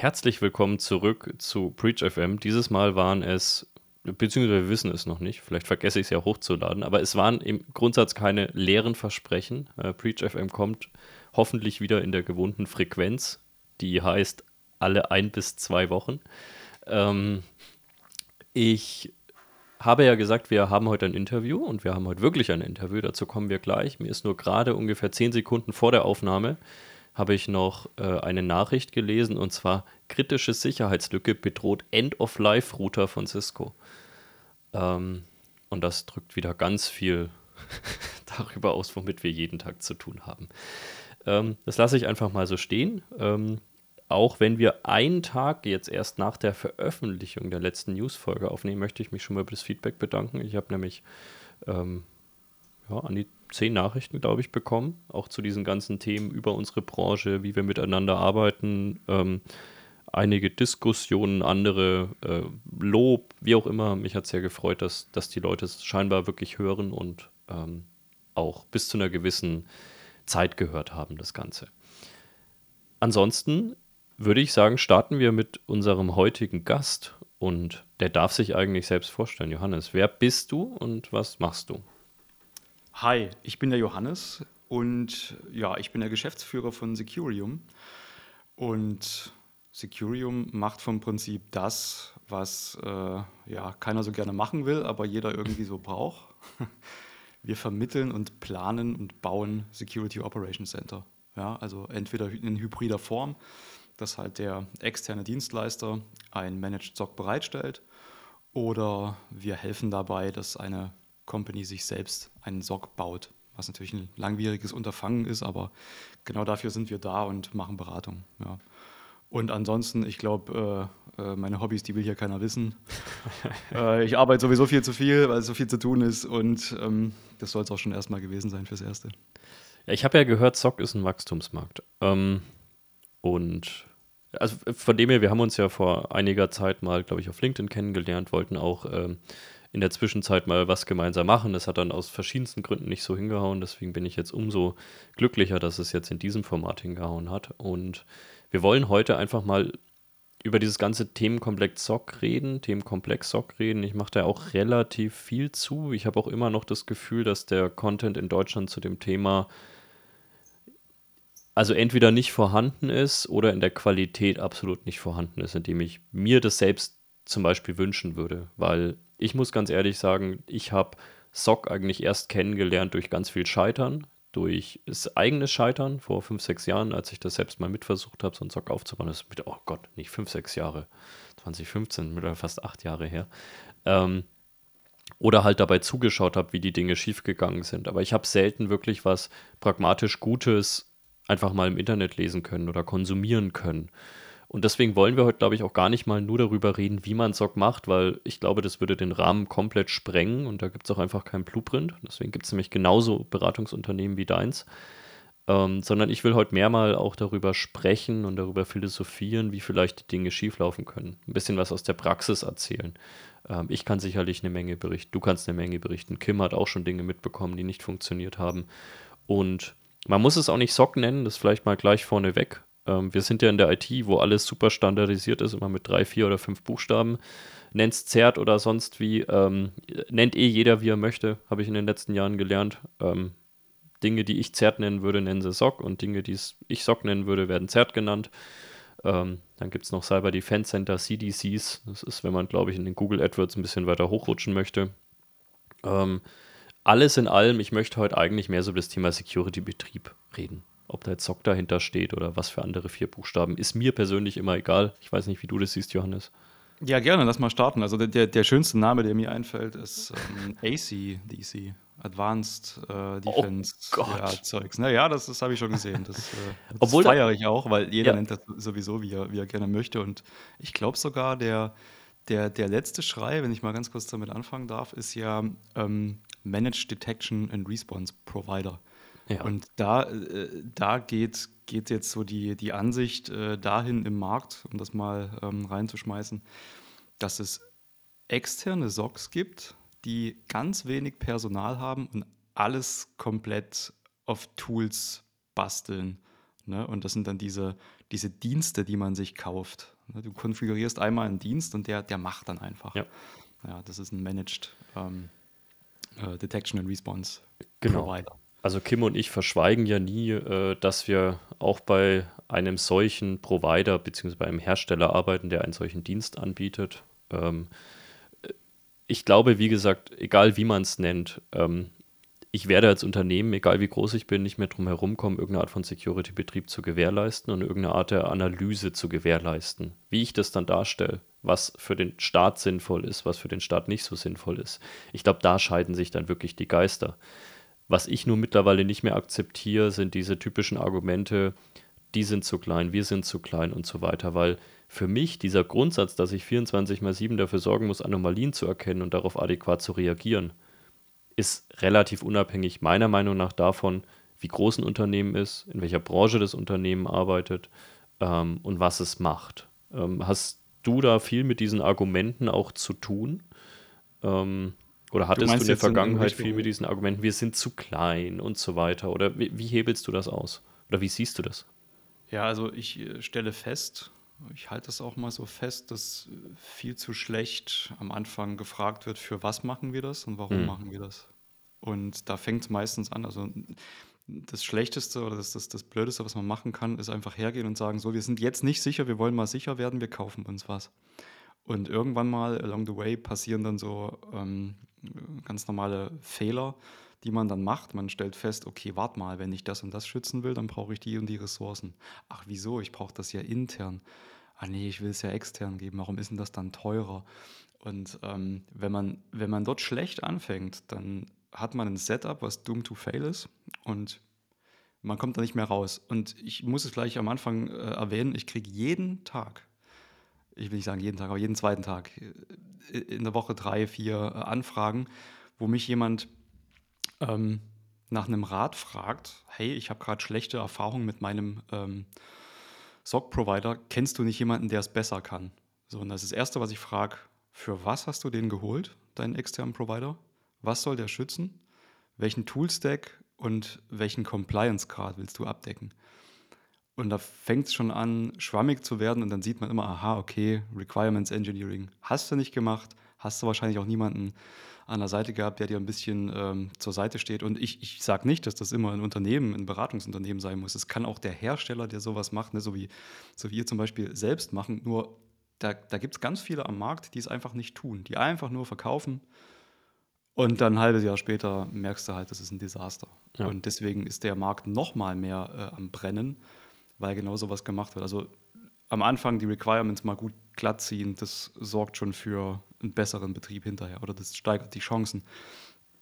Herzlich willkommen zurück zu Preach FM. Dieses Mal waren es, beziehungsweise wir wissen es noch nicht, vielleicht vergesse ich es ja hochzuladen, aber es waren im Grundsatz keine leeren Versprechen. Äh, Preach FM kommt hoffentlich wieder in der gewohnten Frequenz, die heißt alle ein bis zwei Wochen. Ähm, ich habe ja gesagt, wir haben heute ein Interview und wir haben heute wirklich ein Interview, dazu kommen wir gleich. Mir ist nur gerade ungefähr zehn Sekunden vor der Aufnahme habe ich noch äh, eine Nachricht gelesen und zwar kritische Sicherheitslücke bedroht End-of-Life-Router von Cisco. Ähm, und das drückt wieder ganz viel darüber aus, womit wir jeden Tag zu tun haben. Ähm, das lasse ich einfach mal so stehen. Ähm, auch wenn wir einen Tag jetzt erst nach der Veröffentlichung der letzten News-Folge aufnehmen, möchte ich mich schon mal für das Feedback bedanken. Ich habe nämlich ähm, ja, an die zehn Nachrichten, glaube ich, bekommen, auch zu diesen ganzen Themen über unsere Branche, wie wir miteinander arbeiten. Ähm, einige Diskussionen, andere äh, Lob, wie auch immer. Mich hat sehr gefreut, dass, dass die Leute es scheinbar wirklich hören und ähm, auch bis zu einer gewissen Zeit gehört haben, das Ganze. Ansonsten würde ich sagen, starten wir mit unserem heutigen Gast und der darf sich eigentlich selbst vorstellen. Johannes, wer bist du und was machst du? Hi, ich bin der Johannes und ja, ich bin der Geschäftsführer von Securium. Und Securium macht vom Prinzip das, was äh, ja, keiner so gerne machen will, aber jeder irgendwie so braucht. Wir vermitteln und planen und bauen Security Operations Center. Ja, also entweder in hybrider Form, dass halt der externe Dienstleister ein Managed SOC bereitstellt, oder wir helfen dabei, dass eine Company sich selbst einen SOC baut, was natürlich ein langwieriges Unterfangen ist, aber genau dafür sind wir da und machen Beratung. Ja. Und ansonsten, ich glaube, äh, äh, meine Hobbys, die will hier keiner wissen. äh, ich arbeite sowieso viel zu viel, weil so viel zu tun ist und ähm, das soll es auch schon erstmal gewesen sein fürs Erste. Ja, ich habe ja gehört, SOC ist ein Wachstumsmarkt. Ähm, und also von dem her, wir haben uns ja vor einiger Zeit mal, glaube ich, auf LinkedIn kennengelernt, wollten auch ähm, in der Zwischenzeit mal was gemeinsam machen. Das hat dann aus verschiedensten Gründen nicht so hingehauen. Deswegen bin ich jetzt umso glücklicher, dass es jetzt in diesem Format hingehauen hat. Und wir wollen heute einfach mal über dieses ganze Themenkomplex SOC reden, Themenkomplex SOC reden. Ich mache da auch relativ viel zu. Ich habe auch immer noch das Gefühl, dass der Content in Deutschland zu dem Thema also entweder nicht vorhanden ist oder in der Qualität absolut nicht vorhanden ist, indem ich mir das selbst zum Beispiel wünschen würde. Weil ich muss ganz ehrlich sagen, ich habe SOC eigentlich erst kennengelernt durch ganz viel Scheitern, durch das eigene Scheitern vor fünf, sechs Jahren, als ich das selbst mal mitversucht habe, so ein SOC aufzubauen. Das ist mit, oh Gott, nicht fünf, sechs Jahre, 2015, mittlerweile fast acht Jahre her. Ähm, oder halt dabei zugeschaut habe, wie die Dinge schiefgegangen sind. Aber ich habe selten wirklich was pragmatisch Gutes einfach mal im Internet lesen können oder konsumieren können. Und deswegen wollen wir heute, glaube ich, auch gar nicht mal nur darüber reden, wie man SOC macht, weil ich glaube, das würde den Rahmen komplett sprengen und da gibt es auch einfach keinen Blueprint. Deswegen gibt es nämlich genauso Beratungsunternehmen wie deins. Ähm, sondern ich will heute mehr mal auch darüber sprechen und darüber philosophieren, wie vielleicht die Dinge schieflaufen können. Ein bisschen was aus der Praxis erzählen. Ähm, ich kann sicherlich eine Menge berichten, du kannst eine Menge berichten. Kim hat auch schon Dinge mitbekommen, die nicht funktioniert haben. Und man muss es auch nicht SOC nennen, das vielleicht mal gleich vorneweg. Ähm, wir sind ja in der IT, wo alles super standardisiert ist, immer mit drei, vier oder fünf Buchstaben. Nennt es ZERT oder sonst wie. Ähm, nennt eh jeder, wie er möchte, habe ich in den letzten Jahren gelernt. Ähm, Dinge, die ich ZERT nennen würde, nennen sie SOC und Dinge, die ich SOC nennen würde, werden ZERT genannt. Ähm, dann gibt es noch Cyber Defense Center, CDCs. Das ist, wenn man, glaube ich, in den Google AdWords ein bisschen weiter hochrutschen möchte. Ähm, alles in allem, ich möchte heute eigentlich mehr so über das Thema Security-Betrieb reden. Ob da jetzt SOC dahinter steht oder was für andere vier Buchstaben, ist mir persönlich immer egal. Ich weiß nicht, wie du das siehst, Johannes. Ja, gerne, lass mal starten. Also der, der schönste Name, der mir einfällt, ist ähm, ACDC, Advanced äh, Defense oh. Ja, Zeugs. Naja, das, das habe ich schon gesehen. Das, äh, das feiere ich auch, weil jeder ja. nennt das sowieso, wie er, wie er gerne möchte. Und ich glaube sogar, der, der, der letzte Schrei, wenn ich mal ganz kurz damit anfangen darf, ist ja ähm, Managed Detection and Response Provider. Ja. Und da, äh, da geht, geht jetzt so die, die Ansicht äh, dahin im Markt, um das mal ähm, reinzuschmeißen, dass es externe SOCs gibt, die ganz wenig Personal haben und alles komplett auf Tools basteln. Ne? Und das sind dann diese diese Dienste, die man sich kauft. Ne, du konfigurierst einmal einen Dienst und der, der macht dann einfach. Ja. Ja, das ist ein Managed ähm, äh, Detection and Response Genau. Provider. Also Kim und ich verschweigen ja nie, äh, dass wir auch bei einem solchen Provider bzw. bei einem Hersteller arbeiten, der einen solchen Dienst anbietet. Ähm, ich glaube, wie gesagt, egal wie man es nennt, ähm, ich werde als Unternehmen, egal wie groß ich bin, nicht mehr drum herum kommen, irgendeine Art von Security-Betrieb zu gewährleisten und irgendeine Art der Analyse zu gewährleisten. Wie ich das dann darstelle, was für den Staat sinnvoll ist, was für den Staat nicht so sinnvoll ist. Ich glaube, da scheiden sich dann wirklich die Geister. Was ich nur mittlerweile nicht mehr akzeptiere, sind diese typischen Argumente, die sind zu klein, wir sind zu klein und so weiter, weil für mich dieser Grundsatz, dass ich 24 mal 7 dafür sorgen muss, Anomalien zu erkennen und darauf adäquat zu reagieren, ist relativ unabhängig meiner Meinung nach davon, wie groß ein Unternehmen ist, in welcher Branche das Unternehmen arbeitet ähm, und was es macht. Ähm, hast du da viel mit diesen Argumenten auch zu tun? Ähm, oder hattest du, in der Vergangenheit viel mit diesen Argumenten, wir sind zu klein und so weiter? Oder wie, wie, hebelst du das aus? Oder wie siehst du das? Ja, also ich äh, stelle fest, ich halte es auch mal so fest, dass viel zu schlecht am Anfang gefragt wird, für was machen wir das und warum mhm. machen wir das. Und da fängt es meistens an. Also das Schlechteste oder das, das, das Blödeste, was man machen kann, ist einfach hergehen und sagen, so, wir sind jetzt nicht sicher, wir wollen mal sicher werden, wir kaufen uns was. Und irgendwann mal along the way passieren dann so ähm, ganz normale Fehler, die man dann macht. Man stellt fest, okay, warte mal, wenn ich das und das schützen will, dann brauche ich die und die Ressourcen. Ach, wieso? Ich brauche das ja intern. Ah nee, ich will es ja extern geben. Warum ist denn das dann teurer? Und ähm, wenn, man, wenn man dort schlecht anfängt, dann hat man ein Setup, was doomed to fail ist und man kommt da nicht mehr raus. Und ich muss es gleich am Anfang äh, erwähnen, ich kriege jeden Tag ich will nicht sagen jeden Tag, aber jeden zweiten Tag äh, in der Woche drei, vier äh, Anfragen, wo mich jemand ähm, nach einem Rat fragt, hey, ich habe gerade schlechte Erfahrungen mit meinem ähm, SOC-Provider, kennst du nicht jemanden, der es besser kann? So, und das ist das Erste, was ich frage, für was hast du den geholt, deinen externen Provider? Was soll der schützen? Welchen Toolstack und welchen Compliance-Grad willst du abdecken? Und da fängt es schon an, schwammig zu werden und dann sieht man immer, aha, okay, Requirements Engineering hast du nicht gemacht, hast du wahrscheinlich auch niemanden an der Seite gehabt, der dir ein bisschen ähm, zur Seite steht. Und ich, ich sage nicht, dass das immer ein Unternehmen, ein Beratungsunternehmen sein muss. Es kann auch der Hersteller, der sowas macht, ne, so, wie, so wie ihr zum Beispiel selbst machen. Nur da, da gibt es ganz viele am Markt, die es einfach nicht tun, die einfach nur verkaufen. Und dann ein halbes Jahr später merkst du halt, das ist ein Desaster. Ja. Und deswegen ist der Markt noch mal mehr äh, am Brennen weil genau sowas gemacht wird. Also am Anfang die Requirements mal gut glatt ziehen, das sorgt schon für einen besseren Betrieb hinterher oder das steigert die Chancen,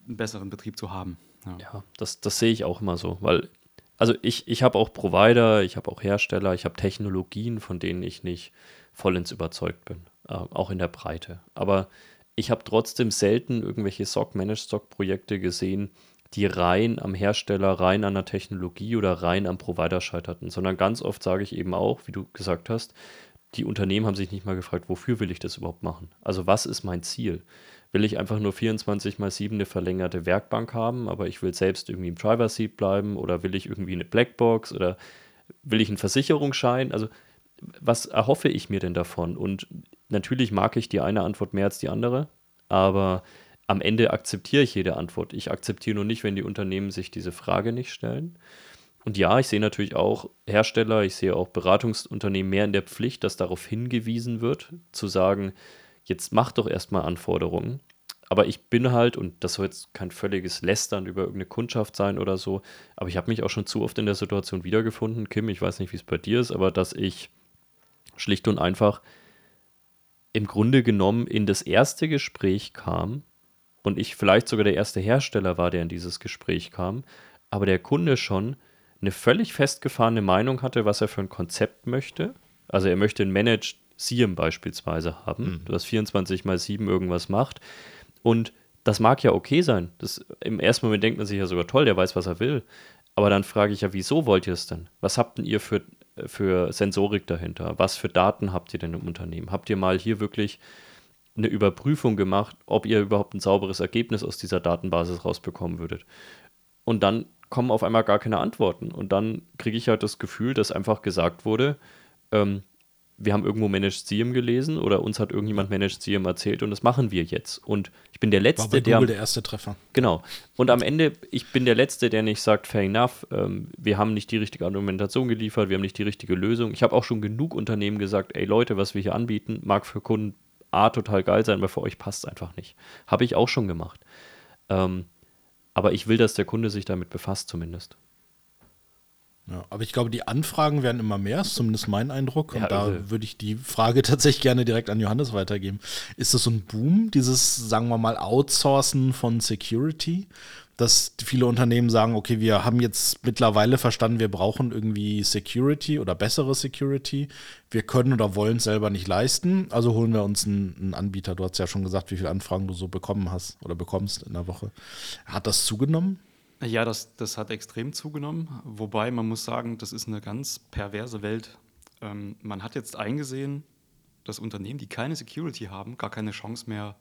einen besseren Betrieb zu haben. Ja, ja das, das sehe ich auch immer so, weil also ich, ich habe auch Provider, ich habe auch Hersteller, ich habe Technologien, von denen ich nicht vollends überzeugt bin, äh, auch in der Breite. Aber ich habe trotzdem selten irgendwelche SOC, Managed SOC Projekte gesehen, die rein am Hersteller, rein an der Technologie oder rein am Provider scheiterten, sondern ganz oft sage ich eben auch, wie du gesagt hast, die Unternehmen haben sich nicht mal gefragt, wofür will ich das überhaupt machen? Also was ist mein Ziel? Will ich einfach nur 24 mal 7 eine verlängerte Werkbank haben, aber ich will selbst irgendwie im Driver Seat bleiben oder will ich irgendwie eine Blackbox oder will ich einen Versicherungsschein? Also was erhoffe ich mir denn davon? Und natürlich mag ich die eine Antwort mehr als die andere, aber am Ende akzeptiere ich jede Antwort. Ich akzeptiere nur nicht, wenn die Unternehmen sich diese Frage nicht stellen. Und ja, ich sehe natürlich auch Hersteller, ich sehe auch Beratungsunternehmen mehr in der Pflicht, dass darauf hingewiesen wird, zu sagen, jetzt mach doch erstmal Anforderungen. Aber ich bin halt, und das soll jetzt kein völliges Lästern über irgendeine Kundschaft sein oder so, aber ich habe mich auch schon zu oft in der Situation wiedergefunden, Kim, ich weiß nicht, wie es bei dir ist, aber dass ich schlicht und einfach im Grunde genommen in das erste Gespräch kam und ich vielleicht sogar der erste Hersteller war, der in dieses Gespräch kam, aber der Kunde schon eine völlig festgefahrene Meinung hatte, was er für ein Konzept möchte. Also er möchte ein Managed SIEM beispielsweise haben, mhm. das 24 mal 7 irgendwas macht. Und das mag ja okay sein. Das, Im ersten Moment denkt man sich ja sogar toll, der weiß, was er will. Aber dann frage ich ja, wieso wollt ihr es denn? Was habt denn ihr für, für Sensorik dahinter? Was für Daten habt ihr denn im Unternehmen? Habt ihr mal hier wirklich eine Überprüfung gemacht, ob ihr überhaupt ein sauberes Ergebnis aus dieser Datenbasis rausbekommen würdet. Und dann kommen auf einmal gar keine Antworten. Und dann kriege ich halt das Gefühl, dass einfach gesagt wurde, ähm, wir haben irgendwo Managed SIEM gelesen oder uns hat irgendjemand Managed SIEM erzählt und das machen wir jetzt. Und ich bin der Letzte, War bei Google der, der erste Treffer. Genau. Und am Ende, ich bin der Letzte, der nicht sagt, fair enough, ähm, wir haben nicht die richtige Argumentation geliefert, wir haben nicht die richtige Lösung. Ich habe auch schon genug Unternehmen gesagt, ey Leute, was wir hier anbieten, mag für Kunden A total geil sein, aber für euch passt es einfach nicht. Habe ich auch schon gemacht. Ähm, aber ich will, dass der Kunde sich damit befasst zumindest. Ja, aber ich glaube, die Anfragen werden immer mehr, ist zumindest mein Eindruck. Und ja, da irre. würde ich die Frage tatsächlich gerne direkt an Johannes weitergeben. Ist das so ein Boom, dieses, sagen wir mal, Outsourcen von Security? Dass viele Unternehmen sagen, okay, wir haben jetzt mittlerweile verstanden, wir brauchen irgendwie Security oder bessere Security. Wir können oder wollen es selber nicht leisten, also holen wir uns einen, einen Anbieter. Du hast ja schon gesagt, wie viele Anfragen du so bekommen hast oder bekommst in der Woche. Hat das zugenommen? Ja, das, das hat extrem zugenommen. Wobei man muss sagen, das ist eine ganz perverse Welt. Ähm, man hat jetzt eingesehen, dass Unternehmen, die keine Security haben, gar keine Chance mehr haben,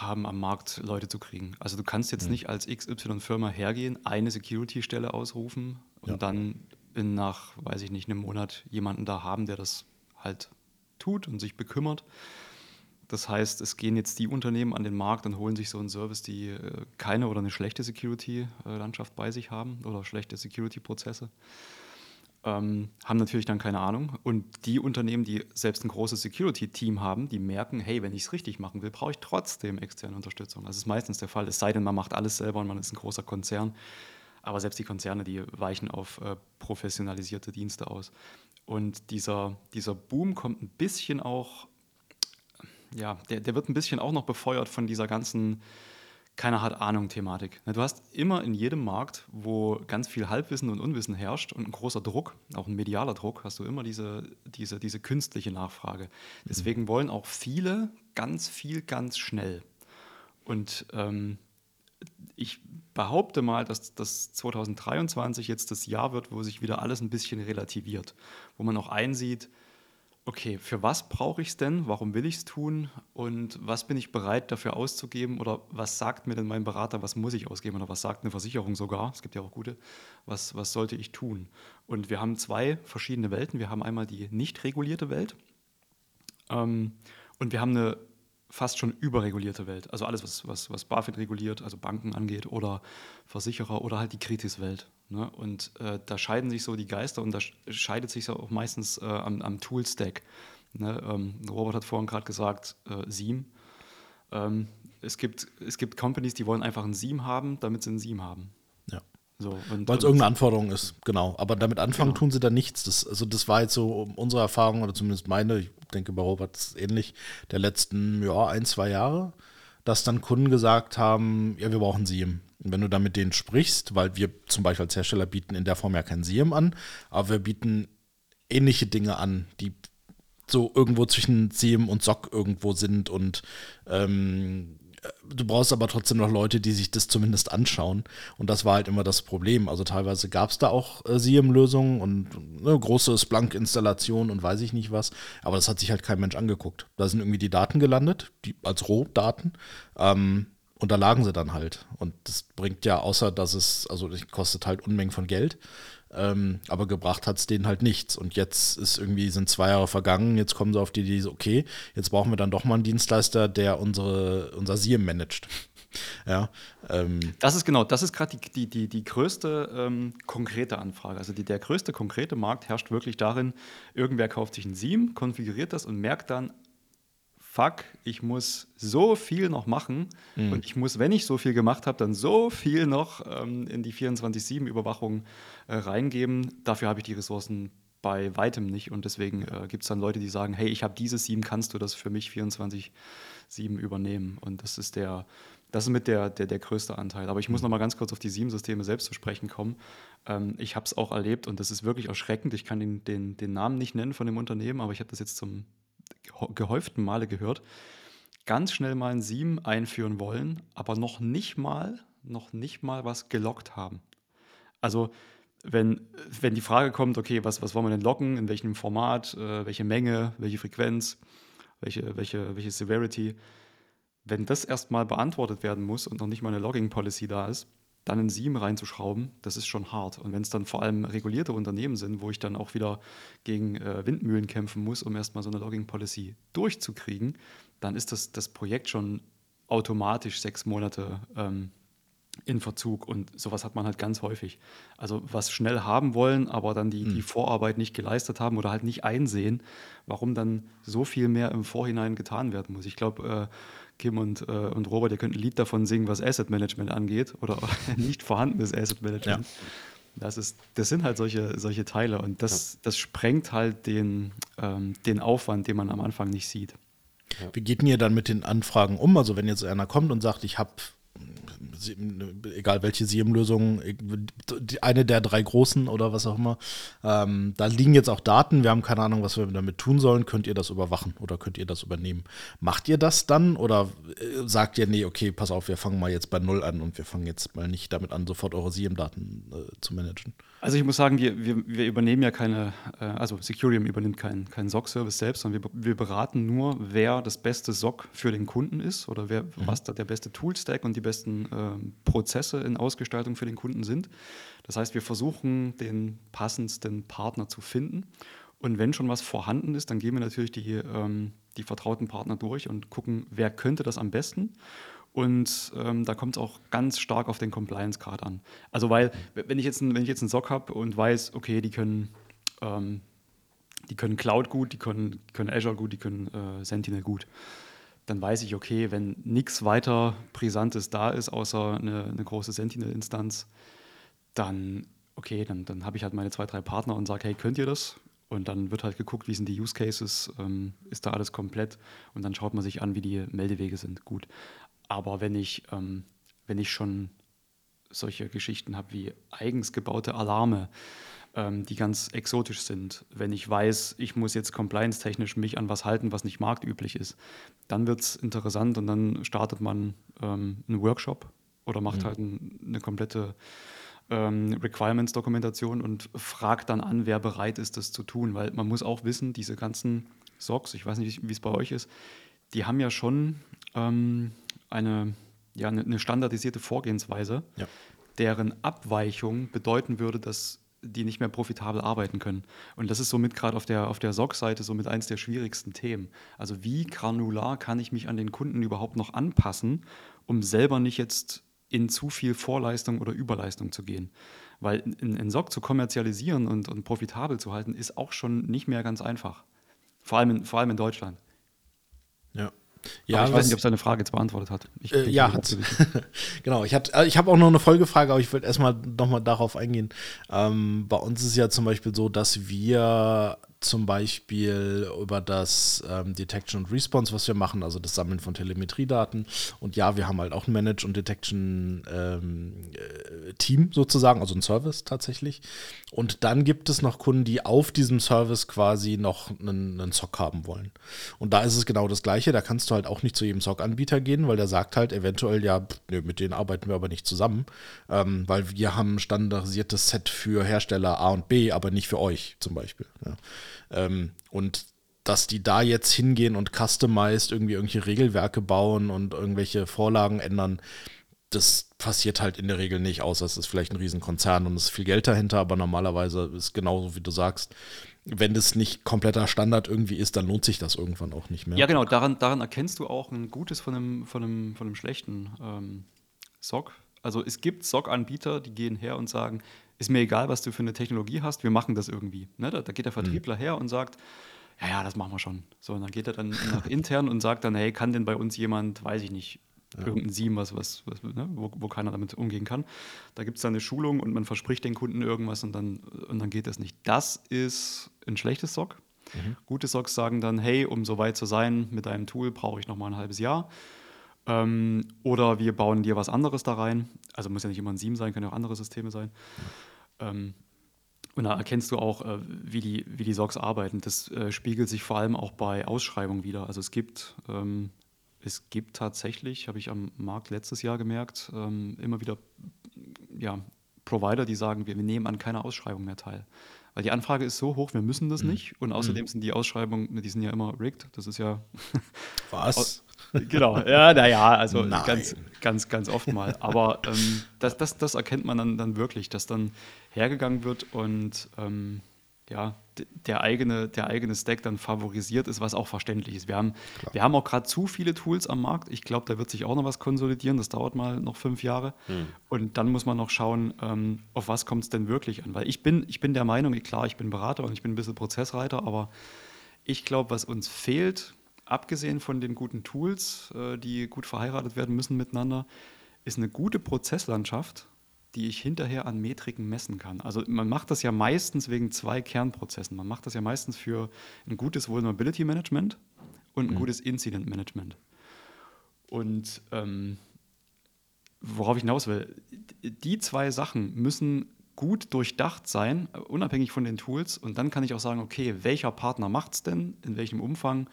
am Markt Leute zu kriegen. Also du kannst jetzt mhm. nicht als XY-Firma hergehen, eine Security-Stelle ausrufen und ja. dann in nach, weiß ich nicht, einem Monat jemanden da haben, der das halt tut und sich bekümmert. Das heißt, es gehen jetzt die Unternehmen an den Markt und holen sich so einen Service, die äh, keine oder eine schlechte Security-Landschaft bei sich haben oder schlechte Security-Prozesse. Ähm, haben natürlich dann keine Ahnung. Und die Unternehmen, die selbst ein großes Security-Team haben, die merken, hey, wenn ich es richtig machen will, brauche ich trotzdem externe Unterstützung. Das ist meistens der Fall. Es sei denn, man macht alles selber und man ist ein großer Konzern. Aber selbst die Konzerne, die weichen auf äh, professionalisierte Dienste aus. Und dieser, dieser Boom kommt ein bisschen auch ja, der, der wird ein bisschen auch noch befeuert von dieser ganzen keiner hat Ahnung Thematik. Du hast immer in jedem Markt, wo ganz viel Halbwissen und Unwissen herrscht und ein großer Druck, auch ein medialer Druck, hast du immer diese, diese, diese künstliche Nachfrage. Deswegen wollen auch viele ganz viel ganz schnell. Und ähm, ich behaupte mal, dass das 2023 jetzt das Jahr wird, wo sich wieder alles ein bisschen relativiert, wo man auch einsieht, okay, für was brauche ich es denn? Warum will ich es tun? Und was bin ich bereit dafür auszugeben? Oder was sagt mir denn mein Berater, was muss ich ausgeben? Oder was sagt eine Versicherung sogar? Es gibt ja auch gute. Was, was sollte ich tun? Und wir haben zwei verschiedene Welten. Wir haben einmal die nicht regulierte Welt ähm, und wir haben eine fast schon überregulierte Welt. Also alles, was, was, was BaFin reguliert, also Banken angeht oder Versicherer oder halt die Kritiswelt. Ne? Und äh, da scheiden sich so die Geister und da scheidet sich so auch meistens äh, am, am Tool-Stack. Ne? Ähm, Robert hat vorhin gerade gesagt, äh, Seam. Ähm, es, gibt, es gibt Companies, die wollen einfach ein Seam haben, damit sie ein Seam haben. Ja. So, Weil es irgendeine Anforderung ist, genau. Aber damit anfangen genau. tun sie dann nichts. Das, also das war jetzt so unsere Erfahrung, oder zumindest meine, ich denke bei Robert ist ähnlich, der letzten ja, ein, zwei Jahre, dass dann Kunden gesagt haben, ja, wir brauchen SIEM. Wenn du dann mit denen sprichst, weil wir zum Beispiel als Hersteller bieten in der Form ja kein SIEM an, aber wir bieten ähnliche Dinge an, die so irgendwo zwischen SIEM und SOC irgendwo sind und ähm, du brauchst aber trotzdem noch Leute, die sich das zumindest anschauen. Und das war halt immer das Problem. Also teilweise gab es da auch äh, SIEM-Lösungen und eine große Splunk-Installation und weiß ich nicht was. Aber das hat sich halt kein Mensch angeguckt. Da sind irgendwie die Daten gelandet, die, als Rohdaten. Ähm, und da lagen sie dann halt. Und das bringt ja, außer dass es, also das kostet halt Unmengen von Geld. Ähm, aber gebracht hat es denen halt nichts. Und jetzt ist irgendwie, sind zwei Jahre vergangen, jetzt kommen sie auf die Idee, okay, jetzt brauchen wir dann doch mal einen Dienstleister, der unsere, unser SIEM managt. ja, ähm. Das ist genau, das ist gerade die, die, die, die größte ähm, konkrete Anfrage. Also die, der größte konkrete Markt herrscht wirklich darin, irgendwer kauft sich ein SIEM, konfiguriert das und merkt dann, fuck, ich muss so viel noch machen mhm. und ich muss, wenn ich so viel gemacht habe, dann so viel noch ähm, in die 24-7-Überwachung äh, reingeben. Dafür habe ich die Ressourcen bei weitem nicht und deswegen äh, gibt es dann Leute, die sagen, hey, ich habe dieses 7, kannst du das für mich 24-7 übernehmen? Und das ist der, das ist mit der, der, der größte Anteil. Aber ich muss mhm. noch mal ganz kurz auf die SIEM-Systeme selbst zu sprechen kommen. Ähm, ich habe es auch erlebt und das ist wirklich erschreckend. Ich kann den, den, den Namen nicht nennen von dem Unternehmen, aber ich habe das jetzt zum gehäuften Male gehört, ganz schnell mal ein Sieben einführen wollen, aber noch nicht mal, noch nicht mal was gelockt haben. Also wenn, wenn die Frage kommt, okay, was, was wollen wir denn locken, in welchem Format, äh, welche Menge, welche Frequenz, welche, welche, welche Severity, wenn das erstmal beantwortet werden muss und noch nicht mal eine Logging-Policy da ist, dann ein Sieben reinzuschrauben, das ist schon hart. Und wenn es dann vor allem regulierte Unternehmen sind, wo ich dann auch wieder gegen äh, Windmühlen kämpfen muss, um erstmal so eine Logging-Policy durchzukriegen, dann ist das, das Projekt schon automatisch sechs Monate ähm, in Verzug und sowas hat man halt ganz häufig. Also was schnell haben wollen, aber dann die, die Vorarbeit nicht geleistet haben oder halt nicht einsehen, warum dann so viel mehr im Vorhinein getan werden muss. Ich glaube, äh, Kim und, äh, und Robert, ihr könnt ein Lied davon singen, was Asset Management angeht oder nicht vorhandenes Asset Management. Ja. Das, ist, das sind halt solche, solche Teile und das, ja. das sprengt halt den, ähm, den Aufwand, den man am Anfang nicht sieht. Wie geht denn ihr dann mit den Anfragen um? Also wenn jetzt einer kommt und sagt, ich habe egal welche SIEM-Lösung, eine der drei großen oder was auch immer. Ähm, da liegen jetzt auch Daten. Wir haben keine Ahnung, was wir damit tun sollen. Könnt ihr das überwachen oder könnt ihr das übernehmen? Macht ihr das dann oder äh, sagt ihr, nee, okay, pass auf, wir fangen mal jetzt bei Null an und wir fangen jetzt mal nicht damit an, sofort eure SIEM-Daten äh, zu managen? Also ich muss sagen, wir, wir, wir übernehmen ja keine, äh, also Securium übernimmt keinen kein SOC-Service selbst, sondern wir, wir beraten nur, wer das beste SOC für den Kunden ist oder wer, mhm. was da der beste Toolstack und die besten äh, Prozesse in Ausgestaltung für den Kunden sind. Das heißt, wir versuchen, den passendsten Partner zu finden. Und wenn schon was vorhanden ist, dann gehen wir natürlich die, ähm, die vertrauten Partner durch und gucken, wer könnte das am besten. Und ähm, da kommt es auch ganz stark auf den Compliance-Grad an. Also weil, wenn ich jetzt, ein, wenn einen SOC habe und weiß, okay, die können, ähm, die können Cloud gut, die können, können Azure gut, die können äh, Sentinel gut, dann weiß ich, okay, wenn nichts weiter Brisantes da ist, außer eine, eine große Sentinel-Instanz, dann, okay, dann, dann habe ich halt meine zwei, drei Partner und sage, hey, könnt ihr das? Und dann wird halt geguckt, wie sind die Use Cases, ähm, ist da alles komplett und dann schaut man sich an, wie die Meldewege sind. Gut. Aber wenn ich, ähm, wenn ich schon solche Geschichten habe wie eigens gebaute Alarme, ähm, die ganz exotisch sind, wenn ich weiß, ich muss jetzt compliance-technisch mich an was halten, was nicht marktüblich ist, dann wird es interessant und dann startet man ähm, einen Workshop oder macht mhm. halt ein, eine komplette ähm, Requirements-Dokumentation und fragt dann an, wer bereit ist, das zu tun. Weil man muss auch wissen, diese ganzen SOCs, ich weiß nicht, wie es bei euch ist, die haben ja schon ähm, eine, ja, eine standardisierte Vorgehensweise, ja. deren Abweichung bedeuten würde, dass die nicht mehr profitabel arbeiten können. Und das ist somit gerade auf der, auf der SOC-Seite somit eins der schwierigsten Themen. Also wie granular kann ich mich an den Kunden überhaupt noch anpassen, um selber nicht jetzt in zu viel Vorleistung oder Überleistung zu gehen. Weil in, in SOC zu kommerzialisieren und, und profitabel zu halten, ist auch schon nicht mehr ganz einfach. Vor allem in, vor allem in Deutschland. Ja. Aber ich weiß nicht, ob seine Frage jetzt beantwortet hat. Ich, äh, ja, hat Genau, ich, äh, ich habe auch noch eine Folgefrage, aber ich würde erstmal nochmal darauf eingehen. Ähm, bei uns ist es ja zum Beispiel so, dass wir zum Beispiel über das ähm, Detection und Response, was wir machen, also das Sammeln von Telemetriedaten. Und ja, wir haben halt auch ein Manage- und Detection-Team ähm, äh, sozusagen, also ein Service tatsächlich. Und dann gibt es noch Kunden, die auf diesem Service quasi noch einen, einen SOC haben wollen. Und da ist es genau das Gleiche. Da kannst du halt auch nicht zu jedem SOC-Anbieter gehen, weil der sagt halt eventuell, ja, pff, nee, mit denen arbeiten wir aber nicht zusammen, ähm, weil wir haben ein standardisiertes Set für Hersteller A und B, aber nicht für euch zum Beispiel. Ja. Ähm, und dass die da jetzt hingehen und customized irgendwie irgendwelche Regelwerke bauen und irgendwelche Vorlagen ändern, das passiert halt in der Regel nicht, außer es ist vielleicht ein Riesenkonzern und es ist viel Geld dahinter, aber normalerweise ist genauso, wie du sagst, wenn das nicht kompletter Standard irgendwie ist, dann lohnt sich das irgendwann auch nicht mehr. Ja, genau, daran, daran erkennst du auch ein gutes von einem, von einem, von einem schlechten ähm, SOC. Also es gibt SOC-Anbieter, die gehen her und sagen, ist mir egal, was du für eine Technologie hast, wir machen das irgendwie. Ne? Da, da, geht der Vertriebler mhm. her und sagt, ja, ja, das machen wir schon. So, und dann geht er dann nach intern und sagt dann, hey, kann denn bei uns jemand, weiß ich nicht, ja. irgendein Sieben, was, was, was ne? wo, wo, keiner damit umgehen kann. Da gibt es dann eine Schulung und man verspricht den Kunden irgendwas und dann, und dann geht das nicht. Das ist ein schlechtes SOC. Mhm. Gute SOCs sagen dann, hey, um so weit zu sein mit deinem Tool, brauche ich noch mal ein halbes Jahr. Ähm, oder wir bauen dir was anderes da rein. Also muss ja nicht immer ein Sieben sein, können ja auch andere Systeme sein. Ähm, und da erkennst du auch, äh, wie, die, wie die SOCs arbeiten. Das äh, spiegelt sich vor allem auch bei Ausschreibungen wieder. Also es gibt, ähm, es gibt tatsächlich, habe ich am Markt letztes Jahr gemerkt, ähm, immer wieder ja, Provider, die sagen, wir, wir nehmen an keiner Ausschreibung mehr teil. Weil die Anfrage ist so hoch, wir müssen das mhm. nicht. Und außerdem mhm. sind die Ausschreibungen, die sind ja immer rigged. Das ist ja Was? Genau, ja, naja, also Nein. ganz, ganz, ganz oft mal. Aber ähm, das, das, das erkennt man dann, dann wirklich, dass dann hergegangen wird und ähm, ja, der eigene, der eigene Stack dann favorisiert ist, was auch verständlich ist. Wir haben, wir haben auch gerade zu viele Tools am Markt. Ich glaube, da wird sich auch noch was konsolidieren. Das dauert mal noch fünf Jahre. Hm. Und dann muss man noch schauen, ähm, auf was kommt es denn wirklich an. Weil ich bin, ich bin der Meinung, klar, ich bin Berater und ich bin ein bisschen Prozessreiter, aber ich glaube, was uns fehlt, abgesehen von den guten Tools, äh, die gut verheiratet werden müssen miteinander, ist eine gute Prozesslandschaft die ich hinterher an Metriken messen kann. Also man macht das ja meistens wegen zwei Kernprozessen. Man macht das ja meistens für ein gutes Vulnerability Management und ein mhm. gutes Incident Management. Und ähm, worauf ich hinaus will, die zwei Sachen müssen gut durchdacht sein, unabhängig von den Tools. Und dann kann ich auch sagen, okay, welcher Partner macht es denn, in welchem Umfang?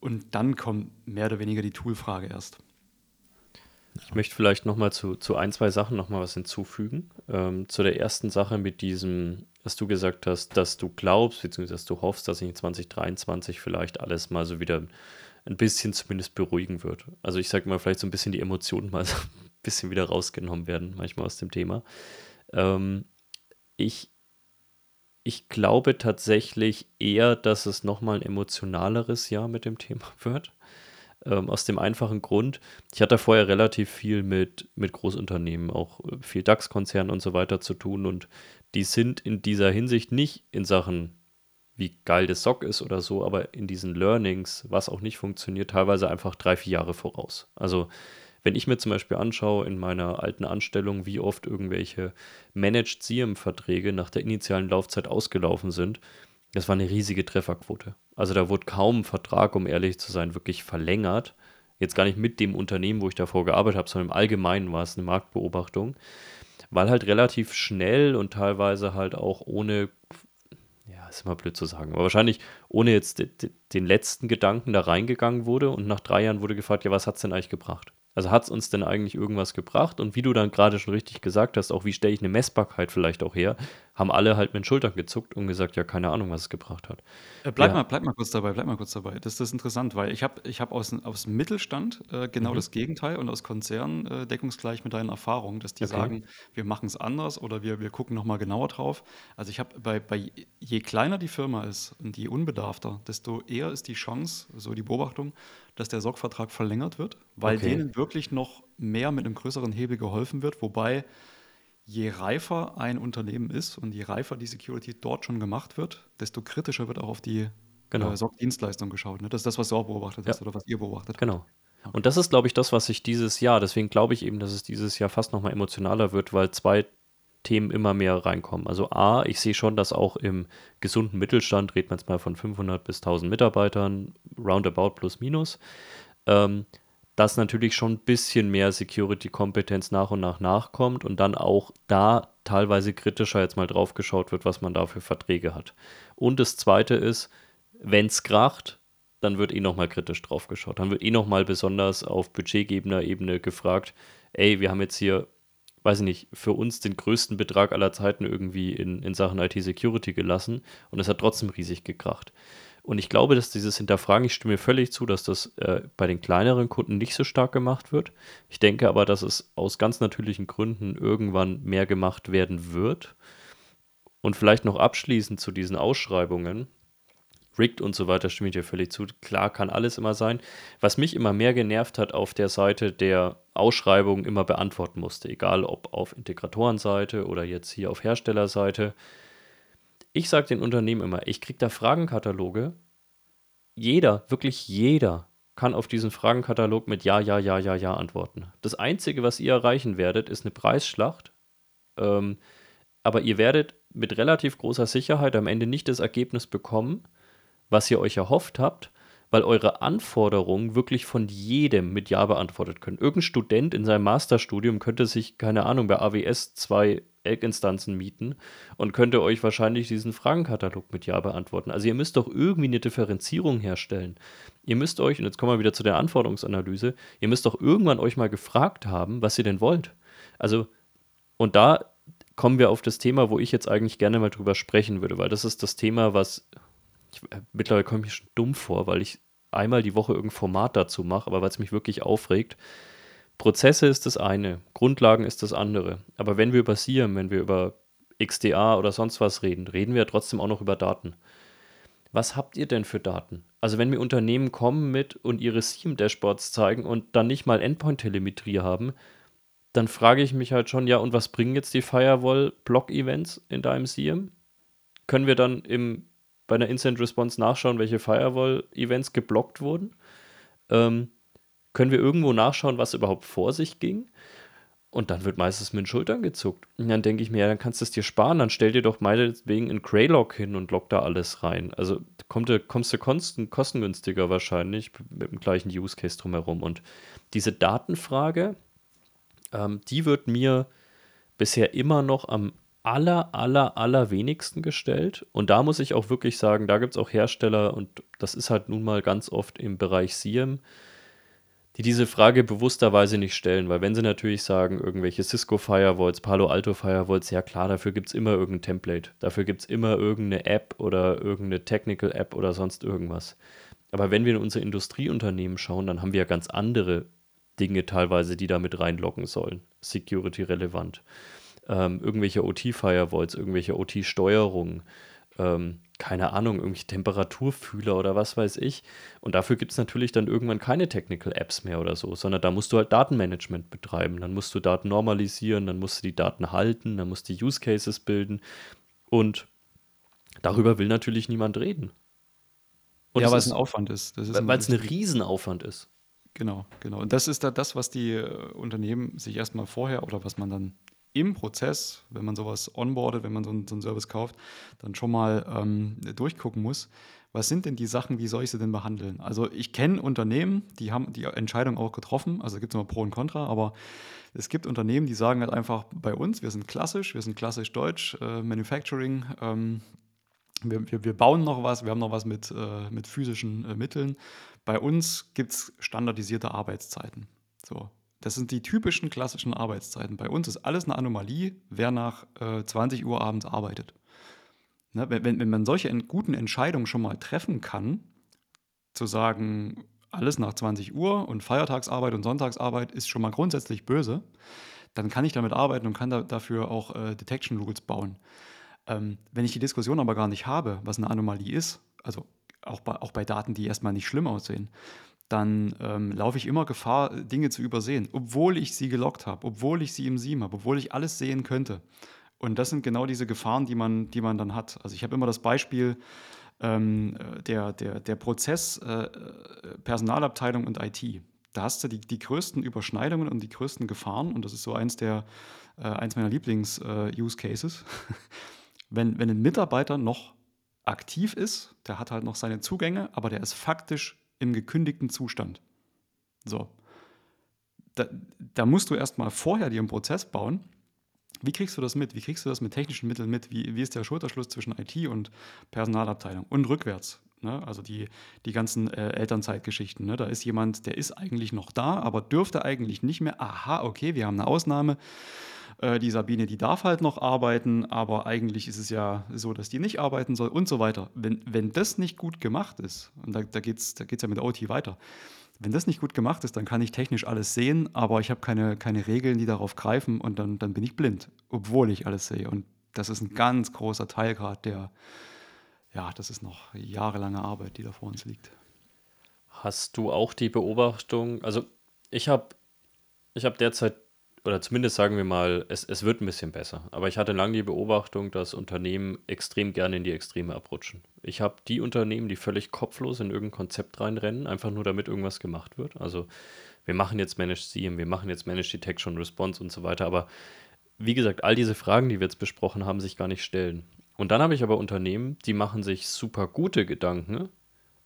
Und dann kommt mehr oder weniger die Toolfrage erst. Ich möchte vielleicht nochmal zu, zu ein, zwei Sachen nochmal was hinzufügen. Ähm, zu der ersten Sache mit diesem, dass du gesagt hast, dass du glaubst, beziehungsweise dass du hoffst, dass sich in 2023 vielleicht alles mal so wieder ein bisschen zumindest beruhigen wird. Also ich sage mal, vielleicht so ein bisschen die Emotionen mal so ein bisschen wieder rausgenommen werden, manchmal aus dem Thema. Ähm, ich, ich glaube tatsächlich eher, dass es nochmal ein emotionaleres Jahr mit dem Thema wird. Ähm, aus dem einfachen Grund, ich hatte vorher relativ viel mit, mit Großunternehmen, auch äh, viel DAX-Konzernen und so weiter zu tun und die sind in dieser Hinsicht nicht in Sachen, wie geil das SOC ist oder so, aber in diesen Learnings, was auch nicht funktioniert, teilweise einfach drei, vier Jahre voraus. Also wenn ich mir zum Beispiel anschaue in meiner alten Anstellung, wie oft irgendwelche Managed SIEM-Verträge nach der initialen Laufzeit ausgelaufen sind, das war eine riesige Trefferquote. Also da wurde kaum ein Vertrag, um ehrlich zu sein, wirklich verlängert. Jetzt gar nicht mit dem Unternehmen, wo ich davor gearbeitet habe, sondern im Allgemeinen war es eine Marktbeobachtung. Weil halt relativ schnell und teilweise halt auch ohne, ja, ist immer blöd zu sagen, aber wahrscheinlich ohne jetzt den letzten Gedanken da reingegangen wurde und nach drei Jahren wurde gefragt, ja, was hat es denn eigentlich gebracht? Also hat es uns denn eigentlich irgendwas gebracht? Und wie du dann gerade schon richtig gesagt hast, auch wie stelle ich eine Messbarkeit vielleicht auch her, haben alle halt mit den Schultern gezuckt und gesagt, ja, keine Ahnung, was es gebracht hat. Äh, bleib, ja. mal, bleib mal kurz dabei, bleib mal kurz dabei. Das, das ist interessant, weil ich habe ich hab aus, aus Mittelstand äh, genau mhm. das Gegenteil und aus Konzernen äh, deckungsgleich mit deinen Erfahrungen, dass die okay. sagen, wir machen es anders oder wir, wir gucken nochmal genauer drauf. Also ich habe bei, bei je kleiner die Firma ist und je unbedarfter, desto eher ist die Chance, so die Beobachtung, dass der Sorgvertrag verlängert wird, weil okay. denen wirklich noch mehr mit einem größeren Hebel geholfen wird, wobei je reifer ein Unternehmen ist und je reifer die Security dort schon gemacht wird, desto kritischer wird auch auf die genau. äh, SOC-Dienstleistung geschaut. Ne? Das ist das, was du auch beobachtet hast ja. oder was ihr beobachtet habt. Genau. Und das ist, glaube ich, das, was sich dieses Jahr, deswegen glaube ich eben, dass es dieses Jahr fast nochmal emotionaler wird, weil zwei Themen immer mehr reinkommen. Also A, ich sehe schon, dass auch im gesunden Mittelstand, redet man jetzt mal von 500 bis 1000 Mitarbeitern, roundabout plus minus, ähm, dass natürlich schon ein bisschen mehr Security-Kompetenz nach und nach nachkommt und dann auch da teilweise kritischer jetzt mal drauf geschaut wird, was man da für Verträge hat. Und das Zweite ist, wenn es kracht, dann wird eh nochmal kritisch drauf geschaut. Dann wird eh nochmal besonders auf budgetgebener Ebene gefragt, ey, wir haben jetzt hier weiß ich nicht, für uns den größten Betrag aller Zeiten irgendwie in, in Sachen IT-Security gelassen und es hat trotzdem riesig gekracht. Und ich glaube, dass dieses Hinterfragen, ich stimme völlig zu, dass das äh, bei den kleineren Kunden nicht so stark gemacht wird. Ich denke aber, dass es aus ganz natürlichen Gründen irgendwann mehr gemacht werden wird. Und vielleicht noch abschließend zu diesen Ausschreibungen rigged und so weiter, stimme ich dir völlig zu. Klar, kann alles immer sein. Was mich immer mehr genervt hat auf der Seite der Ausschreibungen immer beantworten musste, egal ob auf Integratorenseite oder jetzt hier auf Herstellerseite. Ich sage den Unternehmen immer, ich kriege da Fragenkataloge. Jeder, wirklich jeder kann auf diesen Fragenkatalog mit Ja, Ja, Ja, Ja, Ja antworten. Das Einzige, was ihr erreichen werdet, ist eine Preisschlacht. Ähm, aber ihr werdet mit relativ großer Sicherheit am Ende nicht das Ergebnis bekommen, was ihr euch erhofft habt, weil eure Anforderungen wirklich von jedem mit Ja beantwortet können. Irgendein Student in seinem Masterstudium könnte sich, keine Ahnung, bei AWS zwei Elk-Instanzen mieten und könnte euch wahrscheinlich diesen Fragenkatalog mit Ja beantworten. Also ihr müsst doch irgendwie eine Differenzierung herstellen. Ihr müsst euch, und jetzt kommen wir wieder zu der Anforderungsanalyse, ihr müsst doch irgendwann euch mal gefragt haben, was ihr denn wollt. Also, und da kommen wir auf das Thema, wo ich jetzt eigentlich gerne mal drüber sprechen würde, weil das ist das Thema, was ich, äh, mittlerweile komme ich mir schon dumm vor, weil ich einmal die Woche irgendein Format dazu mache, aber weil es mich wirklich aufregt. Prozesse ist das eine, Grundlagen ist das andere. Aber wenn wir über SIEM, wenn wir über XDA oder sonst was reden, reden wir ja trotzdem auch noch über Daten. Was habt ihr denn für Daten? Also wenn mir Unternehmen kommen mit und ihre SIEM-Dashboards zeigen und dann nicht mal Endpoint-Telemetrie haben, dann frage ich mich halt schon, ja, und was bringen jetzt die Firewall-Block-Events in deinem SIEM? Können wir dann im, bei einer Instant Response nachschauen, welche Firewall-Events geblockt wurden? Ähm, können wir irgendwo nachschauen, was überhaupt vor sich ging? Und dann wird meistens mit den Schultern gezuckt. Und dann denke ich mir, ja, dann kannst du es dir sparen, dann stell dir doch meinetwegen ein Graylog hin und log da alles rein. Also kommt, kommst du kosten, kostengünstiger wahrscheinlich mit dem gleichen Use Case drumherum. Und diese Datenfrage, ähm, die wird mir bisher immer noch am aller, aller, aller wenigsten gestellt. Und da muss ich auch wirklich sagen, da gibt es auch Hersteller, und das ist halt nun mal ganz oft im Bereich SIEM, die diese Frage bewussterweise nicht stellen, weil wenn sie natürlich sagen, irgendwelche Cisco Firewalls, Palo Alto Firewalls, ja klar, dafür gibt es immer irgendein Template, dafür gibt es immer irgendeine App oder irgendeine Technical App oder sonst irgendwas. Aber wenn wir in unsere Industrieunternehmen schauen, dann haben wir ja ganz andere Dinge teilweise, die da mit reinlocken sollen, security relevant. Ähm, irgendwelche OT-Firewalls, irgendwelche OT-Steuerungen, ähm, keine Ahnung, irgendwelche Temperaturfühler oder was weiß ich. Und dafür gibt es natürlich dann irgendwann keine Technical Apps mehr oder so, sondern da musst du halt Datenmanagement betreiben. Dann musst du Daten normalisieren, dann musst du die Daten halten, dann musst du Use Cases bilden. Und darüber will natürlich niemand reden. Und ja, weil es ein Aufwand ist. ist weil es ein Riesenaufwand ist. Genau, genau. Und das ist da das, was die äh, Unternehmen sich erstmal vorher oder was man dann im Prozess, wenn man sowas onboardet, wenn man so einen, so einen Service kauft, dann schon mal ähm, durchgucken muss. Was sind denn die Sachen, wie soll ich sie denn behandeln? Also ich kenne Unternehmen, die haben die Entscheidung auch getroffen, also gibt es immer Pro und Contra, aber es gibt Unternehmen, die sagen halt einfach bei uns, wir sind klassisch, wir sind klassisch deutsch, äh, Manufacturing, ähm, wir, wir, wir, bauen noch was, wir haben noch was mit, äh, mit physischen äh, Mitteln. Bei uns gibt es standardisierte Arbeitszeiten. So, das sind die typischen klassischen Arbeitszeiten. Bei uns ist alles eine Anomalie, wer nach äh, 20 Uhr abends arbeitet. Ne, wenn, wenn man solche guten Entscheidungen schon mal treffen kann, zu sagen, alles nach 20 Uhr und Feiertagsarbeit und Sonntagsarbeit ist schon mal grundsätzlich böse, dann kann ich damit arbeiten und kann da, dafür auch äh, Detection Rules bauen. Ähm, wenn ich die Diskussion aber gar nicht habe, was eine Anomalie ist, also auch bei, auch bei Daten, die erstmal nicht schlimm aussehen, dann ähm, laufe ich immer Gefahr, Dinge zu übersehen, obwohl ich sie gelockt habe, obwohl ich sie im SIEM habe, obwohl ich alles sehen könnte. Und das sind genau diese Gefahren, die man, die man dann hat. Also ich habe immer das Beispiel ähm, der, der, der Prozess äh, Personalabteilung und IT. Da hast du die, die größten Überschneidungen und die größten Gefahren. Und das ist so eins, der, äh, eins meiner Lieblings-Use-Cases. Äh, wenn, wenn ein Mitarbeiter noch aktiv ist, der hat halt noch seine Zugänge, aber der ist faktisch im gekündigten Zustand. So. Da, da musst du erstmal vorher dir einen Prozess bauen. Wie kriegst du das mit? Wie kriegst du das mit technischen Mitteln mit? Wie, wie ist der Schulterschluss zwischen IT und Personalabteilung? Und rückwärts. Ne? Also die, die ganzen äh, Elternzeitgeschichten. Ne? Da ist jemand, der ist eigentlich noch da, aber dürfte eigentlich nicht mehr. Aha, okay, wir haben eine Ausnahme. Äh, die Sabine, die darf halt noch arbeiten, aber eigentlich ist es ja so, dass die nicht arbeiten soll und so weiter. Wenn, wenn das nicht gut gemacht ist, und da, da geht es da geht's ja mit OT weiter, wenn das nicht gut gemacht ist, dann kann ich technisch alles sehen, aber ich habe keine, keine Regeln, die darauf greifen und dann, dann bin ich blind, obwohl ich alles sehe. Und das ist ein ganz großer Teil gerade der, ja, das ist noch jahrelange Arbeit, die da vor uns liegt. Hast du auch die Beobachtung, also ich habe ich hab derzeit oder zumindest sagen wir mal, es, es wird ein bisschen besser. Aber ich hatte lange die Beobachtung, dass Unternehmen extrem gerne in die Extreme abrutschen. Ich habe die Unternehmen, die völlig kopflos in irgendein Konzept reinrennen, einfach nur damit irgendwas gemacht wird. Also wir machen jetzt Managed SIEM, wir machen jetzt Managed Detection Response und so weiter. Aber wie gesagt, all diese Fragen, die wir jetzt besprochen haben, sich gar nicht stellen. Und dann habe ich aber Unternehmen, die machen sich super gute Gedanken,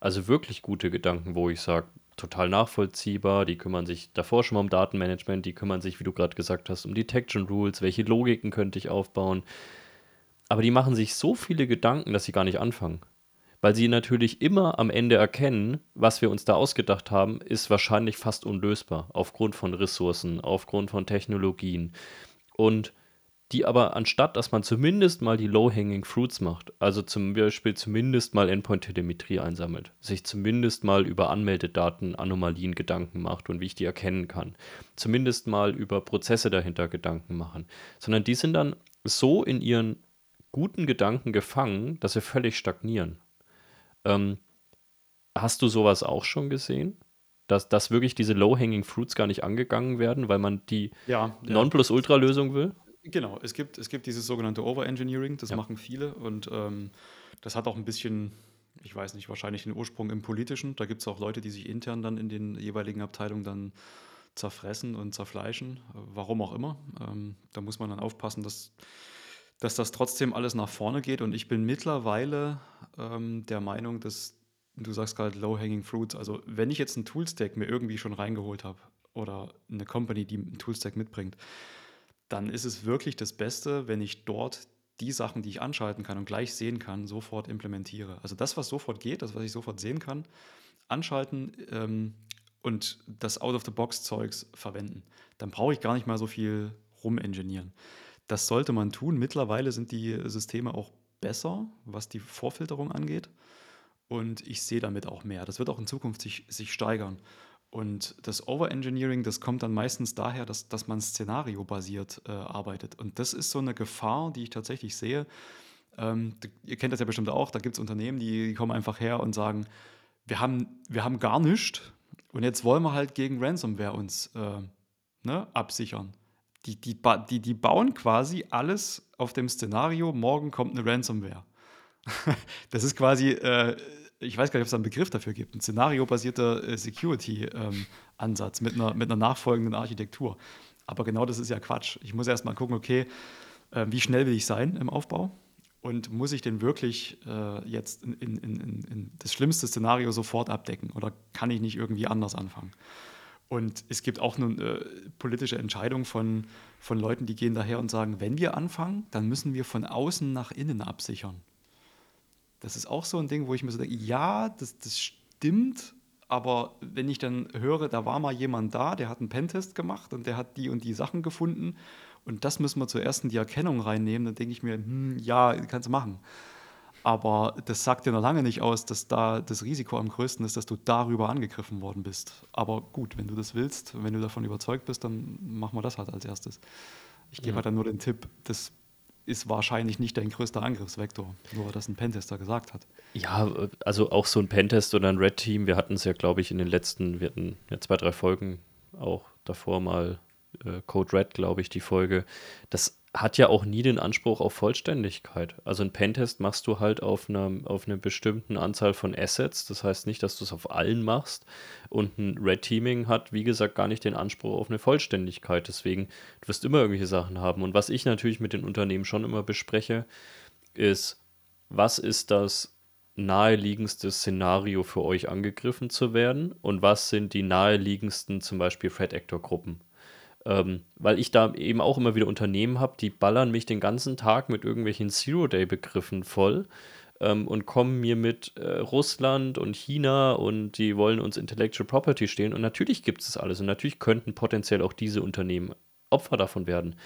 also wirklich gute Gedanken, wo ich sage, total nachvollziehbar. Die kümmern sich davor schon mal um Datenmanagement, die kümmern sich, wie du gerade gesagt hast, um Detection Rules, welche Logiken könnte ich aufbauen. Aber die machen sich so viele Gedanken, dass sie gar nicht anfangen. Weil sie natürlich immer am Ende erkennen, was wir uns da ausgedacht haben, ist wahrscheinlich fast unlösbar, aufgrund von Ressourcen, aufgrund von Technologien. Und die aber anstatt, dass man zumindest mal die Low-Hanging Fruits macht, also zum Beispiel zumindest mal Endpoint-Telemetrie einsammelt, sich zumindest mal über Anmeldedaten, Anomalien Gedanken macht und wie ich die erkennen kann, zumindest mal über Prozesse dahinter Gedanken machen, sondern die sind dann so in ihren guten Gedanken gefangen, dass sie völlig stagnieren. Ähm, hast du sowas auch schon gesehen? Dass, dass wirklich diese Low-Hanging Fruits gar nicht angegangen werden, weil man die Ja, ja. Nonplusultra-Lösung will? Genau, es gibt, es gibt dieses sogenannte Overengineering, das Ja. machen viele und ähm, das hat auch ein bisschen, ich weiß nicht, wahrscheinlich den Ursprung im Politischen. Da gibt es auch Leute, die sich intern dann in den jeweiligen Abteilungen dann zerfressen und zerfleischen, warum auch immer. Ähm, da muss man dann aufpassen, dass, dass das trotzdem alles nach vorne geht und ich bin mittlerweile ähm, der Meinung, dass du sagst gerade Low-Hanging Fruits, also wenn ich jetzt einen Toolstack mir irgendwie schon reingeholt habe oder eine Company, die einen Toolstack mitbringt, dann ist es wirklich das Beste, wenn ich dort die Sachen, die ich anschalten kann und gleich sehen kann, sofort implementiere. Also das, was sofort geht, das, was ich sofort sehen kann, anschalten ähm, und das Out-of-the-Box-Zeugs verwenden. Dann brauche ich gar nicht mal so viel rumenginieren. Das sollte man tun. Mittlerweile sind die Systeme auch besser, was die Vorfilterung angeht. Und ich sehe damit auch mehr. Das wird auch in Zukunft sich, sich steigern. Und das Overengineering, das kommt dann meistens daher, dass, dass man szenariobasiert äh, arbeitet. Und das ist so eine Gefahr, die ich tatsächlich sehe. Ähm, ihr kennt das ja bestimmt auch, da gibt es Unternehmen, die, die kommen einfach her und sagen, wir haben, wir haben gar nichts und jetzt wollen wir halt gegen Ransomware uns äh, ne, absichern. Die, die, die, die bauen quasi alles auf dem Szenario, morgen kommt eine Ransomware. Das ist quasi, äh, ich weiß gar nicht, ob es einen Begriff dafür gibt, ein szenariobasierter äh, Security-Ansatz mit, einer, mit einer nachfolgenden Architektur. Aber genau das ist ja Quatsch. Ich muss erst mal gucken, okay, äh, wie schnell will ich sein im Aufbau? Und muss ich den wirklich äh, jetzt in, in, in, in das schlimmste Szenario sofort abdecken? Oder kann ich nicht irgendwie anders anfangen? Und es gibt auch eine äh, politische Entscheidung von, von Leuten, die gehen daher und sagen, wenn wir anfangen, dann müssen wir von außen nach innen absichern. Das ist auch so ein Ding, wo ich mir so denke, ja, das, das stimmt, aber wenn ich dann höre, da war mal jemand da, der hat einen Pentest gemacht und der hat die und die Sachen gefunden und das müssen wir zuerst in die Erkennung reinnehmen, dann denke ich mir, hm, ja, kannst du machen. Aber das sagt dir noch lange nicht aus, dass da das Risiko am größten ist, dass du darüber angegriffen worden bist. Aber gut, wenn du das willst, wenn du davon überzeugt bist, dann machen wir das halt als erstes. Ich gebe Ja. halt dann nur den Tipp, das ist wahrscheinlich nicht dein größter Angriffsvektor, nur weil das ein Pentester gesagt hat. Ja, also auch so ein Pentest oder ein Red Team, wir hatten es ja, glaube ich, in den letzten, wir hatten ja zwei, drei Folgen auch davor mal äh, Code Red, glaube ich, die Folge. Das hat ja auch nie den Anspruch auf Vollständigkeit. Also ein Pentest machst du halt auf einer auf eine bestimmten Anzahl von Assets. Das heißt nicht, dass du es auf allen machst. Und ein Red Teaming hat, wie gesagt, gar nicht den Anspruch auf eine Vollständigkeit. Deswegen, du wirst immer irgendwelche Sachen haben. Und was ich natürlich mit den Unternehmen schon immer bespreche, ist, was ist das naheliegendste Szenario für euch angegriffen zu werden und was sind die naheliegendsten zum Beispiel Threat Actor Gruppen. Ähm, weil ich da eben auch immer wieder Unternehmen habe, die ballern mich den ganzen Tag mit irgendwelchen Zero-Day-Begriffen voll ähm, und kommen mir mit äh, Russland und China und die wollen uns Intellectual Property stehlen. Und natürlich gibt es das alles und natürlich könnten potenziell auch diese Unternehmen Opfer davon werden.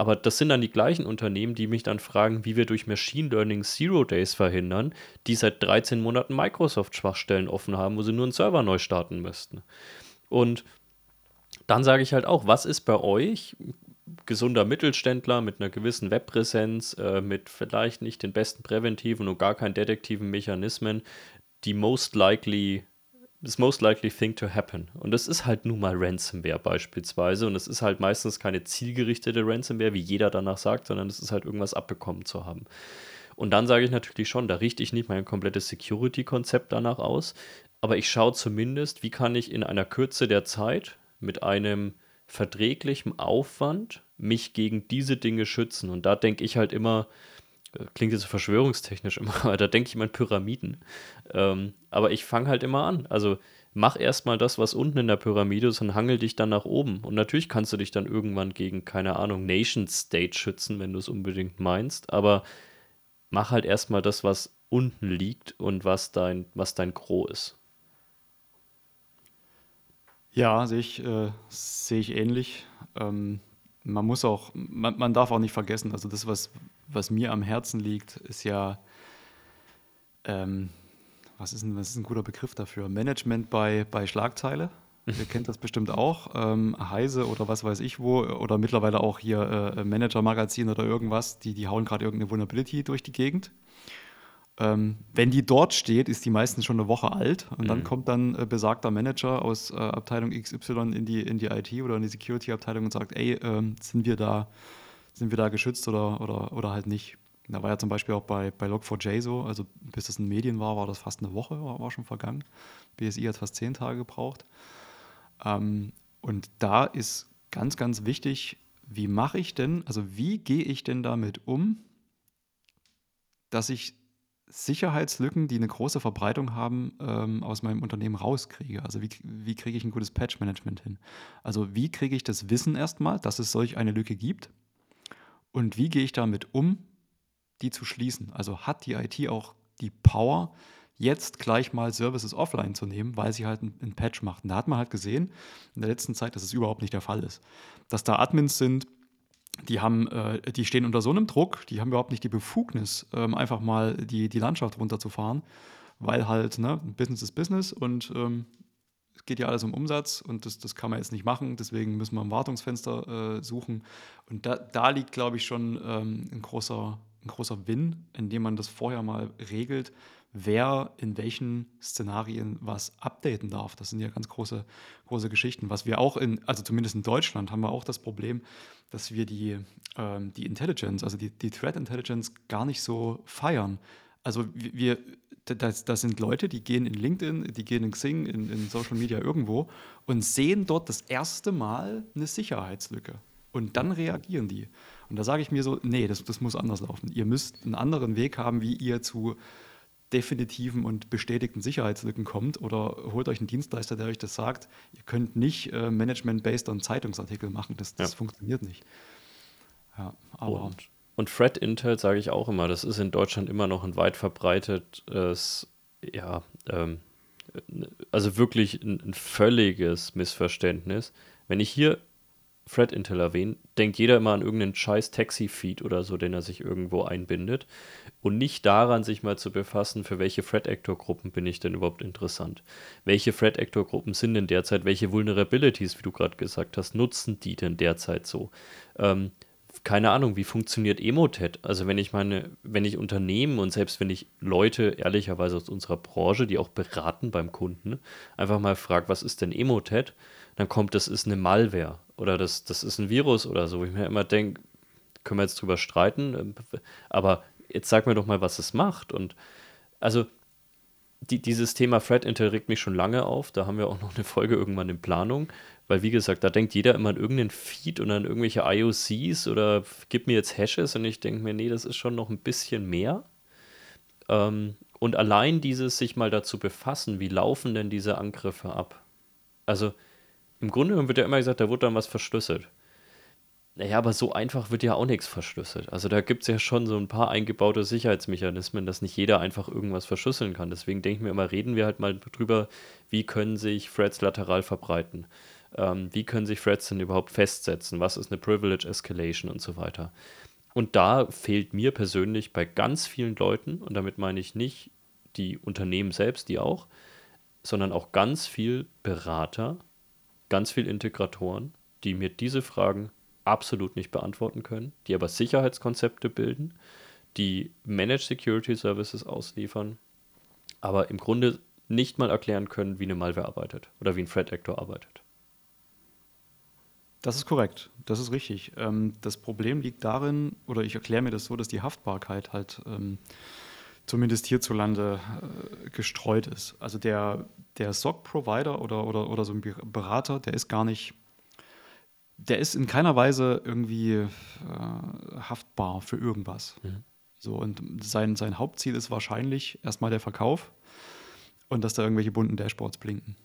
Aber das sind dann die gleichen Unternehmen, die mich dann fragen, wie wir durch Machine Learning Zero Days verhindern, die seit 13 Monaten Microsoft-Schwachstellen offen haben, wo sie nur einen Server neu starten müssten. Und dann sage ich halt auch, was ist bei euch gesunder Mittelständler mit einer gewissen Webpräsenz, äh, mit vielleicht nicht den besten präventiven und gar keinen detektiven Mechanismen, die most likely, das most likely thing to happen. Und das ist halt nun mal Ransomware beispielsweise. Und es ist halt meistens keine zielgerichtete Ransomware, wie jeder danach sagt, sondern es ist halt irgendwas abbekommen zu haben. Und dann sage ich natürlich schon, da richte ich nicht mein komplettes Security-Konzept danach aus, aber ich schaue zumindest, wie kann ich in einer Kürze der Zeit mit einem verträglichen Aufwand mich gegen diese Dinge schützen. Und da denke ich halt immer, äh, klingt jetzt verschwörungstechnisch immer, aber da denke ich immer in Pyramiden. Ähm, aber ich fange halt immer an. Also mach erstmal das, was unten in der Pyramide ist und hangel dich dann nach oben. Und natürlich kannst du dich dann irgendwann gegen, keine Ahnung, Nation State schützen, wenn du es unbedingt meinst. Aber mach halt erstmal das, was unten liegt und was dein, was dein Gros ist. Ja, sehe ich, äh, sehe ich ähnlich. Ähm, man muss auch, man, man, darf auch nicht vergessen, also das, was, was mir am Herzen liegt, ist ja, ähm, was, ist ein, was ist ein guter Begriff dafür? Management bei, bei Schlagzeile. Ihr kennt das bestimmt auch. Ähm, Heise oder was weiß ich wo, oder mittlerweile auch hier äh, Manager-Magazin oder irgendwas, die, die hauen gerade irgendeine Vulnerability durch die Gegend. Ähm, wenn die dort steht, ist die meistens schon eine Woche alt und mhm. dann kommt dann äh, besagter Manager aus äh, Abteilung XY in die, in die IT oder in die Security-Abteilung und sagt, ey, ähm, sind wir da, sind wir da geschützt oder, oder, oder halt nicht. Da war ja zum Beispiel auch bei, bei Log4j so, also bis das in Medien war, war das fast eine Woche, war, war schon vergangen. BSI hat fast zehn Tage gebraucht. Ähm, und da ist ganz, ganz wichtig, wie mache ich denn, also wie gehe ich denn damit um, dass ich Sicherheitslücken, die eine große Verbreitung haben, ähm, aus meinem Unternehmen rauskriege. Also wie, wie kriege ich ein gutes Patch-Management hin? Also wie kriege ich das Wissen erstmal, dass es solch eine Lücke gibt? Und wie gehe ich damit um, die zu schließen? Also hat die IT auch die Power, jetzt gleich mal Services offline zu nehmen, weil sie halt einen Patch macht. Und da hat man halt gesehen in der letzten Zeit, dass es überhaupt nicht der Fall ist. Dass da Admins sind, die haben, äh, die stehen unter so einem Druck, die haben überhaupt nicht die Befugnis, ähm, einfach mal die, die Landschaft runterzufahren, weil halt, ne, Business ist Business und ähm, es geht ja alles um Umsatz und das, das kann man jetzt nicht machen, deswegen müssen wir ein Wartungsfenster äh, suchen. Und da, da liegt, glaube ich, schon ähm, ein, großer, ein großer Win, indem man das vorher mal regelt, wer in welchen Szenarien was updaten darf. Das sind ja ganz große, große Geschichten. Was wir auch in, also zumindest in Deutschland, haben wir auch das Problem, dass wir die, ähm, die Intelligence, also die, die Threat Intelligence gar nicht so feiern. Also wir, das, das sind Leute, die gehen in LinkedIn, die gehen in Xing, in, in Social Media irgendwo und sehen dort das erste Mal eine Sicherheitslücke. Und dann reagieren die. Und da sage ich mir so, nee, das, das muss anders laufen. Ihr müsst einen anderen Weg haben, wie ihr zu definitiven und bestätigten Sicherheitslücken kommt oder holt euch einen Dienstleister, der euch das sagt. Ihr könnt nicht äh, Management-based on Zeitungsartikel machen. Das, das ja. funktioniert nicht. Ja, aber und, und Threat Intel sage ich auch immer, das ist in Deutschland immer noch ein weit verbreitetes, ja, ähm, also wirklich ein, ein völliges Missverständnis. Wenn ich hier Thread Intel erwähnen, denkt jeder immer an irgendeinen scheiß Taxi-Feed oder so, den er sich irgendwo einbindet. Und nicht daran, sich mal zu befassen, für welche Threat-Actor-Gruppen bin ich denn überhaupt interessant. Welche Threat-Actor-Gruppen sind denn derzeit, welche Vulnerabilities, wie du gerade gesagt hast, nutzen die denn derzeit so? Ähm, keine Ahnung, wie funktioniert Emotet? Also wenn ich meine, wenn ich Unternehmen und selbst wenn ich Leute ehrlicherweise aus unserer Branche, die auch beraten beim Kunden, einfach mal frage, was ist denn Emotet? Dann kommt, das ist eine Malware oder das, das ist ein Virus oder so. Wo ich mir immer denke, können wir jetzt drüber streiten, aber jetzt sag mir doch mal, was es macht. Und also die, dieses Thema Threat Intel regt mich schon lange auf. Da haben wir auch noch eine Folge irgendwann in Planung. Weil, wie gesagt, da denkt jeder immer an irgendeinen Feed und an irgendwelche IOCs oder gibt mir jetzt Hashes und ich denke mir, nee, das ist schon noch ein bisschen mehr. Ähm, und allein dieses sich mal dazu befassen, wie laufen denn diese Angriffe ab? Also, im Grunde genommen wird ja immer gesagt, da wird dann was verschlüsselt. Naja, aber so einfach wird ja auch nichts verschlüsselt. Also da gibt es ja schon so ein paar eingebaute Sicherheitsmechanismen, dass nicht jeder einfach irgendwas verschlüsseln kann. Deswegen denke ich mir immer, reden wir halt mal drüber, wie können sich Threads lateral verbreiten. Ähm, wie können sich Threads denn überhaupt festsetzen? Was ist eine Privilege Escalation und so weiter. Und da fehlt mir persönlich bei ganz vielen Leuten, und damit meine ich nicht die Unternehmen selbst, die auch, sondern auch ganz viel Berater, ganz viel Integratoren, die mir diese Fragen absolut nicht beantworten können, die aber Sicherheitskonzepte bilden, die Managed Security Services ausliefern, aber im Grunde nicht mal erklären können, wie eine Malware arbeitet oder wie ein Threat Actor arbeitet. Das ist korrekt, das ist richtig. Ähm, das Problem liegt darin, oder ich erkläre mir das so, dass die Haftbarkeit halt ähm, zumindest hierzulande äh, gestreut ist. Also der, der SOC-Provider oder, oder, oder so ein Berater, der ist gar nicht, der ist in keiner Weise irgendwie äh, haftbar für irgendwas. Mhm. So, und sein, sein Hauptziel ist wahrscheinlich erstmal der Verkauf und dass da irgendwelche bunten Dashboards blinken.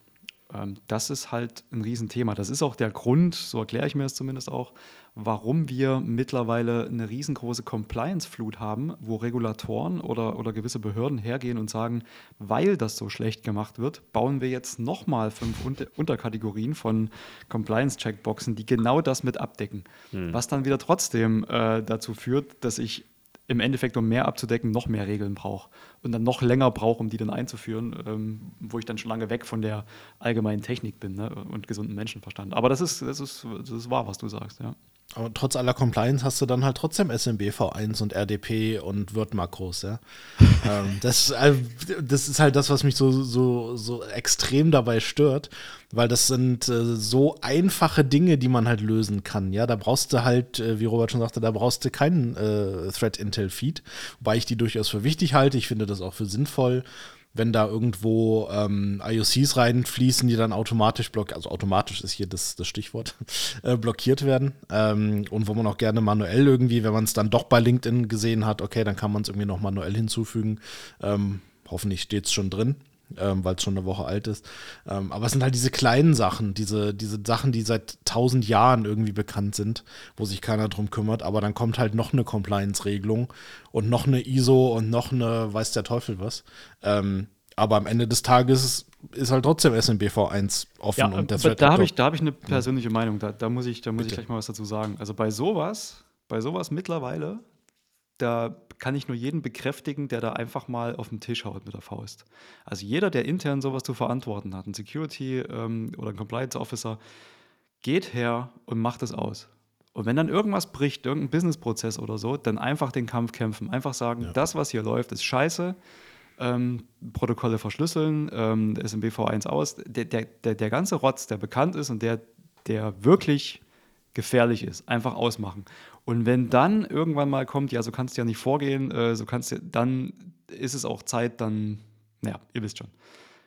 Ähm, das ist halt ein Riesenthema. Das ist auch der Grund, so erkläre ich mir es zumindest auch, warum wir mittlerweile eine riesengroße Compliance-Flut haben, wo Regulatoren oder, oder gewisse Behörden hergehen und sagen, weil das so schlecht gemacht wird, bauen wir jetzt nochmal fünf Unter Unterkategorien von Compliance-Checkboxen, die genau das mit abdecken. Hm. Was dann wieder trotzdem äh, dazu führt, dass ich im Endeffekt, um mehr abzudecken, noch mehr Regeln brauche und dann noch länger brauche, um die dann einzuführen, ähm, wo ich dann schon lange weg von der allgemeinen Technik bin ne, und gesunden Menschenverstand. Aber das ist, das, ist, das ist wahr, was du sagst, ja. Aber trotz aller Compliance hast du dann halt trotzdem SMB V1 und RDP und Word-Makros, ja. ähm, das, äh, das ist halt das, was mich so, so, so extrem dabei stört, weil das sind äh, so einfache Dinge, die man halt lösen kann, ja. Da brauchst du halt, äh, wie Robert schon sagte, da brauchst du keinen äh, Thread-Intel-Feed, wobei ich die durchaus für wichtig halte. Ich finde das auch für sinnvoll wenn da irgendwo ähm, IOCs reinfließen, die dann automatisch blockiert, also automatisch ist hier das, das Stichwort, äh, blockiert werden. Ähm, und wo man auch gerne manuell irgendwie, wenn man es dann doch bei LinkedIn gesehen hat, okay, dann kann man es irgendwie noch manuell hinzufügen. Ähm, hoffentlich steht es schon drin ähm, weil es schon eine Woche alt ist. Ähm, aber es sind halt diese kleinen Sachen, diese, diese Sachen, die seit tausend Jahren irgendwie bekannt sind, wo sich keiner drum kümmert. Aber dann kommt halt noch eine Compliance-Regelung und noch eine ISO und noch eine weiß der Teufel was. Ähm, aber am Ende des Tages ist halt trotzdem SMBV 1 offen ja, und der Thread Da habe ich, hab ich eine persönliche Meinung. Da, da muss, ich, da muss ich gleich mal was dazu sagen. Also bei sowas, bei sowas mittlerweile da kann ich nur jeden bekräftigen, der da einfach mal auf den Tisch haut mit der Faust. Also jeder, der intern sowas zu verantworten hat, ein Security ähm, oder ein Compliance Officer, geht her und macht es aus. Und wenn dann irgendwas bricht, irgendein Businessprozess oder so, dann einfach den Kampf kämpfen. Einfach sagen, ja. das, was hier läuft, ist scheiße. Ähm, Protokolle verschlüsseln, ähm, SMBV1 aus. Der, der, der, der ganze Rotz, der bekannt ist und der, der wirklich gefährlich ist, einfach ausmachen. Und wenn dann irgendwann mal kommt, ja, so kannst du ja nicht vorgehen, äh, so kannst du, dann ist es auch Zeit, dann, naja, ihr wisst schon.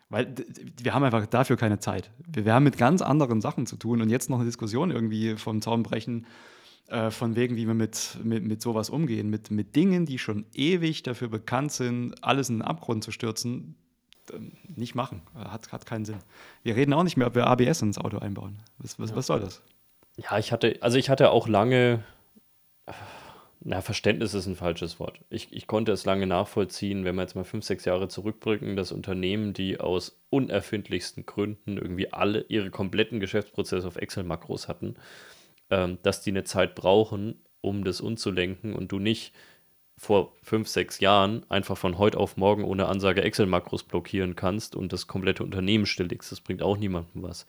Weil wir haben einfach dafür keine Zeit. Wir, wir haben mit ganz anderen Sachen zu tun und jetzt noch eine Diskussion irgendwie vom Zaun brechen, äh, von wegen, wie wir mit, mit, mit sowas umgehen, mit, mit Dingen, die schon ewig dafür bekannt sind, alles in den Abgrund zu stürzen, nicht machen. Hat, hat keinen Sinn. Wir reden auch nicht mehr, ob wir ABS ins Auto einbauen. Was, was, was soll das? Ja, ich hatte, also ich hatte auch lange na, Verständnis ist ein falsches Wort. Ich, ich konnte es lange nachvollziehen, wenn wir jetzt mal fünf, sechs Jahre zurückbrücken, dass Unternehmen, die aus unerfindlichsten Gründen irgendwie alle ihre kompletten Geschäftsprozesse auf Excel-Makros hatten, ähm, dass die eine Zeit brauchen, um das umzulenken und du nicht vor fünf, sechs Jahren einfach von heute auf morgen ohne Ansage Excel-Makros blockieren kannst und das komplette Unternehmen stilllegst. Das bringt auch niemandem was.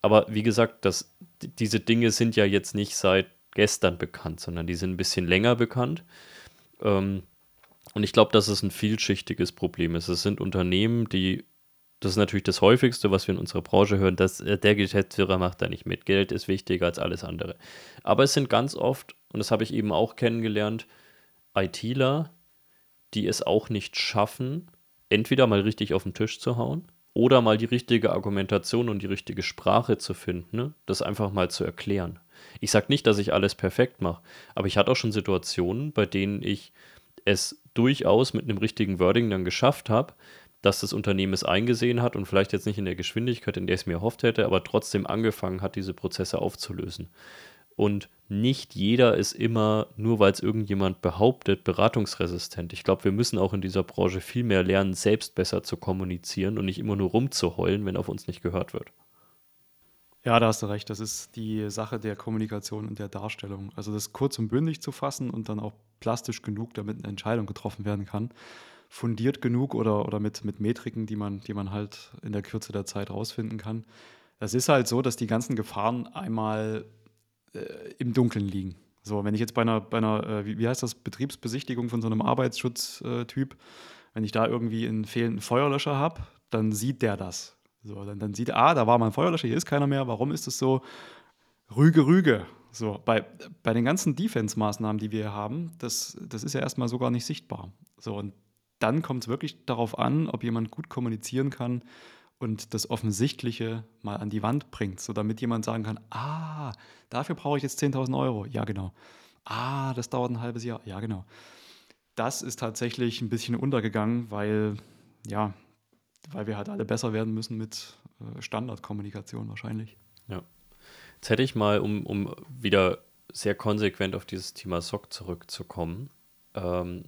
Aber wie gesagt, das, diese Dinge sind ja jetzt nicht seit gestern bekannt, sondern die sind ein bisschen länger bekannt. Ähm, und ich glaube, dass es ein vielschichtiges Problem ist. Es sind Unternehmen, die, das ist natürlich das häufigste, was wir in unserer Branche hören, dass äh, der Geschäftsführer macht da nicht mit. Geld ist wichtiger als alles andere. Aber es sind ganz oft, und das habe ich eben auch kennengelernt, ITler, die es auch nicht schaffen, entweder mal richtig auf den Tisch zu hauen oder mal die richtige Argumentation und die richtige Sprache zu finden, ne? das einfach mal zu erklären. Ich sage nicht, dass ich alles perfekt mache, aber ich hatte auch schon Situationen, bei denen ich es durchaus mit einem richtigen Wording dann geschafft habe, dass das Unternehmen es eingesehen hat und vielleicht jetzt nicht in der Geschwindigkeit, in der es mir erhofft hätte, aber trotzdem angefangen hat, diese Prozesse aufzulösen. Und nicht jeder ist immer, nur weil es irgendjemand behauptet, beratungsresistent. Ich glaube, wir müssen auch in dieser Branche viel mehr lernen, selbst besser zu kommunizieren und nicht immer nur rumzuheulen, wenn auf uns nicht gehört wird. Ja, da hast du recht. Das ist die Sache der Kommunikation und der Darstellung. Also das kurz und bündig zu fassen und dann auch plastisch genug, damit eine Entscheidung getroffen werden kann. Fundiert genug oder, oder mit, mit Metriken, die man, die man halt in der Kürze der Zeit rausfinden kann. Es ist halt so, dass die ganzen Gefahren einmal äh, im Dunkeln liegen. So, wenn ich jetzt bei einer, bei einer äh, wie, wie, heißt das, Betriebsbesichtigung von so einem Arbeitsschutztyp, wenn ich da irgendwie einen fehlenden Feuerlöscher habe, dann sieht der das. So, dann, dann sieht er, ah, da war mal ein Feuerlöscher, hier ist keiner mehr, warum ist es so? Rüge, Rüge. So, bei, bei den ganzen Defense-Maßnahmen, die wir haben, das, das ist ja erstmal so gar nicht sichtbar. So, und dann kommt es wirklich darauf an, ob jemand gut kommunizieren kann und das Offensichtliche mal an die Wand bringt, so damit jemand sagen kann, ah, dafür brauche ich jetzt 10.000 Euro. Ja, genau. Ah, das dauert ein halbes Jahr. Ja, genau. Das ist tatsächlich ein bisschen untergegangen, weil, ja, weil wir halt alle besser werden müssen mit äh, Standardkommunikation wahrscheinlich. Ja. Jetzt hätte ich mal, um, um wieder sehr konsequent auf dieses Thema SOC zurückzukommen, ähm,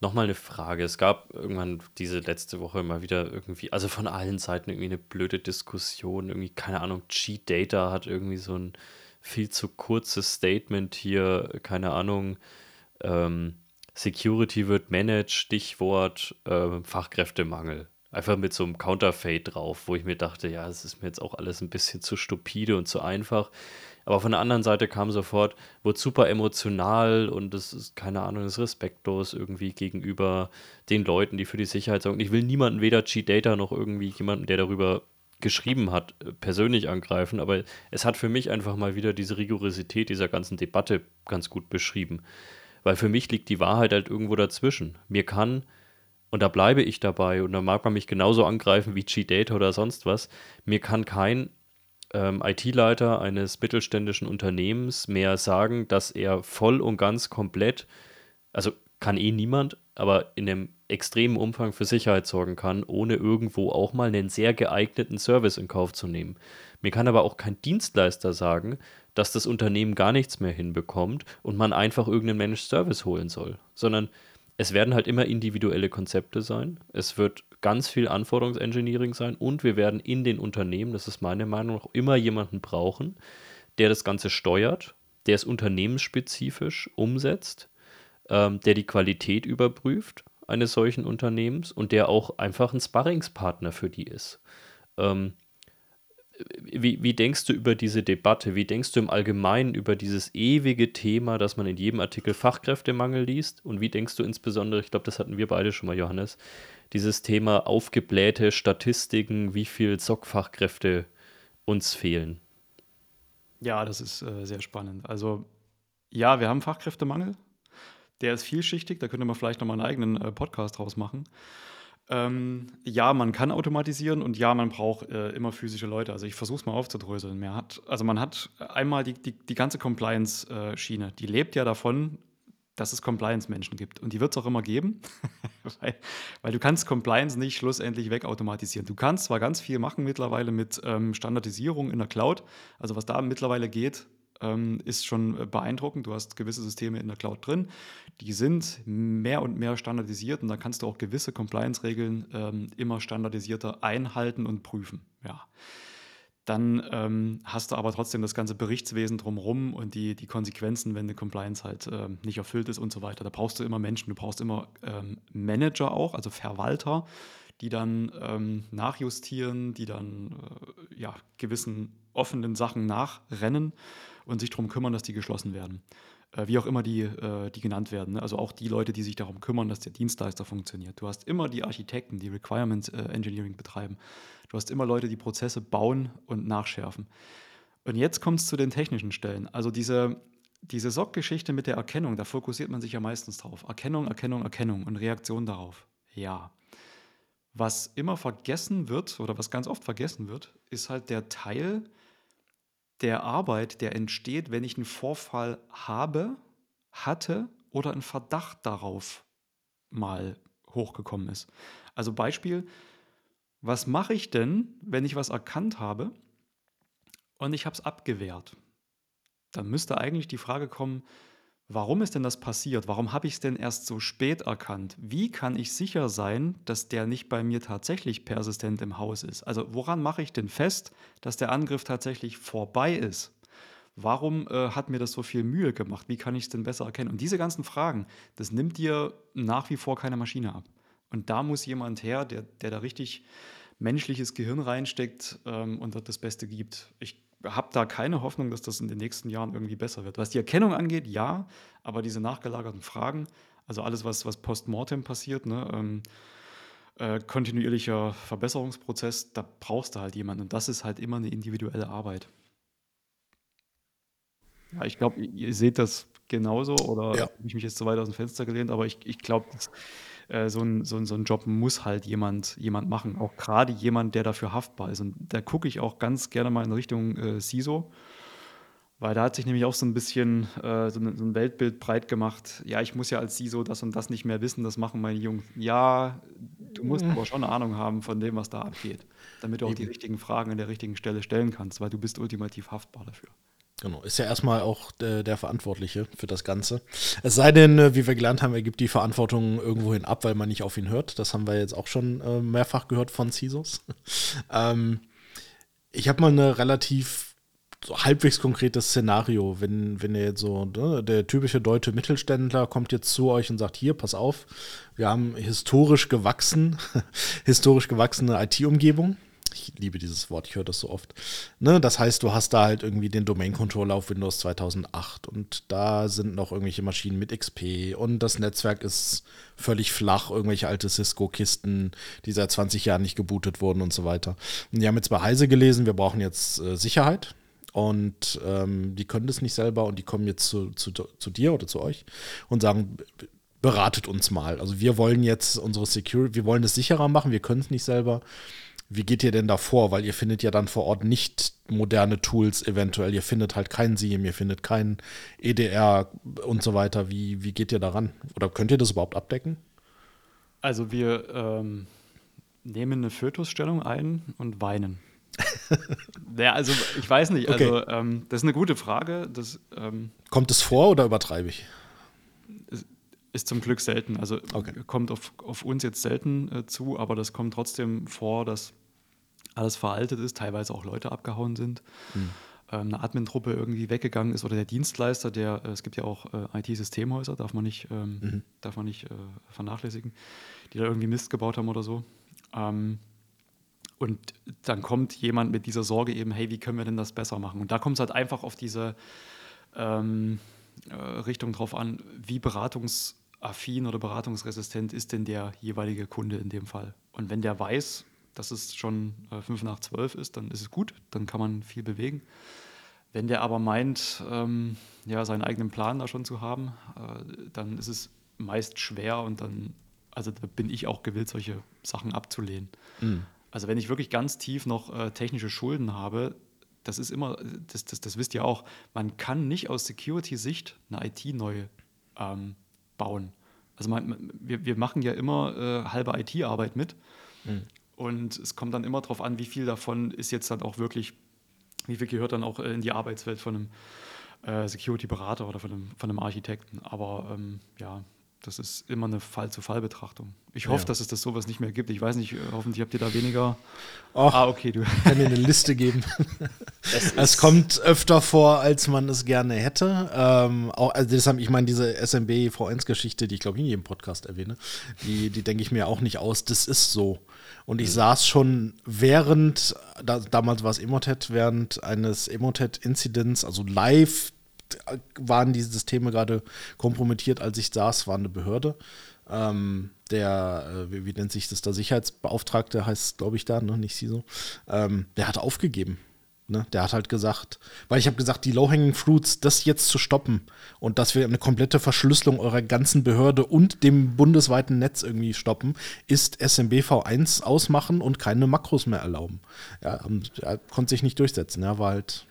nochmal eine Frage. Es gab irgendwann diese letzte Woche mal wieder irgendwie, also von allen Seiten irgendwie eine blöde Diskussion, irgendwie, keine Ahnung, Cheat Data hat irgendwie so ein viel zu kurzes Statement hier, keine Ahnung, ähm, Security wird managed, Stichwort äh, Fachkräftemangel. Einfach mit so einem Counterfeit drauf, wo ich mir dachte, ja, es ist mir jetzt auch alles ein bisschen zu stupide und zu einfach. Aber von der anderen Seite kam sofort, wurde super emotional und es ist, keine Ahnung, ist respektlos irgendwie gegenüber den Leuten, die für die Sicherheit sorgen. Ich will niemanden, weder Cheat Data noch irgendwie jemanden, der darüber geschrieben hat, persönlich angreifen, aber es hat für mich einfach mal wieder diese Rigorosität dieser ganzen Debatte ganz gut beschrieben. Weil für mich liegt die Wahrheit halt irgendwo dazwischen. Mir kann, und da bleibe ich dabei, und da mag man mich genauso angreifen wie Cheat Data oder sonst was, mir kann kein ähm, IT-Leiter eines mittelständischen Unternehmens mehr sagen, dass er voll und ganz komplett, also kann eh niemand, aber in einem extremen Umfang für Sicherheit sorgen kann, ohne irgendwo auch mal einen sehr geeigneten Service in Kauf zu nehmen. Mir kann aber auch kein Dienstleister sagen, dass das Unternehmen gar nichts mehr hinbekommt und man einfach irgendeinen Managed Service holen soll, sondern es werden halt immer individuelle Konzepte sein. Es wird ganz viel Anforderungsengineering sein und wir werden in den Unternehmen, das ist meine Meinung, noch immer jemanden brauchen, der das Ganze steuert, der es unternehmensspezifisch umsetzt, ähm, der die Qualität überprüft eines solchen Unternehmens und der auch einfach ein Sparringspartner für die ist. Ähm, wie, wie denkst du über diese Debatte? Wie denkst du im Allgemeinen über dieses ewige Thema, dass man in jedem Artikel Fachkräftemangel liest? Und wie denkst du insbesondere, ich glaube, das hatten wir beide schon mal, Johannes, dieses Thema aufgeblähte Statistiken, wie viel SOC-Fachkräfte uns fehlen? Ja, das ist äh, sehr spannend. Also ja, wir haben Fachkräftemangel. Der ist vielschichtig, da könnte man vielleicht nochmal einen eigenen äh, Podcast draus machen. Ähm, ja, man kann automatisieren und ja, man braucht äh, immer physische Leute. Also ich versuche es mal aufzudröseln. Man hat, also man hat einmal die, die, die ganze Compliance-Schiene, die lebt ja davon, dass es Compliance-Menschen gibt. Und die wird es auch immer geben, weil, weil, du kannst Compliance nicht schlussendlich wegautomatisieren. Du kannst zwar ganz viel machen mittlerweile mit ähm, Standardisierung in der Cloud, also was da mittlerweile geht, ähm, ist schon äh, beeindruckend. Du hast gewisse Systeme in der Cloud drin, die sind mehr und mehr standardisiert und da kannst du auch gewisse Compliance-Regeln ähm, immer standardisierter einhalten und prüfen. Ja. Dann ähm, hast du aber trotzdem das ganze Berichtswesen drumherum und die, die Konsequenzen, wenn eine Compliance halt ähm, nicht erfüllt ist und so weiter. Da brauchst du immer Menschen, du brauchst immer ähm, Manager auch, also Verwalter, die dann ähm, nachjustieren, die dann äh, ja, gewissen offenen Sachen nachrennen und sich darum kümmern, dass die geschlossen werden. Äh, wie auch immer die, äh, die genannt werden. Ne? Also auch die Leute, die sich darum kümmern, dass der Dienstleister funktioniert. Du hast immer die Architekten, die Requirement äh, Engineering betreiben. Du hast immer Leute, die Prozesse bauen und nachschärfen. Und jetzt kommt es zu den technischen Stellen. Also diese, diese SOC-Geschichte mit der Erkennung, da fokussiert man sich ja meistens drauf. Erkennung, Erkennung, Erkennung und Reaktion darauf. Ja. Was immer vergessen wird oder was ganz oft vergessen wird, ist halt der Teil, der Arbeit, der entsteht, wenn ich einen Vorfall habe, hatte oder ein Verdacht darauf mal hochgekommen ist. Also Beispiel, was mache ich denn, wenn ich was erkannt habe und ich habe es abgewehrt? Dann müsste eigentlich die Frage kommen, Warum ist denn das passiert? Warum habe ich es denn erst so spät erkannt? Wie kann ich sicher sein, dass der nicht bei mir tatsächlich persistent im Haus ist? Also woran mache ich denn fest, dass der Angriff tatsächlich vorbei ist? Warum äh, hat mir das so viel Mühe gemacht? Wie kann ich es denn besser erkennen? Und diese ganzen Fragen, das nimmt dir nach wie vor keine Maschine ab. Und da muss jemand her, der, der da richtig menschliches Gehirn reinsteckt ähm, und das Beste gibt. Ich habe da keine Hoffnung, dass das in den nächsten Jahren irgendwie besser wird. Was die Erkennung angeht, ja, aber diese nachgelagerten Fragen, also alles, was, was postmortem passiert, ne, ähm, äh, kontinuierlicher Verbesserungsprozess, da brauchst du halt jemanden. Und das ist halt immer eine individuelle Arbeit. Ja, ich glaube, ihr seht das genauso oder ja. habe ich mich jetzt zu weit aus dem Fenster gelehnt, aber ich, ich glaube, äh, so, ein, so, so ein Job muss halt jemand, jemand machen. Auch gerade jemand, der dafür haftbar ist. Und da gucke ich auch ganz gerne mal in Richtung äh, CISO. Weil da hat sich nämlich auch so ein bisschen äh, so, ein, Weltbild breit gemacht. Ja, ich muss ja als CISO das und das nicht mehr wissen, das machen meine Jungs. Ja, du musst aber schon eine Ahnung haben von dem, was da abgeht, damit du auch Eben. die richtigen Fragen an der richtigen Stelle stellen kannst, weil du bist ultimativ haftbar dafür. Genau, ist ja erstmal auch der, der, Verantwortliche für das Ganze. Es sei denn, äh, wie wir gelernt haben, er gibt die Verantwortung irgendwohin ab, weil man nicht auf ihn hört. Das haben wir jetzt auch schon äh, mehrfach gehört von CISOs. ähm, ich habe mal eine relativ so halbwegs konkretes Szenario, wenn, wenn ihr jetzt so, ne, der typische deutsche Mittelständler kommt jetzt zu euch und sagt, hier, pass auf, wir haben historisch gewachsen, historisch gewachsene IT-Umgebung ich liebe dieses Wort, ich höre das so oft. Ne? Das heißt, du hast da halt irgendwie den Domain-Controller auf Windows 2008 und da sind noch irgendwelche Maschinen mit XP und das Netzwerk ist völlig flach, irgendwelche alte Cisco-Kisten, die seit 20 Jahren nicht gebootet wurden und so weiter. Und die haben jetzt bei Heise gelesen, wir brauchen jetzt äh, Sicherheit und ähm, die können das nicht selber und die kommen jetzt zu, zu, zu dir oder zu euch und sagen, beratet uns mal. Also wir wollen jetzt unsere Security, wir wollen das sicherer machen, wir können es nicht selber. Wie geht ihr denn da vor? Weil ihr findet ja dann vor Ort nicht moderne Tools eventuell. Ihr findet halt kein SIEM, ihr findet kein EDR und so weiter. Wie, wie geht ihr daran? Oder könnt ihr das überhaupt abdecken? Also wir ähm, nehmen eine Fötusstellung ein und weinen. ja, also ich weiß nicht. Okay. Also ähm, das ist eine gute Frage. Das, ähm, Kommt es vor oder übertreibe ich? Ist zum Glück selten. Also okay. kommt auf, auf uns jetzt selten äh, zu, aber das kommt trotzdem vor, dass alles veraltet ist, teilweise auch Leute abgehauen sind. Mhm. Ähm, eine Admin-Truppe irgendwie weggegangen ist oder der Dienstleister, der, äh, es gibt ja auch äh, IT-Systemhäuser, darf man nicht, ähm, mhm. darf man nicht äh, vernachlässigen, die da irgendwie Mist gebaut haben oder so. Ähm, und dann kommt jemand mit dieser Sorge eben, hey, wie können wir denn das besser machen? Und da kommt es halt einfach auf diese ähm, äh, Richtung drauf an, wie beratungsaffin oder beratungsresistent ist denn der jeweilige Kunde in dem Fall. Und wenn der weiß, dass es schon äh, 5 nach 12 ist, dann ist es gut, dann kann man viel bewegen. Wenn der aber meint, ähm, ja, seinen eigenen Plan da schon zu haben, äh, dann ist es meist schwer und dann, also da bin ich auch gewillt, solche Sachen abzulehnen. Mhm. Also wenn ich wirklich ganz tief noch äh, technische Schulden habe, das ist immer, das, das, das wisst ihr auch, man kann nicht aus Security-Sicht eine IT neu ähm, bauen. Also man, wir, wir machen ja immer äh, halbe IT-Arbeit mit. Mhm. Und es kommt dann immer darauf an, wie viel davon ist jetzt dann auch wirklich, wie viel gehört dann auch in die Arbeitswelt von einem äh, Security-Berater oder von einem, von einem Architekten. Aber ähm, ja, das ist immer eine Fall-zu-Fall-Betrachtung. Ich hoffe, ja. dass es das sowas nicht mehr gibt. Ich weiß nicht, hoffentlich habt ihr da weniger. Och, ah, okay, du. Ich kann dir eine Liste geben. es kommt öfter vor, als man es gerne hätte. Ähm, auch, also deshalb, ich meine, diese SMB V1-Geschichte, die ich glaube ich in jedem Podcast erwähne, die, die denke ich mir auch nicht aus. Das ist so. Und ich mhm. saß schon während, da, damals war es Emotet, während eines Emotet-Inzidents, also live waren die Systeme gerade kompromittiert, als ich saß, war eine Behörde. Ähm, der, äh, wie, wie, nennt sich das da, Sicherheitsbeauftragte heißt, glaube ich, da, ne? nicht CISO, ähm, der hat aufgegeben. Ne? Der hat halt gesagt, weil ich habe gesagt, die Low-Hanging Fruits, das jetzt zu stoppen und dass wir eine komplette Verschlüsselung eurer ganzen Behörde und dem bundesweiten Netz irgendwie stoppen, ist SMBV1 ausmachen und keine Makros mehr erlauben. Ja, er konnte sich nicht durchsetzen. Er war halt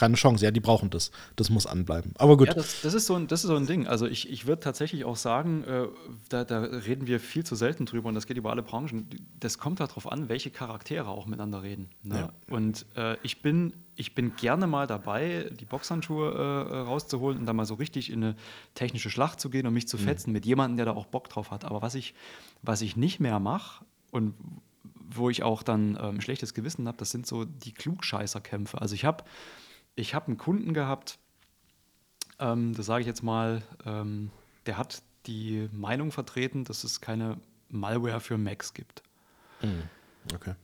keine Chance. Ja, die brauchen das. Das muss anbleiben. Aber gut. Ja, das, das, ist, so ein, das ist so ein Ding. Also ich, ich würde tatsächlich auch sagen, äh, da, da, reden wir viel zu selten drüber und das geht über alle Branchen. Das kommt darauf an, welche Charaktere auch miteinander reden. Ne? Ja. Und äh, ich, bin, ich bin gerne mal dabei, die Boxhandschuhe äh, rauszuholen und dann mal so richtig in eine technische Schlacht zu gehen und mich zu mhm. fetzen mit jemandem, der da auch Bock drauf hat. Aber was ich, was ich nicht mehr mache und wo ich auch dann ähm, schlechtes Gewissen habe, das sind so die Klugscheißerkämpfe. Also ich habe ich habe einen Kunden gehabt, ähm, das sage ich jetzt mal, ähm, der hat die Meinung vertreten, dass es keine Malware für Macs gibt. Mhm. Okay.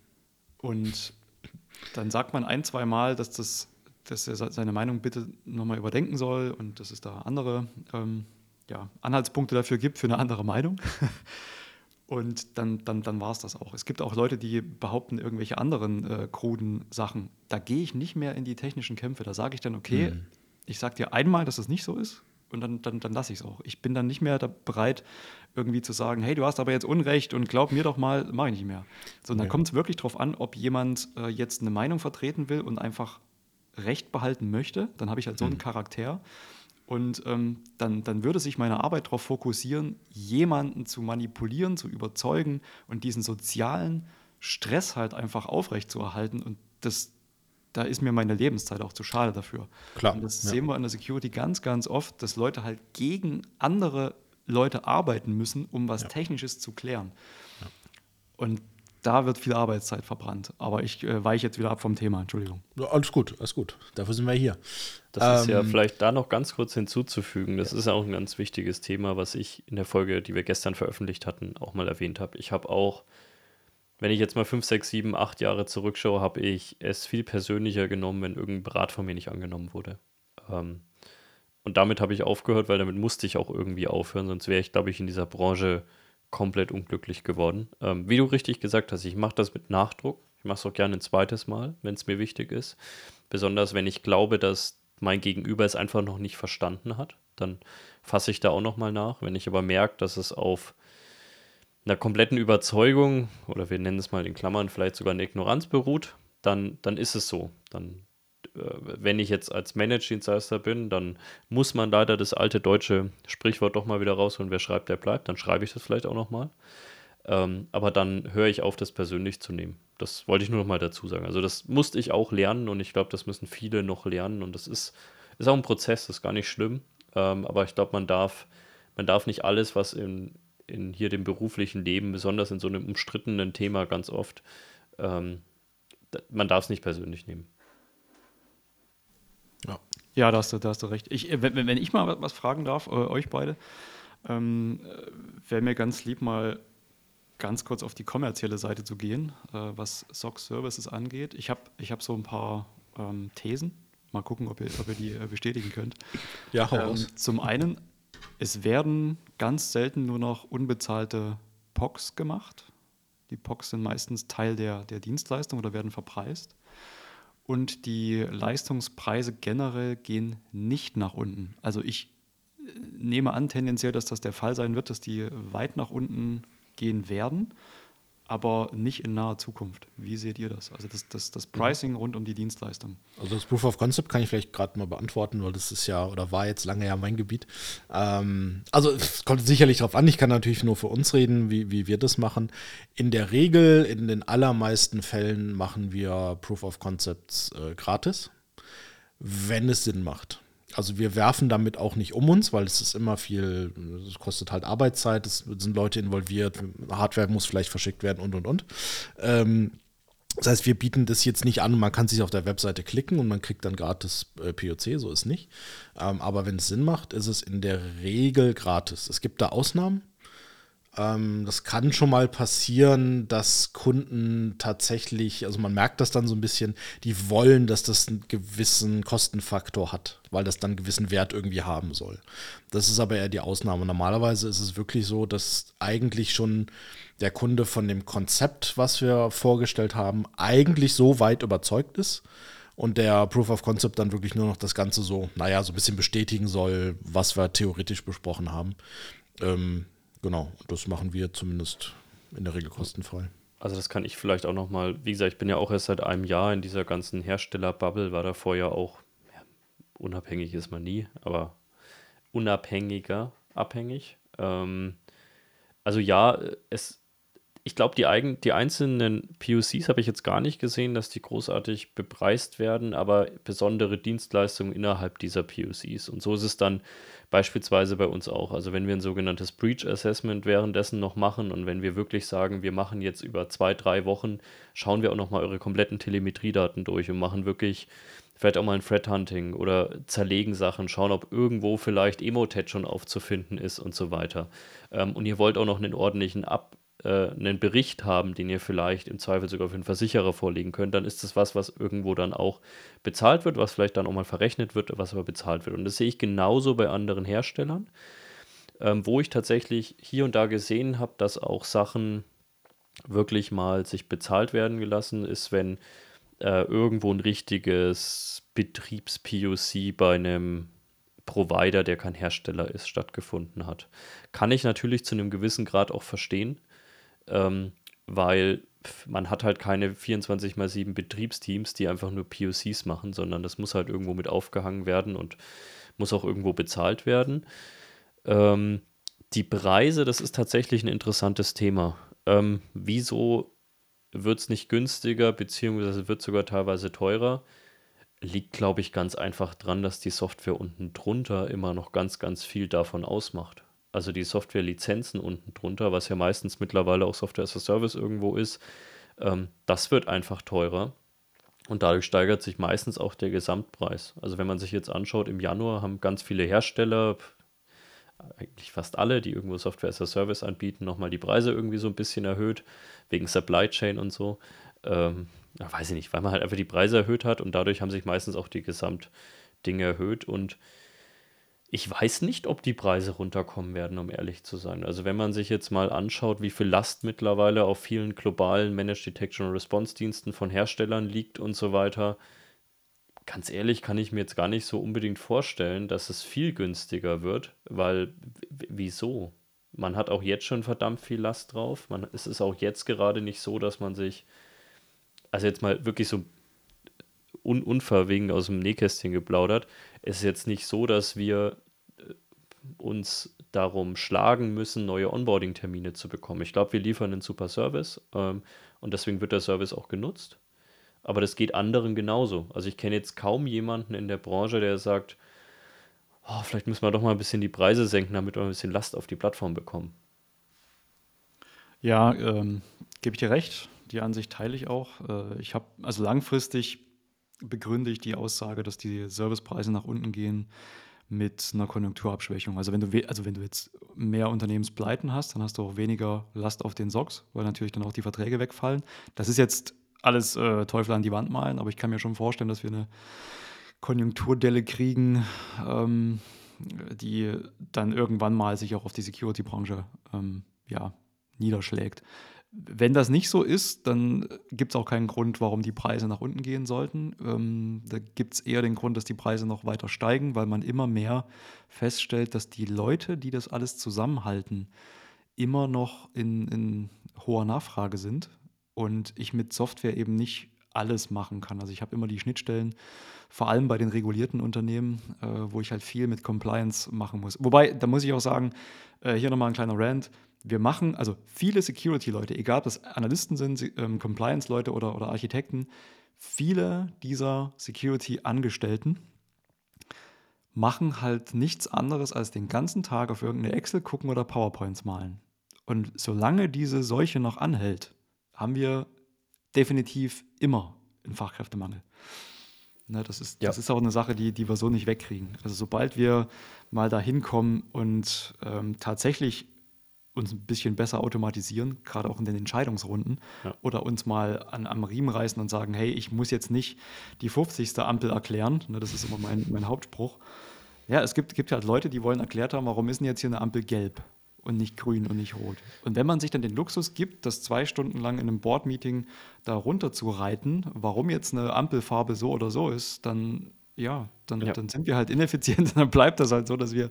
Und dann sagt man ein, zwei Mal, dass, das, dass er seine Meinung bitte nochmal überdenken soll und dass es da andere ähm, ja, Anhaltspunkte dafür gibt für eine andere Meinung. Und dann, dann, dann war es das auch. Es gibt auch Leute, die behaupten irgendwelche anderen äh, kruden Sachen. Da gehe ich nicht mehr in die technischen Kämpfe. Da sage ich dann, okay, mhm. ich sage dir einmal, dass es nicht so ist und dann, dann, dann lasse ich es auch. Ich bin dann nicht mehr bereit, irgendwie zu sagen, hey, du hast aber jetzt Unrecht und glaub mir doch mal, mache ich nicht mehr. Sondern okay. dann kommt es wirklich darauf an, ob jemand äh, jetzt eine Meinung vertreten will und einfach Recht behalten möchte, dann habe ich halt so einen mhm. Charakter. Und ähm, dann, dann würde sich meine Arbeit darauf fokussieren, jemanden zu manipulieren, zu überzeugen und diesen sozialen Stress halt einfach aufrechtzuerhalten. Und das, da ist mir meine Lebenszeit auch zu schade dafür. Klar. Und das ja. sehen wir in der Security ganz, ganz oft, dass Leute halt gegen andere Leute arbeiten müssen, um was ja. Technisches zu klären. Ja. Und da wird viel Arbeitszeit verbrannt. Aber ich äh, weiche jetzt wieder ab vom Thema, Entschuldigung. Ja, alles gut, alles gut. Dafür sind wir hier. Das ähm, ist ja ähm, vielleicht da noch ganz kurz hinzuzufügen. Das ja. ist ja auch ein ganz wichtiges Thema, was ich in der Folge, die wir gestern veröffentlicht hatten, auch mal erwähnt habe. Ich habe auch, wenn ich jetzt mal 5, 6, 7, 8 Jahre zurückschaue, habe ich es viel persönlicher genommen, wenn irgendein Berat von mir nicht angenommen wurde. Ähm, und damit habe ich aufgehört, weil damit musste ich auch irgendwie aufhören, sonst wäre ich, glaube ich, in dieser Branche komplett unglücklich geworden. Ähm, wie du richtig gesagt hast, ich mache das mit Nachdruck. Ich mache es auch gerne ein zweites Mal, wenn es mir wichtig ist. Besonders wenn ich glaube, dass mein Gegenüber es einfach noch nicht verstanden hat. Dann fasse ich da auch nochmal nach. Wenn ich aber merke, dass es auf einer kompletten Überzeugung oder wir nennen es mal in Klammern vielleicht sogar eine Ignoranz beruht, dann, dann ist es so. Dann wenn ich jetzt als Managed-Dienstleister bin, dann muss man leider das alte deutsche Sprichwort doch mal wieder rausholen, wer schreibt, der bleibt. Dann schreibe ich das vielleicht auch nochmal. Ähm, aber dann höre ich auf, das persönlich zu nehmen. Das wollte ich nur noch mal dazu sagen. Also das musste ich auch lernen und ich glaube, das müssen viele noch lernen und das ist, ist auch ein Prozess, das ist gar nicht schlimm. Ähm, aber ich glaube, man darf, man darf nicht alles, was in, in hier dem beruflichen Leben, besonders in so einem umstrittenen Thema ganz oft, ähm, man darf es nicht persönlich nehmen. Ja, da, hast du, da hast du recht. Ich, äh, wenn, wenn ich mal was fragen darf, äh, euch beide, ähm, äh, wäre mir ganz lieb, mal ganz kurz auf die kommerzielle Seite zu gehen, äh, was SOC Services angeht. Ich habe ich hab so ein paar ähm, Thesen. Mal gucken, ob ihr, ob ihr die äh, bestätigen könnt. Ja, hau ähm, Zum einen, es werden ganz selten nur noch unbezahlte POCs gemacht. Die POCs sind meistens Teil der, der Dienstleistung oder werden verpreist und die Leistungspreise generell gehen nicht nach unten. Also ich äh, nehme an tendenziell, dass das der Fall sein wird, dass die weit nach unten gehen werden aber nicht in naher Zukunft. Wie seht ihr das? Also das, das, das Pricing rund um die Dienstleistung. Also das Proof of Concept kann ich vielleicht gerade mal beantworten, weil das ist ja oder war jetzt lange ja mein Gebiet. Ähm, also es kommt sicherlich darauf an, ich kann natürlich nur für uns reden, wie, wie wir das machen. In der Regel, in den allermeisten Fällen machen wir Proof of Concepts äh, gratis, wenn es Sinn macht. Also wir werfen damit auch nicht um uns, weil es ist immer viel, es kostet halt Arbeitszeit, es sind Leute involviert, Hardware muss vielleicht verschickt werden und und und. Ähm, das heißt, wir bieten das jetzt nicht an, man kann sich auf der Webseite klicken und man kriegt dann gratis äh, POC, so ist nicht. Ähm, aber wenn es Sinn macht, ist es in der Regel gratis. Es gibt da Ausnahmen, das kann schon mal passieren, dass Kunden tatsächlich, also man merkt das dann so ein bisschen, die wollen, dass das einen gewissen Kostenfaktor hat, weil das dann einen gewissen Wert irgendwie haben soll. Das ist aber eher die Ausnahme. Normalerweise ist es wirklich so, dass eigentlich schon der Kunde von dem Konzept, was wir vorgestellt haben, eigentlich so weit überzeugt ist und der Proof of Concept dann wirklich nur noch das Ganze so, naja, so ein bisschen bestätigen soll, was wir theoretisch besprochen haben. Ähm, Genau, das machen wir zumindest in der Regel kostenfrei. Also das kann ich vielleicht auch noch mal, wie gesagt, ich bin ja auch erst seit einem Jahr in dieser ganzen Herstellerbubble, war davor ja auch, ja, unabhängig ist man nie, aber unabhängiger, abhängig. Ähm, also ja, es, ich glaube, die, die einzelnen POCs habe ich jetzt gar nicht gesehen, dass die großartig bepreist werden, aber besondere Dienstleistungen innerhalb dieser POCs. Und so ist es dann Beispielsweise bei uns auch. Also wenn wir ein sogenanntes Breach Assessment währenddessen noch machen und wenn wir wirklich sagen, wir machen jetzt über zwei, drei Wochen, schauen wir auch nochmal eure kompletten Telemetriedaten durch und machen wirklich vielleicht auch mal ein Threat Hunting oder zerlegen Sachen, schauen, ob irgendwo vielleicht Emotet schon aufzufinden ist und so weiter. Ähm, und ihr wollt auch noch einen ordentlichen Ab äh, einen Bericht haben, den ihr vielleicht im Zweifel sogar für einen Versicherer vorlegen könnt, dann ist das was, was irgendwo dann auch bezahlt wird, was vielleicht dann auch mal verrechnet wird, was aber bezahlt wird. Und das sehe ich genauso bei anderen Herstellern, ähm, wo ich tatsächlich hier und da gesehen habe, dass auch Sachen wirklich mal sich bezahlt werden gelassen ist, wenn äh, irgendwo ein richtiges Betriebs-POC bei einem Provider, der kein Hersteller ist, stattgefunden hat. Kann ich natürlich zu einem gewissen Grad auch verstehen. Ähm, weil man hat halt keine 24 mal 7 Betriebsteams, die einfach nur POCs machen, sondern das muss halt irgendwo mit aufgehangen werden und muss auch irgendwo bezahlt werden. Ähm, die Preise, das ist tatsächlich ein interessantes Thema. Ähm, wieso wird es nicht günstiger, beziehungsweise wird sogar teilweise teurer? Liegt, glaube ich, ganz einfach dran, dass die Software unten drunter immer noch ganz, ganz viel davon ausmacht. Also die Software-Lizenzen unten drunter, was ja meistens mittlerweile auch Software as a Service irgendwo ist, ähm, das wird einfach teurer. Und dadurch steigert sich meistens auch der Gesamtpreis. Also wenn man sich jetzt anschaut, im Januar haben ganz viele Hersteller, eigentlich fast alle, die irgendwo Software as a Service anbieten, nochmal die Preise irgendwie so ein bisschen erhöht, wegen Supply Chain und so. Ähm, weiß ich nicht, weil man halt einfach die Preise erhöht hat und dadurch haben sich meistens auch die Gesamtdinge erhöht und ich weiß nicht, ob die Preise runterkommen werden, um ehrlich zu sein. Also wenn man sich jetzt mal anschaut, wie viel Last mittlerweile auf vielen globalen Managed Detection Response Diensten von Herstellern liegt und so weiter, ganz ehrlich kann ich mir jetzt gar nicht so unbedingt vorstellen, dass es viel günstiger wird, weil wieso? Man hat auch jetzt schon verdammt viel Last drauf. Man, es ist auch jetzt gerade nicht so, dass man sich, also jetzt mal wirklich so un unverwegen aus dem Nähkästchen geplaudert, es ist jetzt nicht so, dass wir äh, uns darum schlagen müssen, neue Onboarding-Termine zu bekommen. Ich glaube, wir liefern einen super Service ähm, und deswegen wird der Service auch genutzt. Aber das geht anderen genauso. Also ich kenne jetzt kaum jemanden in der Branche, der sagt, oh, vielleicht müssen wir doch mal ein bisschen die Preise senken, damit wir ein bisschen Last auf die Plattform bekommen. Ja, ähm, gebe ich dir recht. Die Ansicht teile ich auch. Äh, ich habe, also langfristig begründe ich die Aussage, dass die Servicepreise nach unten gehen mit einer Konjunkturabschwächung. Also wenn du, also wenn du jetzt mehr Unternehmenspleiten hast, dann hast du auch weniger Last auf den Socks, weil natürlich dann auch die Verträge wegfallen. Das ist jetzt alles äh, Teufel an die Wand malen, aber ich kann mir schon vorstellen, dass wir eine Konjunkturdelle kriegen, ähm, die dann irgendwann mal sich auch auf die Security-Branche ähm, ja, niederschlägt. Wenn das nicht so ist, dann gibt es auch keinen Grund, warum die Preise nach unten gehen sollten. Ähm, da gibt es eher den Grund, dass die Preise noch weiter steigen, weil man immer mehr feststellt, dass die Leute, die das alles zusammenhalten, immer noch in, in hoher Nachfrage sind und ich mit Software eben nicht alles machen kann. Also ich habe immer die Schnittstellen, vor allem bei den regulierten Unternehmen, äh, wo ich halt viel mit Compliance machen muss. Wobei, da muss ich auch sagen, äh, hier nochmal ein kleiner Rant. Wir machen, also viele Security-Leute, egal ob das Analysten sind, ähm, Compliance-Leute oder, oder Architekten, viele dieser Security-Angestellten machen halt nichts anderes als den ganzen Tag auf irgendeine Excel gucken oder PowerPoints malen. Und solange diese Seuche noch anhält, haben wir definitiv immer einen Fachkräftemangel. Ne, das, ist, ja. das ist auch eine Sache, die, die wir so nicht wegkriegen. Also sobald wir mal dahin kommen und ähm, tatsächlich uns ein bisschen besser automatisieren, gerade auch in den Entscheidungsrunden, ja. oder uns mal an, am Riemen reißen und sagen, hey, ich muss jetzt nicht die 50. Ampel erklären, ne, das ist immer mein, mein Hauptspruch. Ja, es gibt, gibt halt Leute, die wollen erklärt haben, warum ist denn jetzt hier eine Ampel gelb? und nicht grün und nicht rot. Und wenn man sich dann den Luxus gibt, das zwei Stunden lang in einem Board-Meeting da runter zu reiten, warum jetzt eine Ampelfarbe so oder so ist, dann ja, dann, ja. dann sind wir halt ineffizient und dann bleibt das halt so, dass wir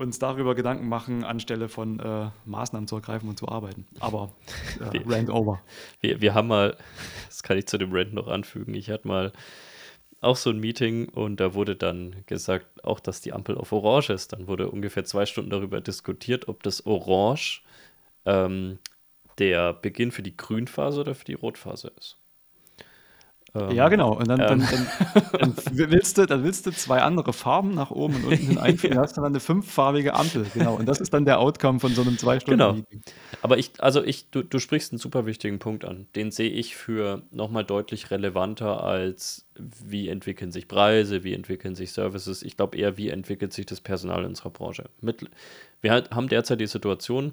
uns darüber Gedanken machen, anstelle von äh, Maßnahmen zu ergreifen und zu arbeiten. Aber äh, Rand over. Wir, wir haben mal, das kann ich zu dem Rand noch anfügen, ich hatte mal auch so ein Meeting und da wurde dann gesagt, auch dass die Ampel auf Orange ist. Dann wurde ungefähr zwei Stunden darüber diskutiert, ob das Orange ähm, der Beginn für die Grünphase oder für die Rotphase ist. Ähm, ja, genau. Und dann, ähm. dann, dann, dann, willst du, dann willst du zwei andere Farben nach oben und unten hin einfügen. Dann hast du dann eine fünffarbige Ampel. Genau. Und das ist dann der Outcome von so einem zwei Stunden genau. Meeting. Aber ich, also ich, du, du sprichst einen super wichtigen Punkt an. Den sehe ich für nochmal deutlich relevanter als wie entwickeln sich Preise, wie entwickeln sich Services. Ich glaube eher, wie entwickelt sich das Personal in unserer Branche. Mit, wir haben derzeit die Situation,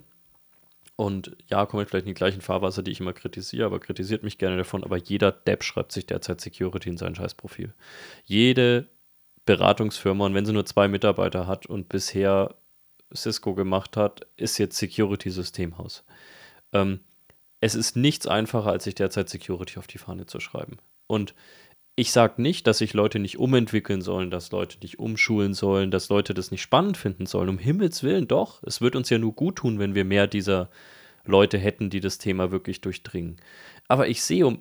und ja, komme ich vielleicht in die gleichen Fahrwasser, die ich immer kritisiere, aber kritisiert mich gerne davon. Aber jeder Depp schreibt sich derzeit Security in sein Scheißprofil. Jede Beratungsfirma, und wenn sie nur zwei Mitarbeiter hat und bisher Cisco gemacht hat, ist jetzt Security-Systemhaus. Ähm, es ist nichts einfacher, als sich derzeit Security auf die Fahne zu schreiben. Und ich sage nicht, dass sich Leute nicht umentwickeln sollen, dass Leute nicht umschulen sollen, dass Leute das nicht spannend finden sollen. Um Himmels Willen doch. Es wird uns ja nur gut tun, wenn wir mehr dieser Leute hätten, die das Thema wirklich durchdringen. Aber ich sehe, um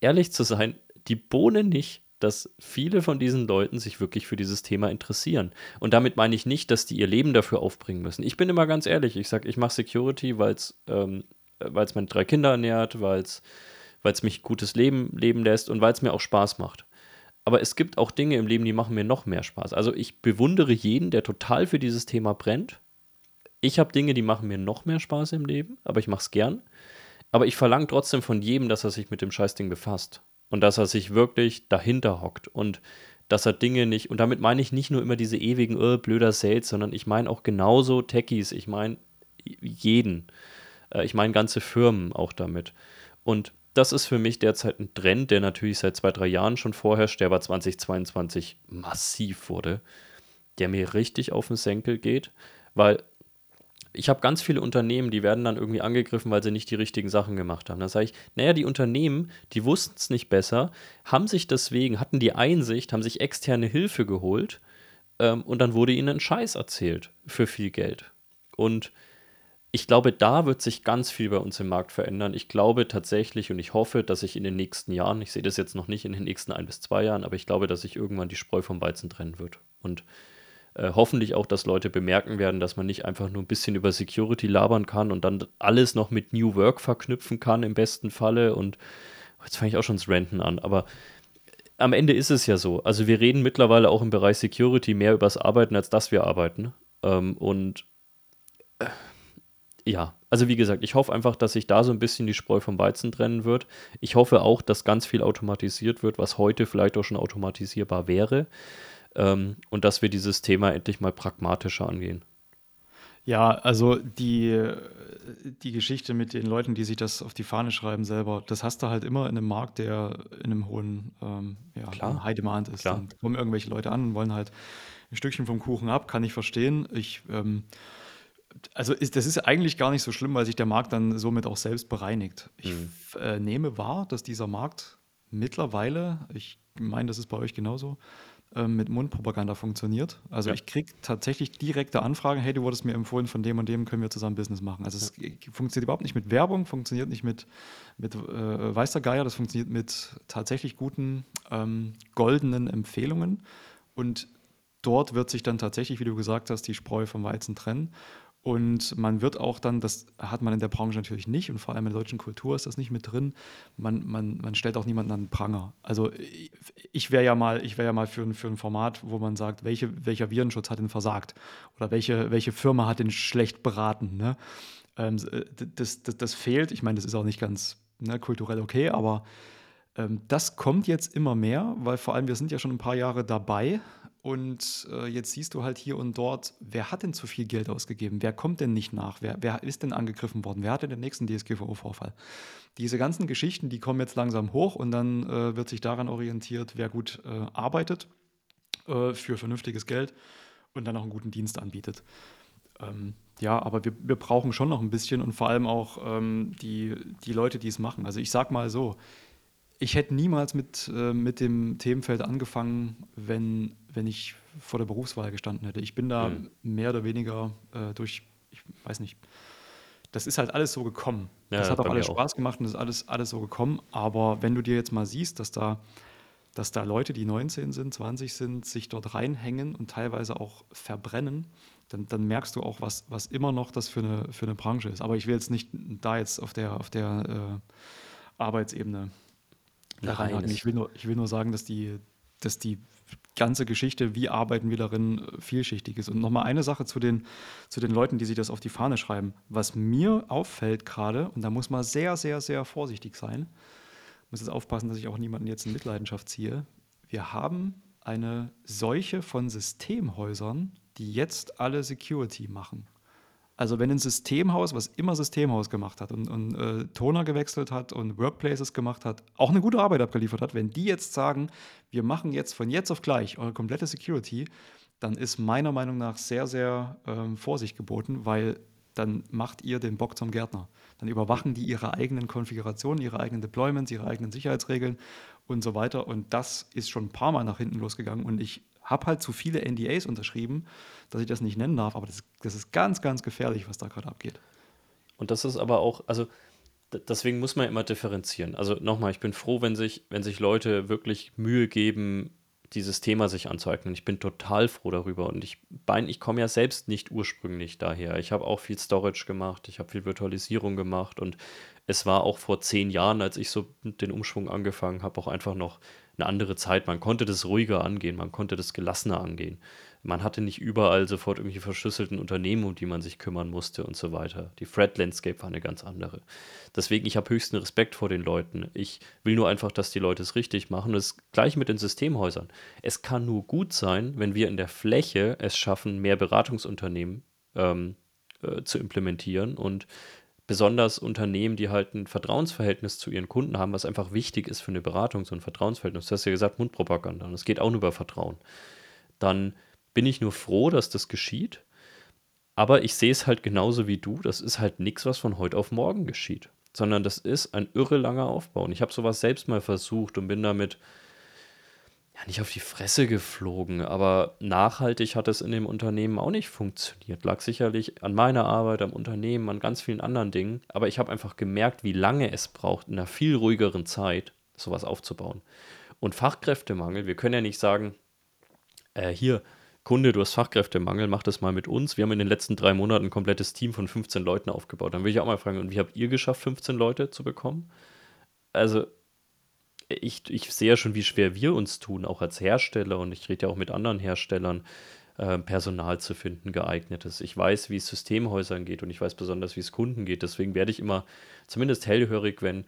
ehrlich zu sein, die Bohne nicht, dass viele von diesen Leuten sich wirklich für dieses Thema interessieren. Und damit meine ich nicht, dass die ihr Leben dafür aufbringen müssen. Ich bin immer ganz ehrlich, ich sage, ich mache Security, weil es ähm, meine drei Kinder ernährt, weil es mich gutes Leben leben lässt und weil es mir auch Spaß macht. Aber es gibt auch Dinge im Leben, die machen mir noch mehr Spaß. Also ich bewundere jeden, der total für dieses Thema brennt. Ich habe Dinge, die machen mir noch mehr Spaß im Leben, aber ich mache es gern. Aber ich verlange trotzdem von jedem, dass er sich mit dem Scheißding befasst. Und dass er sich wirklich dahinter hockt. Und dass er Dinge nicht, und damit meine ich nicht nur immer diese ewigen, oh, blöder Sales, sondern ich meine auch genauso Techies. Ich meine jeden. Äh, ich meine ganze Firmen auch damit. Und das ist für mich derzeit ein Trend, der natürlich seit zwei, drei Jahren schon vorherrscht, der aber 2022 massiv wurde, der mir richtig auf den Senkel geht, weil ich habe ganz viele Unternehmen, die werden dann irgendwie angegriffen, weil sie nicht die richtigen Sachen gemacht haben. Da sage ich, naja, die Unternehmen, die wussten es nicht besser, haben sich deswegen, hatten die Einsicht, haben sich externe Hilfe geholt ähm, und dann wurde ihnen ein Scheiß erzählt für viel Geld. Und ich glaube, da wird sich ganz viel bei uns im Markt verändern. Ich glaube tatsächlich und ich hoffe, dass sich in den nächsten Jahren, ich sehe das jetzt noch nicht in den nächsten ein bis zwei Jahren, aber ich glaube, dass sich irgendwann die Spreu vom Weizen trennen wird. Und äh, hoffentlich auch, dass Leute bemerken werden, dass man nicht einfach nur ein bisschen über Security labern kann und dann alles noch mit New Work verknüpfen kann im besten Falle. Und jetzt fange ich auch schon das Renten an, aber am Ende ist es ja so. Also wir reden mittlerweile auch im Bereich Security mehr über das Arbeiten, als dass wir arbeiten. Ähm, und äh, ja, also wie gesagt, ich hoffe einfach, dass sich da so ein bisschen die Spreu vom Weizen trennen wird. Ich hoffe auch, dass ganz viel automatisiert wird, was heute vielleicht auch schon automatisierbar wäre. Ähm, und dass wir dieses Thema endlich mal pragmatischer angehen. Ja, also die, die Geschichte mit den Leuten, die sich das auf die Fahne schreiben selber, das hast du halt immer in einem Markt, der in einem hohen ähm, ja. High Demand ist. Klar. Dann kommen irgendwelche Leute an und wollen halt ein Stückchen vom Kuchen ab, kann ich verstehen. Ich ähm, also ist, das ist eigentlich gar nicht so schlimm, weil sich der Markt dann somit auch selbst bereinigt. Ich mhm. äh, nehme wahr, dass dieser Markt mittlerweile, ich meine, das ist bei euch genauso, äh, mit Mundpropaganda funktioniert. Also ja. ich kriege tatsächlich direkte Anfragen, hey, du wurdest mir empfohlen, von dem und dem können wir zusammen Business machen. Also es ja. funktioniert überhaupt nicht mit Werbung, funktioniert nicht mit, mit äh, Weißer Geier, das funktioniert mit tatsächlich guten, ähm, goldenen Empfehlungen. Und dort wird sich dann tatsächlich, wie du gesagt hast, die Spreu vom Weizen trennen. Und man wird auch dann, das hat man in der Branche natürlich nicht und vor allem in der deutschen Kultur ist das nicht mit drin, man, man, man stellt auch niemanden an den Pranger. Also ich wäre ja mal, ich wäre ja mal für, ein, für ein Format, wo man sagt, welche, welcher Virenschutz hat denn versagt oder welche, welche Firma hat den schlecht beraten. Ne? Ähm, das, das, das fehlt, ich meine, das ist auch nicht ganz ne, kulturell okay, aber ähm, das kommt jetzt immer mehr, weil vor allem wir sind ja schon ein paar Jahre dabei und äh, jetzt siehst du halt hier und dort, wer hat denn zu viel Geld ausgegeben? Wer kommt denn nicht nach? Wer, wer ist denn angegriffen worden? Wer hatte den nächsten DSGVO-Vorfall? Diese ganzen Geschichten, die kommen jetzt langsam hoch und dann äh, wird sich daran orientiert, wer gut äh, arbeitet äh, für vernünftiges Geld und dann auch einen guten Dienst anbietet. Ähm, ja, aber wir, wir brauchen schon noch ein bisschen und vor allem auch ähm, die, die Leute, die es machen. Also ich sag mal so, ich hätte niemals mit, äh, mit dem Themenfeld angefangen, wenn, wenn ich vor der Berufswahl gestanden hätte. Ich bin da mhm. mehr oder weniger äh, durch, ich weiß nicht, das ist halt alles so gekommen. Ja, das hat auch alles Spaß auch. gemacht und das ist alles, alles so gekommen. Aber wenn du dir jetzt mal siehst, dass da, dass da Leute, die 19 sind, 20 sind, sich dort reinhängen und teilweise auch verbrennen, dann, dann merkst du auch, was, was immer noch das für eine, für eine Branche ist. Aber ich will jetzt nicht da jetzt auf der, auf der äh, Arbeitsebene Nein, ich will, nur, ich will nur sagen, dass die, dass die ganze Geschichte, wie arbeiten wir darin, vielschichtig ist. Und nochmal eine Sache zu den, zu den Leuten, die sich das auf die Fahne schreiben. Was mir auffällt gerade, und da muss man sehr, sehr, sehr vorsichtig sein, muss jetzt aufpassen, dass ich auch niemanden jetzt in Mitleidenschaft ziehe. Wir haben eine Seuche von Systemhäusern, die jetzt alle Security machen. Also wenn ein Systemhaus, was immer Systemhaus gemacht hat und, und äh, Toner gewechselt hat und Workplaces gemacht hat, auch eine gute Arbeit abgeliefert hat, wenn die jetzt sagen, wir machen jetzt von jetzt auf gleich eure komplette Security, dann ist meiner Meinung nach sehr, sehr ähm, Vorsicht geboten, weil dann macht ihr den Bock zum Gärtner. Dann überwachen die ihre eigenen Konfigurationen, ihre eigenen Deployments, ihre eigenen Sicherheitsregeln und so weiter. Und das ist schon ein paar Mal nach hinten losgegangen. Und ich habe halt zu viele NDAs unterschrieben, dass ich das nicht nennen darf, aber das, das ist ganz, ganz gefährlich, was da gerade abgeht. Und das ist aber auch, also deswegen muss man immer differenzieren. Also nochmal, ich bin froh, wenn sich, wenn sich Leute wirklich Mühe geben, dieses Thema sich anzueignen. Ich bin total froh darüber und ich, ich komme ja selbst nicht ursprünglich daher. Ich habe auch viel Storage gemacht, ich habe viel Virtualisierung gemacht und es war auch vor zehn Jahren, als ich so den Umschwung angefangen habe, auch einfach noch eine andere Zeit. Man konnte das ruhiger angehen, man konnte das gelassener angehen man hatte nicht überall sofort irgendwelche verschlüsselten Unternehmen, um die man sich kümmern musste und so weiter. Die Threat Landscape war eine ganz andere. Deswegen, ich habe höchsten Respekt vor den Leuten. Ich will nur einfach, dass die Leute es richtig machen. Das gleiche mit den Systemhäusern. Es kann nur gut sein, wenn wir in der Fläche es schaffen, mehr Beratungsunternehmen ähm, äh, zu implementieren und besonders Unternehmen, die halt ein Vertrauensverhältnis zu ihren Kunden haben, was einfach wichtig ist für eine Beratung, so ein Vertrauensverhältnis. Du hast ja gesagt, Mundpropaganda. Und es geht auch nur über Vertrauen. Dann bin ich nur froh, dass das geschieht. Aber ich sehe es halt genauso wie du. Das ist halt nichts, was von heute auf morgen geschieht. Sondern das ist ein irre langer Aufbau. Und ich habe sowas selbst mal versucht und bin damit ja nicht auf die Fresse geflogen. Aber nachhaltig hat es in dem Unternehmen auch nicht funktioniert. Lag sicherlich an meiner Arbeit, am Unternehmen, an ganz vielen anderen Dingen. Aber ich habe einfach gemerkt, wie lange es braucht, in einer viel ruhigeren Zeit, sowas aufzubauen. Und Fachkräftemangel, wir können ja nicht sagen, äh, hier, Kunde, du hast Fachkräftemangel, mach das mal mit uns. Wir haben in den letzten drei Monaten ein komplettes Team von 15 Leuten aufgebaut. Dann will ich auch mal fragen, und wie habt ihr geschafft, 15 Leute zu bekommen? Also, ich, ich sehe ja schon, wie schwer wir uns tun, auch als Hersteller, und ich rede ja auch mit anderen Herstellern, äh, Personal zu finden, geeignetes. Ich weiß, wie es Systemhäusern geht und ich weiß besonders, wie es Kunden geht. Deswegen werde ich immer zumindest hellhörig, wenn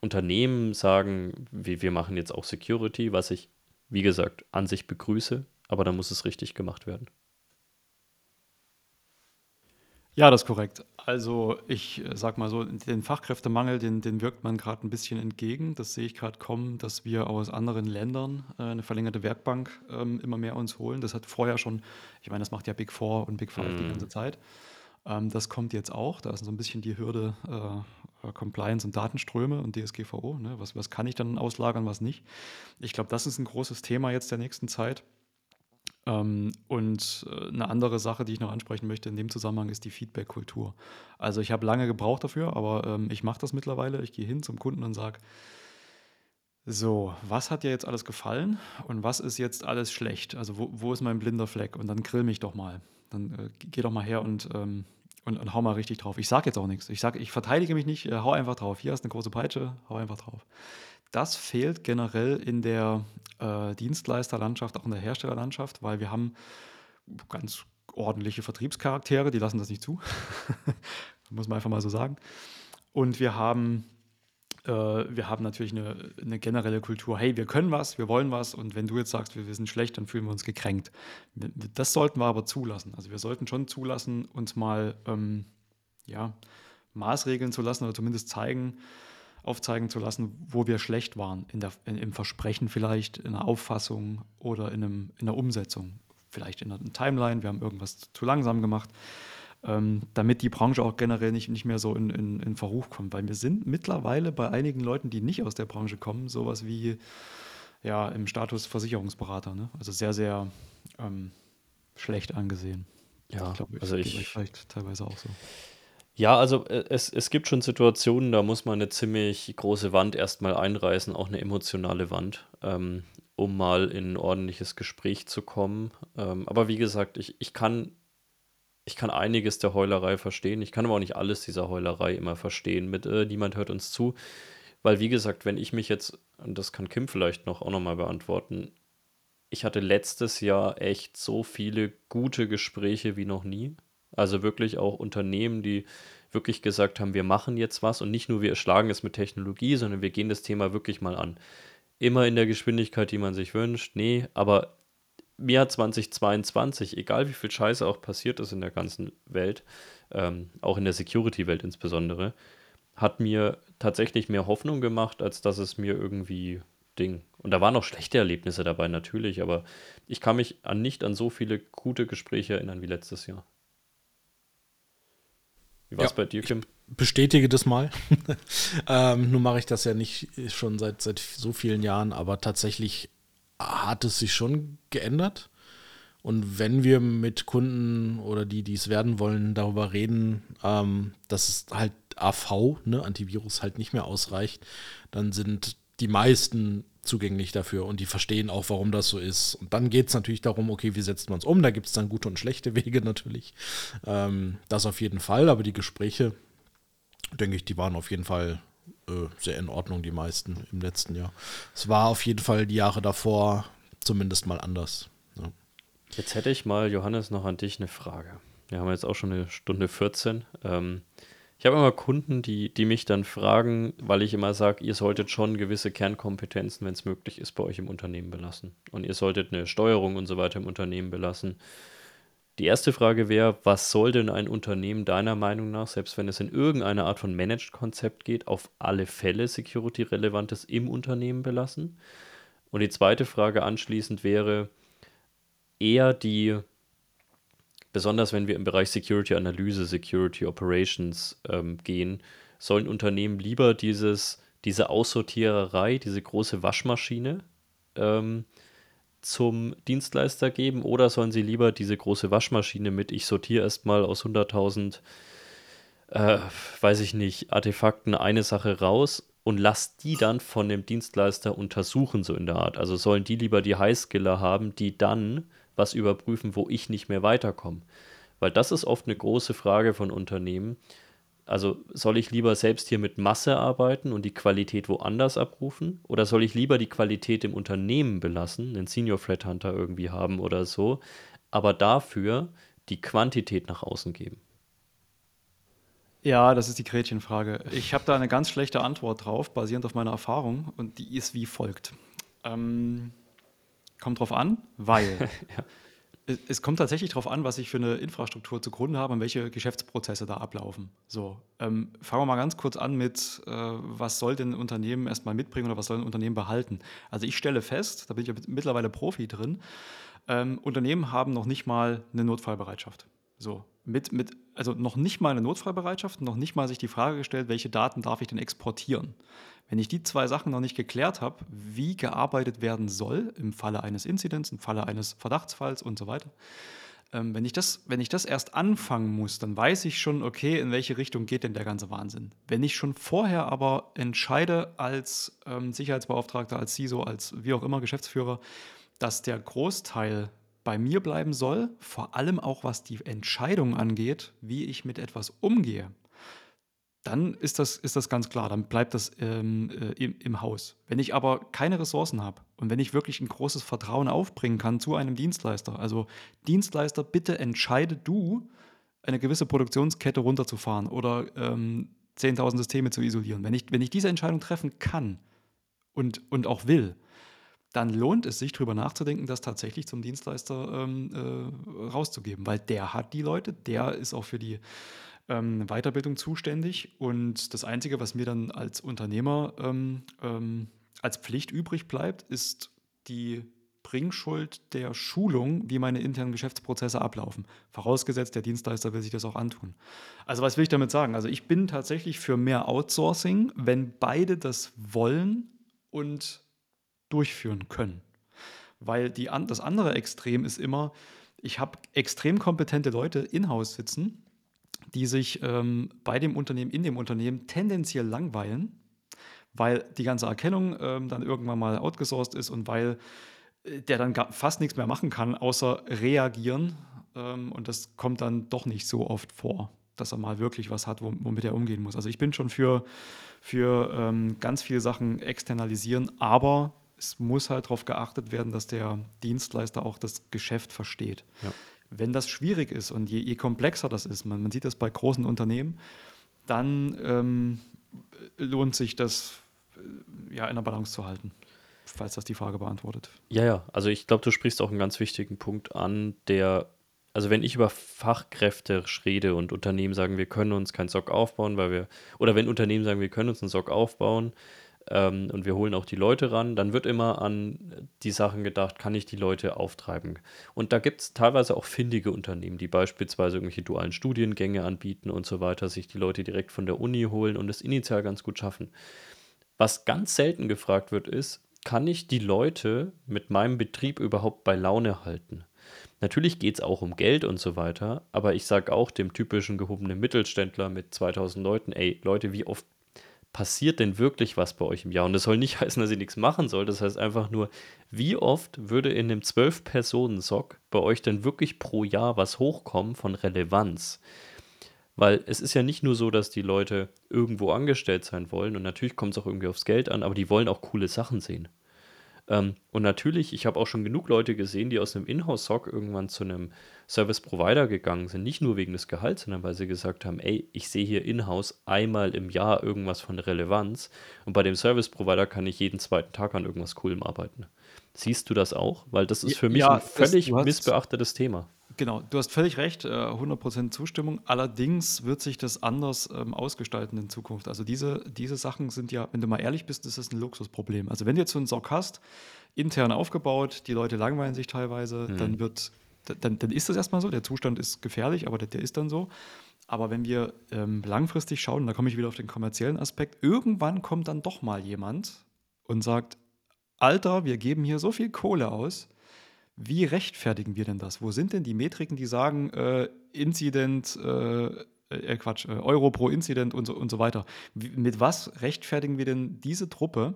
Unternehmen sagen, wir, wir machen jetzt auch Security, was ich, wie gesagt, an sich begrüße aber dann muss es richtig gemacht werden. Ja, das ist korrekt. Also ich äh, sag mal so, den Fachkräftemangel, den, den wirkt man gerade ein bisschen entgegen. Das sehe ich gerade kommen, dass wir aus anderen Ländern äh, eine verlängerte Werkbank ähm, immer mehr uns holen. Das hat vorher schon, ich meine, das macht ja Big Four und Big Five die ganze Zeit. Ähm, das kommt jetzt auch. Da ist so ein bisschen die Hürde äh, äh Compliance und Datenströme und DSGVO. Ne? Was, was kann ich dann auslagern, was nicht? Ich glaube, das ist ein großes Thema jetzt der nächsten Zeit. Ähm, und äh, eine andere Sache, die ich noch ansprechen möchte in dem Zusammenhang, ist die Feedback-Kultur. Also ich habe lange gebraucht dafür, aber ähm, ich mache das mittlerweile. Ich gehe hin zum Kunden und sage, so, was hat dir jetzt alles gefallen und was ist jetzt alles schlecht? Also wo, wo ist mein blinder Fleck? Und dann grill mich doch mal. Dann äh, geh doch mal her und, ähm, und, und, hau mal richtig drauf. Ich sage jetzt auch nichts. Ich sage, ich verteidige mich nicht, äh, hau einfach drauf. Hier hast du eine große Peitsche, hau einfach drauf. Das fehlt generell in der äh, Dienstleisterlandschaft, auch in der Herstellerlandschaft, weil wir haben ganz ordentliche Vertriebscharaktere, die lassen das nicht zu. Muss man einfach mal so sagen. Und wir haben, äh, wir haben natürlich eine, eine, generelle Kultur, hey, wir können was, wir wollen was und wenn du jetzt sagst, wir, wir sind schlecht, dann fühlen wir uns gekränkt. Das sollten wir aber zulassen. Also wir sollten schon zulassen, uns mal ähm, ja, Maßregeln zu lassen oder zumindest zeigen, aufzeigen zu lassen, wo wir schlecht waren, in der, in, im Versprechen vielleicht, in der Auffassung oder in, einem, in der Umsetzung. Vielleicht in einer Timeline, wir haben irgendwas zu langsam gemacht, ähm, damit die Branche auch generell nicht, nicht mehr so in, in, in Verruf kommt. Weil wir sind mittlerweile bei einigen Leuten, die nicht aus der Branche kommen, sowas wie ja, im Status Versicherungsberater. Ne? Also sehr, sehr ähm, schlecht angesehen. Ja, ich glaube, also ich, vielleicht teilweise auch so. Ja, also äh, es, es gibt schon Situationen, da muss man eine ziemlich große Wand erstmal einreißen, auch eine emotionale Wand, ähm, um mal in ein ordentliches Gespräch zu kommen. Ähm, aber wie gesagt, ich, ich kann, ich kann einiges der Heulerei verstehen. Ich kann aber auch nicht alles dieser Heulerei immer verstehen. Mit äh, niemand hört uns zu. Weil, wie gesagt, wenn ich mich jetzt, und das kann Kim vielleicht noch auch nochmal beantworten, ich hatte letztes Jahr echt so viele gute Gespräche wie noch nie. Also wirklich auch Unternehmen, die wirklich gesagt haben, wir machen jetzt was und nicht nur wir schlagen es mit Technologie, sondern wir gehen das Thema wirklich mal an. Immer in der Geschwindigkeit, die man sich wünscht. Nee, aber mir Jahr 2022, egal wie viel Scheiße auch passiert ist in der ganzen Welt, ähm, auch in der Security-Welt insbesondere, hat mir tatsächlich mehr Hoffnung gemacht, als dass es mir irgendwie Ding. Und da waren auch schlechte Erlebnisse dabei natürlich, aber ich kann mich an nicht an so viele gute Gespräche erinnern wie letztes Jahr. Wie war es ja, bei dir, Kim? bestätige das mal. ähm, nun mache ich das ja nicht schon seit, seit so vielen Jahren, aber tatsächlich hat es sich schon geändert. Und wenn wir mit Kunden oder die, die es werden wollen, darüber reden, ähm, dass es halt AV, ne, Antivirus, halt nicht mehr ausreicht, dann sind die meisten zugänglich dafür und die verstehen auch, warum das so ist. Und dann geht es natürlich darum, okay, wie setzt man es um? Da gibt es dann gute und schlechte Wege natürlich. Ähm, das auf jeden Fall, aber die Gespräche, denke ich, die waren auf jeden Fall äh, sehr in Ordnung, die meisten im letzten Jahr. Es war auf jeden Fall die Jahre davor zumindest mal anders. Ja. Jetzt hätte ich mal, Johannes, noch an dich eine Frage. Wir haben jetzt auch schon eine Stunde 14. Ähm, ich habe immer Kunden, die, die mich dann fragen, weil ich immer sage, ihr solltet schon gewisse Kernkompetenzen, wenn es möglich ist, bei euch im Unternehmen belassen. Und ihr solltet eine Steuerung und so weiter im Unternehmen belassen. Die erste Frage wäre, was soll denn ein Unternehmen deiner Meinung nach, selbst wenn es in irgendeine Art von Managed-Konzept geht, auf alle Fälle Security-Relevantes im Unternehmen belassen? Und die zweite Frage anschließend wäre eher die, besonders wenn wir im Bereich Security Analyse, Security Operations ähm, gehen, sollen Unternehmen lieber dieses, diese Aussortiererei, diese große Waschmaschine ähm, zum Dienstleister geben oder sollen sie lieber diese große Waschmaschine mit, ich sortiere erstmal aus 100.000, äh, weiß ich nicht, Artefakten eine Sache raus und lass die dann von dem Dienstleister untersuchen, so in der Art. Also sollen die lieber die Highskiller haben, die dann was überprüfen, wo ich nicht mehr weiterkomme. Weil das ist oft eine große Frage von Unternehmen. Also soll ich lieber selbst hier mit Masse arbeiten und die Qualität woanders abrufen? Oder soll ich lieber die Qualität im Unternehmen belassen, einen Senior Threat Hunter irgendwie haben oder so, aber dafür die Quantität nach außen geben? Ja, das ist die Gretchenfrage. Ich habe da eine ganz schlechte Antwort drauf, basierend auf meiner Erfahrung, und die ist wie folgt. Ähm, kommt drauf an, weil ja. es, es, kommt tatsächlich drauf an, was ich für eine Infrastruktur zugrunde habe und welche Geschäftsprozesse da ablaufen. So, ähm, fangen wir mal ganz kurz an mit, äh, was soll denn ein Unternehmen erstmal mitbringen oder was soll ein Unternehmen behalten? Also ich stelle fest, da bin ich ja mittlerweile Profi drin, ähm, Unternehmen haben noch nicht mal eine Notfallbereitschaft. So, mit, mit, also noch nicht mal eine Notfallbereitschaft, noch nicht mal sich die Frage gestellt, welche Daten darf ich denn exportieren. Wenn ich die zwei Sachen noch nicht geklärt habe, wie gearbeitet werden soll im Falle eines Inzidents, im Falle eines Verdachtsfalls und so weiter, ähm, wenn, ich das, wenn ich das erst anfangen muss, dann weiß ich schon, okay, in welche Richtung geht denn der ganze Wahnsinn. Wenn ich schon vorher aber entscheide als ähm, Sicherheitsbeauftragter, als CISO, als wie auch immer Geschäftsführer, dass der Großteil bei mir bleiben soll, vor allem auch was die Entscheidung angeht, wie ich mit etwas umgehe, dann ist das, ist das ganz klar, dann bleibt das ähm, äh, im, im, Haus. Wenn ich aber keine Ressourcen habe und wenn ich wirklich ein großes Vertrauen aufbringen kann zu einem Dienstleister, also Dienstleister, bitte entscheide du, eine gewisse Produktionskette runterzufahren oder ähm, 10.000 Systeme zu isolieren. Wenn ich, wenn ich diese Entscheidung treffen kann und, und auch will, dann lohnt es sich, darüber nachzudenken, das tatsächlich zum Dienstleister ähm, äh, rauszugeben, weil der hat die Leute, der ist auch für die ähm, Weiterbildung zuständig und das Einzige, was mir dann als Unternehmer ähm, ähm als Pflicht übrig bleibt, ist die Bringschuld der Schulung, wie meine internen Geschäftsprozesse ablaufen. Vorausgesetzt, der Dienstleister will sich das auch antun. Also was will ich damit sagen? Also ich bin tatsächlich für mehr Outsourcing, wenn beide das wollen und durchführen können. Weil die, das andere Extrem ist immer, ich habe extrem kompetente Leute in-house sitzen, die sich ähm, bei dem Unternehmen, in dem Unternehmen tendenziell langweilen, weil die ganze Erkennung ähm, dann irgendwann mal outgesourced ist und weil äh, der dann fast nichts mehr machen kann, außer reagieren. Ähm, und das kommt dann doch nicht so oft vor, dass er mal wirklich was hat, womit er umgehen muss. Also ich bin schon für, für ähm, ganz viele Sachen externalisieren, aber es muss halt darauf geachtet werden, dass der Dienstleister auch das Geschäft versteht. Ja. Wenn das schwierig ist und je, je komplexer das ist, man, man, sieht das bei großen Unternehmen, dann ähm, lohnt sich das äh, ja in der Balance zu halten, falls das die Frage beantwortet. Ja, ja, also ich glaube, du sprichst auch einen ganz wichtigen Punkt an, der, also wenn ich über Fachkräfte rede und Unternehmen sagen, wir können uns kein SOC aufbauen, weil wir, oder wenn Unternehmen sagen, wir können uns einen SOC aufbauen, ähm, und wir holen auch die Leute ran, dann wird immer an die Sachen gedacht, kann ich die Leute auftreiben. Und da gibt es teilweise auch findige Unternehmen, die beispielsweise irgendwelche dualen Studiengänge anbieten und so weiter, sich die Leute direkt von der Uni holen und es initial ganz gut schaffen. Was ganz selten gefragt wird, ist, kann ich die Leute mit meinem Betrieb überhaupt bei Laune halten? Natürlich geht es auch um Geld und so weiter, aber ich sage auch dem typischen gehobenen Mittelständler mit 2000 Leuten, ey Leute, wie oft passiert denn wirklich was bei euch im Jahr? Und das soll nicht heißen, dass ihr nichts machen sollt. Das heißt einfach nur, wie oft würde in einem 12-Personen-Sock bei euch denn wirklich pro Jahr was hochkommen von Relevanz? Weil es ist ja nicht nur so, dass die Leute irgendwo angestellt sein wollen und natürlich kommt es auch irgendwie aufs Geld an, aber die wollen auch coole Sachen sehen. Ähm, und natürlich, ich habe auch schon genug Leute gesehen, die aus einem Inhouse-Sock irgendwann zu einem Service-Provider gegangen sind. Nicht nur wegen des Gehalts, sondern weil sie gesagt haben, ey, ich sehe hier Inhouse einmal im Jahr irgendwas von Relevanz und bei dem Service-Provider kann ich jeden zweiten Tag an irgendwas Coolem arbeiten. Siehst du das auch? Weil das ist für mich ja, ein völlig das, missbeachtetes Thema. Genau, du hast völlig recht, 100% äh, Zustimmung. Allerdings wird sich das anders ähm, ausgestalten in Zukunft. Also diese, diese Sachen sind ja, wenn du mal ehrlich bist, das ist ein Luxusproblem. Also wenn du jetzt so einen Sock hast, intern aufgebaut, die Leute langweilen sich teilweise, hm. dann wird, dann, dann ist das erstmal so. Der Zustand ist gefährlich, aber der, der ist dann so. Aber wenn wir ähm, langfristig schauen, da komme ich wieder auf den kommerziellen Aspekt, irgendwann kommt dann doch mal jemand und sagt, Alter, wir geben hier so viel Kohle aus, wie rechtfertigen wir denn das? Wo sind denn die Metriken, die sagen, äh, Incident, äh, äh, Quatsch, äh, Euro pro Incident und so, und so weiter? Wie, mit was rechtfertigen wir denn diese Truppe,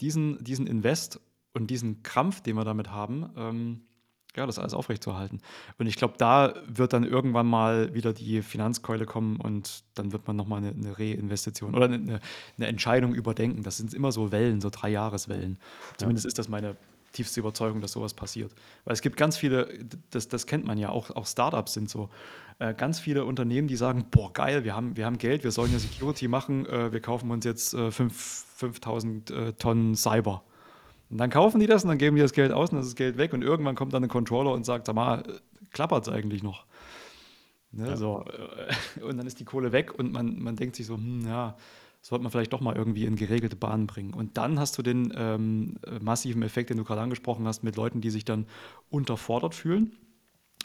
diesen, diesen Invest und diesen Krampf, den wir damit haben, ähm, ja, das alles aufrechtzuerhalten? Und ich glaube, da wird dann irgendwann mal wieder die Finanzkeule kommen und dann wird man nochmal eine, eine Reinvestition oder eine, eine, Entscheidung überdenken. Das sind immer so Wellen, so drei Jahreswellen. Zumindest ja. ist das meine tiefste Überzeugung, dass sowas passiert. Weil es gibt ganz viele, das, das kennt man ja, auch, auch Startups sind so, äh, ganz viele Unternehmen, die sagen, boah, geil, wir haben, wir haben Geld, wir sollen ja Security machen, äh, wir kaufen uns jetzt äh, 5000 äh, Tonnen Cyber. Und dann kaufen die das und dann geben die das Geld aus und das ist Geld weg und irgendwann kommt dann ein Controller und sagt, sag mal, klappert es eigentlich noch? Ne, ja. so, äh, und dann ist die Kohle weg und man, man denkt sich so, hm, ja, sollte man vielleicht doch mal irgendwie in geregelte Bahnen bringen. Und dann hast du den ähm, massiven Effekt, den du gerade angesprochen hast, mit Leuten, die sich dann unterfordert fühlen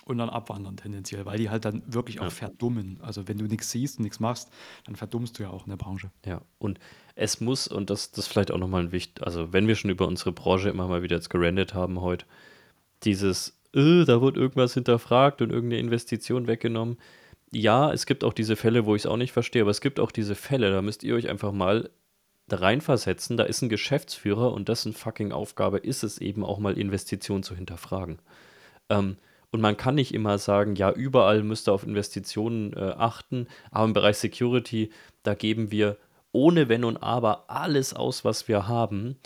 und dann abwandern tendenziell, weil die halt dann wirklich ja. auch verdummen. Also wenn du nichts siehst und nichts machst, dann verdummst du ja auch in der Branche. Ja, und es muss, und das, das vielleicht auch nochmal ein Wicht, also wenn wir schon über unsere Branche immer mal wieder jetzt gerendet haben heute, dieses, äh, da wird irgendwas hinterfragt und irgendeine Investition weggenommen, ja, es gibt auch diese Fälle, wo ich es auch nicht verstehe, aber es gibt auch diese Fälle, da müsst ihr euch einfach mal reinversetzen. Da ist ein Geschäftsführer und dessen fucking Aufgabe ist es eben auch mal Investitionen zu hinterfragen. Ähm, und man kann nicht immer sagen, ja, überall müsst ihr auf Investitionen äh, achten, aber im Bereich Security, da geben wir ohne Wenn und Aber alles aus, was wir haben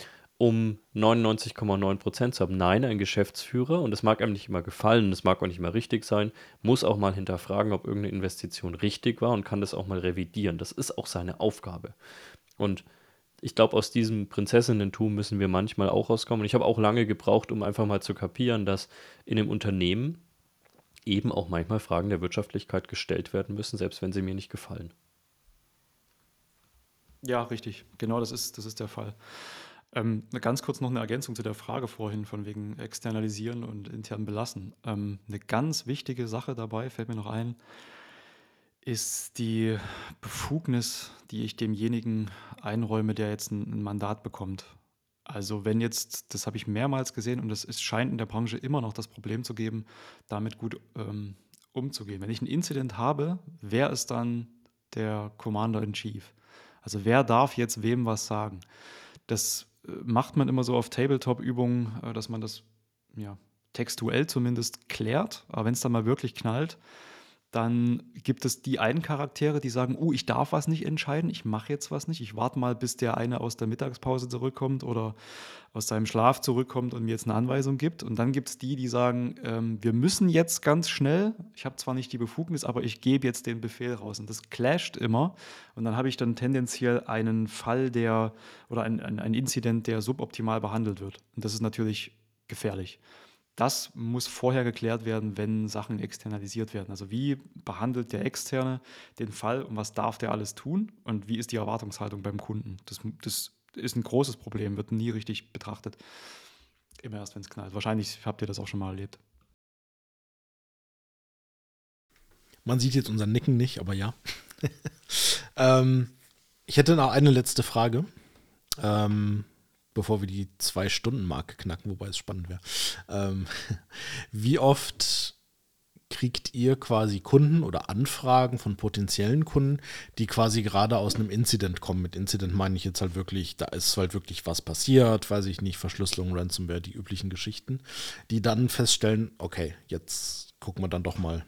um 99,9% zu haben. Nein, ein Geschäftsführer, und das mag einem nicht immer gefallen, das mag auch nicht immer richtig sein, muss auch mal hinterfragen, ob irgendeine Investition richtig war und kann das auch mal revidieren. Das ist auch seine Aufgabe. Und ich glaube, aus diesem Prinzessinnentum müssen wir manchmal auch rauskommen. Und ich habe auch lange gebraucht, um einfach mal zu kapieren, dass in einem Unternehmen eben auch manchmal Fragen der Wirtschaftlichkeit gestellt werden müssen, selbst wenn sie mir nicht gefallen. Ja, richtig. Genau das ist, das ist der Fall. Ähm, ganz kurz noch eine Ergänzung zu der Frage vorhin von wegen externalisieren und intern belassen. Ähm, eine ganz wichtige Sache dabei, fällt mir noch ein, ist die Befugnis, die ich demjenigen einräume, der jetzt ein, ein Mandat bekommt. Also wenn jetzt, das habe ich mehrmals gesehen und es scheint in der Branche immer noch das Problem zu geben, damit gut ähm, umzugehen. Wenn ich ein Incident habe, wer ist dann der Commander in Chief? Also wer darf jetzt wem was sagen? Das macht man immer so auf Tabletop-Übungen, äh, dass man das ja, textuell zumindest klärt. Aber wenn es dann mal wirklich knallt, dann gibt es die einen Charaktere, die sagen, uh, ich darf was nicht entscheiden, ich mache jetzt was nicht, ich warte mal, bis der eine aus der Mittagspause zurückkommt oder aus seinem Schlaf zurückkommt und mir jetzt eine Anweisung gibt. Und dann gibt es die, die sagen, ähm, wir müssen jetzt ganz schnell, ich habe zwar nicht die Befugnis, aber ich gebe jetzt den Befehl raus. Und das clasht immer. Und dann habe ich dann tendenziell einen Fall, der oder ein, ein, ein Inzident, der suboptimal behandelt wird. Und das ist natürlich gefährlich. Das muss vorher geklärt werden, wenn Sachen externalisiert werden. Also wie behandelt der Externe den Fall und was darf der alles tun und wie ist die Erwartungshaltung beim Kunden? Das, das ist ein großes Problem, wird nie richtig betrachtet. Immer erst, wenn es knallt. Wahrscheinlich habt ihr das auch schon mal erlebt. Man sieht jetzt unser Nicken nicht, aber ja. ähm, ich hätte noch eine letzte Frage. Ähm, bevor wir die Zwei-Stunden-Marke knacken, wobei es spannend wäre. Ähm, wie oft kriegt ihr quasi Kunden oder Anfragen von potenziellen Kunden, die quasi gerade aus einem Incident kommen. Mit Incident meine ich jetzt halt wirklich, da ist halt wirklich was passiert, weiß ich nicht, Verschlüsselung, Ransomware, die üblichen Geschichten, die dann feststellen, okay, jetzt gucken wir dann doch mal.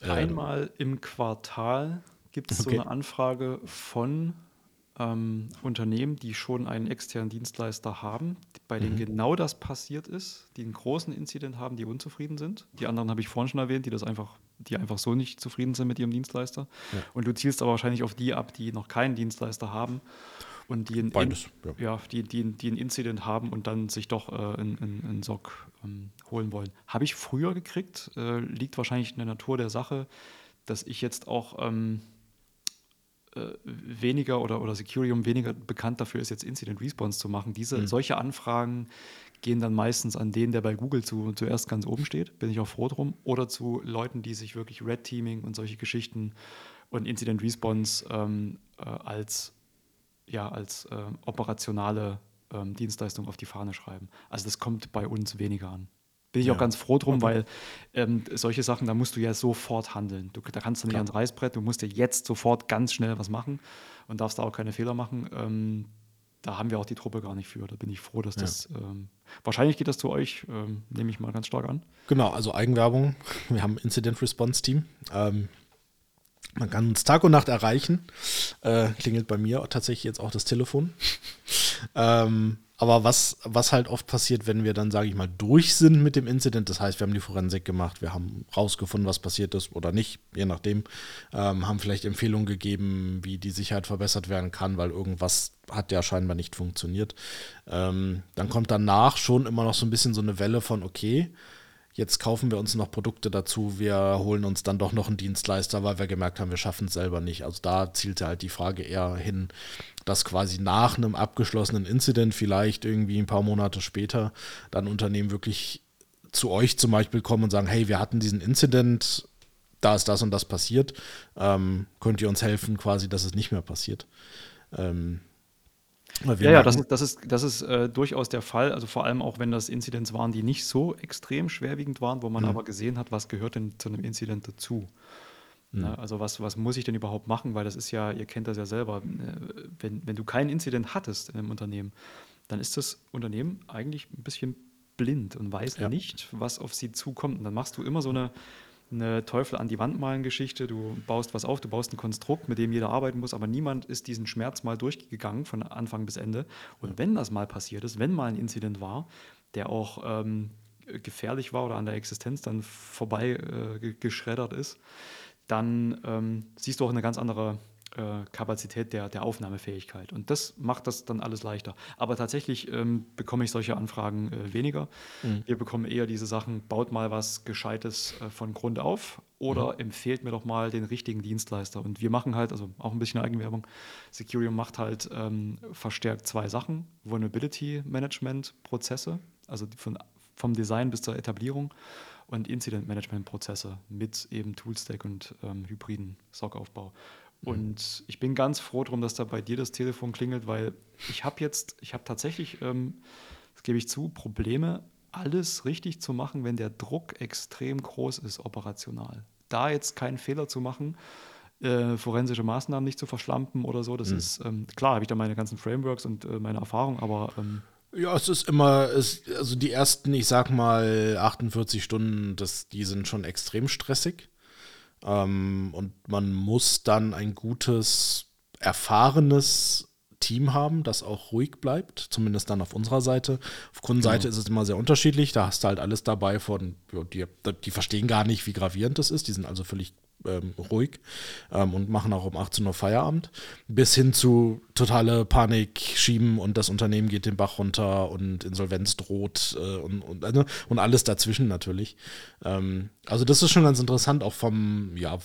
Äh, Einmal im Quartal gibt es okay. so eine Anfrage von ähm, Unternehmen, die schon einen externen Dienstleister haben, bei denen mhm. genau das passiert ist, die einen großen Incident haben, die unzufrieden sind. Die anderen habe ich vorhin schon erwähnt, die das einfach, die einfach so nicht zufrieden sind mit ihrem Dienstleister. Ja. Und du zielst aber wahrscheinlich auf die ab, die noch keinen Dienstleister haben und die, ein, Beides, ja. ja. die, die, die ein Incident haben und dann sich doch äh, einen SOC ähm, holen wollen. Habe ich früher gekriegt, äh, liegt wahrscheinlich in der Natur der Sache, dass ich jetzt auch ähm, äh, weniger oder, oder Securium weniger bekannt dafür ist, jetzt Incident Response zu machen. Diese, mhm. Solche Anfragen gehen dann meistens an den, der bei Google zu, zuerst ganz oben steht, bin ich auch froh drum, oder zu Leuten, die sich wirklich Red Teaming und solche Geschichten und Incident Response ähm, äh, als, ja, als äh, operationale ähm, Dienstleistung auf die Fahne schreiben. Also das kommt bei uns weniger an. Bin ich ja. auch ganz froh drum, okay. weil ähm, solche Sachen, da musst du ja sofort handeln. Du, da kannst du nicht Klar. ans Reißbrett, du musst ja jetzt sofort ganz schnell was machen und darfst da auch keine Fehler machen. Ähm, da haben wir auch die Truppe gar nicht für. Da bin ich froh, dass ja. das. Ähm, wahrscheinlich geht das zu euch, ähm, nehme ich mal ganz stark an. Genau, also Eigenwerbung. Wir haben ein Incident Response Team. Ähm, man kann uns Tag und Nacht erreichen. Äh, klingelt bei mir tatsächlich jetzt auch das Telefon. aber was, was halt oft passiert, wenn wir dann, sage ich mal, durch sind mit dem Incident, das heißt, wir haben die Forensik gemacht, wir haben rausgefunden, was passiert ist oder nicht, je nachdem, ähm, haben vielleicht Empfehlungen gegeben, wie die Sicherheit verbessert werden kann, weil irgendwas hat ja scheinbar nicht funktioniert. Ähm, dann kommt danach schon immer noch so ein bisschen so eine Welle von, okay, jetzt kaufen wir uns noch Produkte dazu, wir holen uns dann doch noch einen Dienstleister, weil wir gemerkt haben, wir schaffen es selber nicht. Also da zielte halt die Frage eher hin, dass quasi nach einem abgeschlossenen Incident, vielleicht irgendwie ein paar Monate später, dann Unternehmen wirklich zu euch zum Beispiel kommen und sagen, hey, wir hatten diesen Incident, da ist das und das passiert, ähm, könnt ihr uns helfen, quasi, dass es nicht mehr passiert. Ähm, ja, ja, das ist, das ist, das ist äh, durchaus der Fall. Also vor allem auch, wenn das Inzidenz waren, die nicht so extrem schwerwiegend waren, wo man mhm. aber gesehen hat, was gehört denn zu einem Inzident dazu. Mhm. Na, also was, was muss ich denn überhaupt machen? Weil das ist ja, ihr kennt das ja selber, äh, wenn, wenn du keinen Inzident hattest in einem Unternehmen, dann ist das Unternehmen eigentlich ein bisschen blind und weiß ja. nicht, was auf sie zukommt. Und dann machst du immer so eine, eine Teufel an die Wand malen Geschichte. Du baust was auf, du baust ein Konstrukt, mit dem jeder arbeiten muss, aber niemand ist diesen Schmerz mal durchgegangen von Anfang bis Ende. Und wenn das mal passiert ist, wenn mal ein Incident war, der auch ähm, gefährlich war oder an der Existenz dann vorbei äh, geschreddert ist, dann ähm, siehst du auch eine ganz andere äh, Kapazität der, der Aufnahmefähigkeit. Und das macht das dann alles leichter. Aber tatsächlich ähm, bekomme ich solche Anfragen äh, weniger. Mhm. Wir bekommen eher diese Sachen, baut mal was Gescheites äh, von Grund auf oder mhm. empfehlt mir doch mal den richtigen Dienstleister. Und wir machen halt, also auch ein bisschen Eigenwerbung, Securium macht halt ähm, verstärkt zwei Sachen. Vulnerability Management Prozesse, also von, vom Design bis zur Etablierung und Incident Management Prozesse mit eben Toolstack und ähm, hybriden SOC-Aufbau. Mhm. Und ich bin ganz froh darum, dass da bei dir das Telefon klingelt, weil ich habe jetzt, ich habe tatsächlich, ähm, das gebe ich zu, Probleme, alles richtig zu machen, wenn der Druck extrem groß ist, operational. Da jetzt keinen Fehler zu machen, äh, forensische Maßnahmen nicht zu verschlampen oder so, das mhm. ist, ähm, klar, habe ich da meine ganzen Frameworks und äh, meine Erfahrung, aber ähm, ja, es ist immer, es, also die ersten, ich sag mal, 48 Stunden, das, die sind schon extrem stressig. Ähm, und man muss dann ein gutes, erfahrenes Team haben, das auch ruhig bleibt, zumindest dann auf unserer Seite. Auf Kundenseite genau. ist es immer sehr unterschiedlich. Da hast du halt alles dabei von, die, die verstehen gar nicht, wie gravierend das ist. Die sind also völlig ähm, ruhig ähm, und machen auch um 18 Uhr Feierabend, bis hin zu totale Panik schieben und das Unternehmen geht den Bach runter und Insolvenz droht äh, und, und, also, und alles dazwischen natürlich. Ähm, also das ist schon ganz interessant, auch vom ja,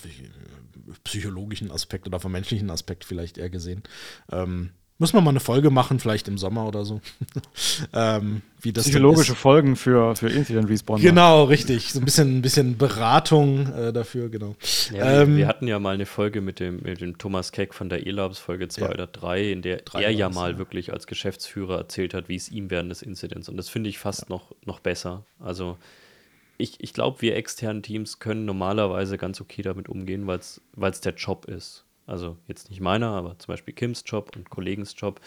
psychologischen Aspekt oder vom menschlichen Aspekt vielleicht eher gesehen. Ähm, Müssen wir mal eine Folge machen, vielleicht im Sommer oder so. ähm, wie das Psychologische Folgen für, für Incident Responder. Genau, richtig. So ein bisschen, ein bisschen Beratung äh, dafür, genau. Ja, ähm, wir, hatten ja mal eine Folge mit dem, mit dem Thomas Keck von der E-Labs, Folge 2 ja. oder 3, in der er ja mal ja. wirklich als Geschäftsführer erzählt hat, wie es ihm während des Incidents. Und das finde ich fast noch, noch besser. Also ich, ich glaube, wir externen Teams können normalerweise ganz okay damit umgehen, weil es der Job ist. Also jetzt nicht meiner, aber zum Beispiel Kims Job und Kollegens Job.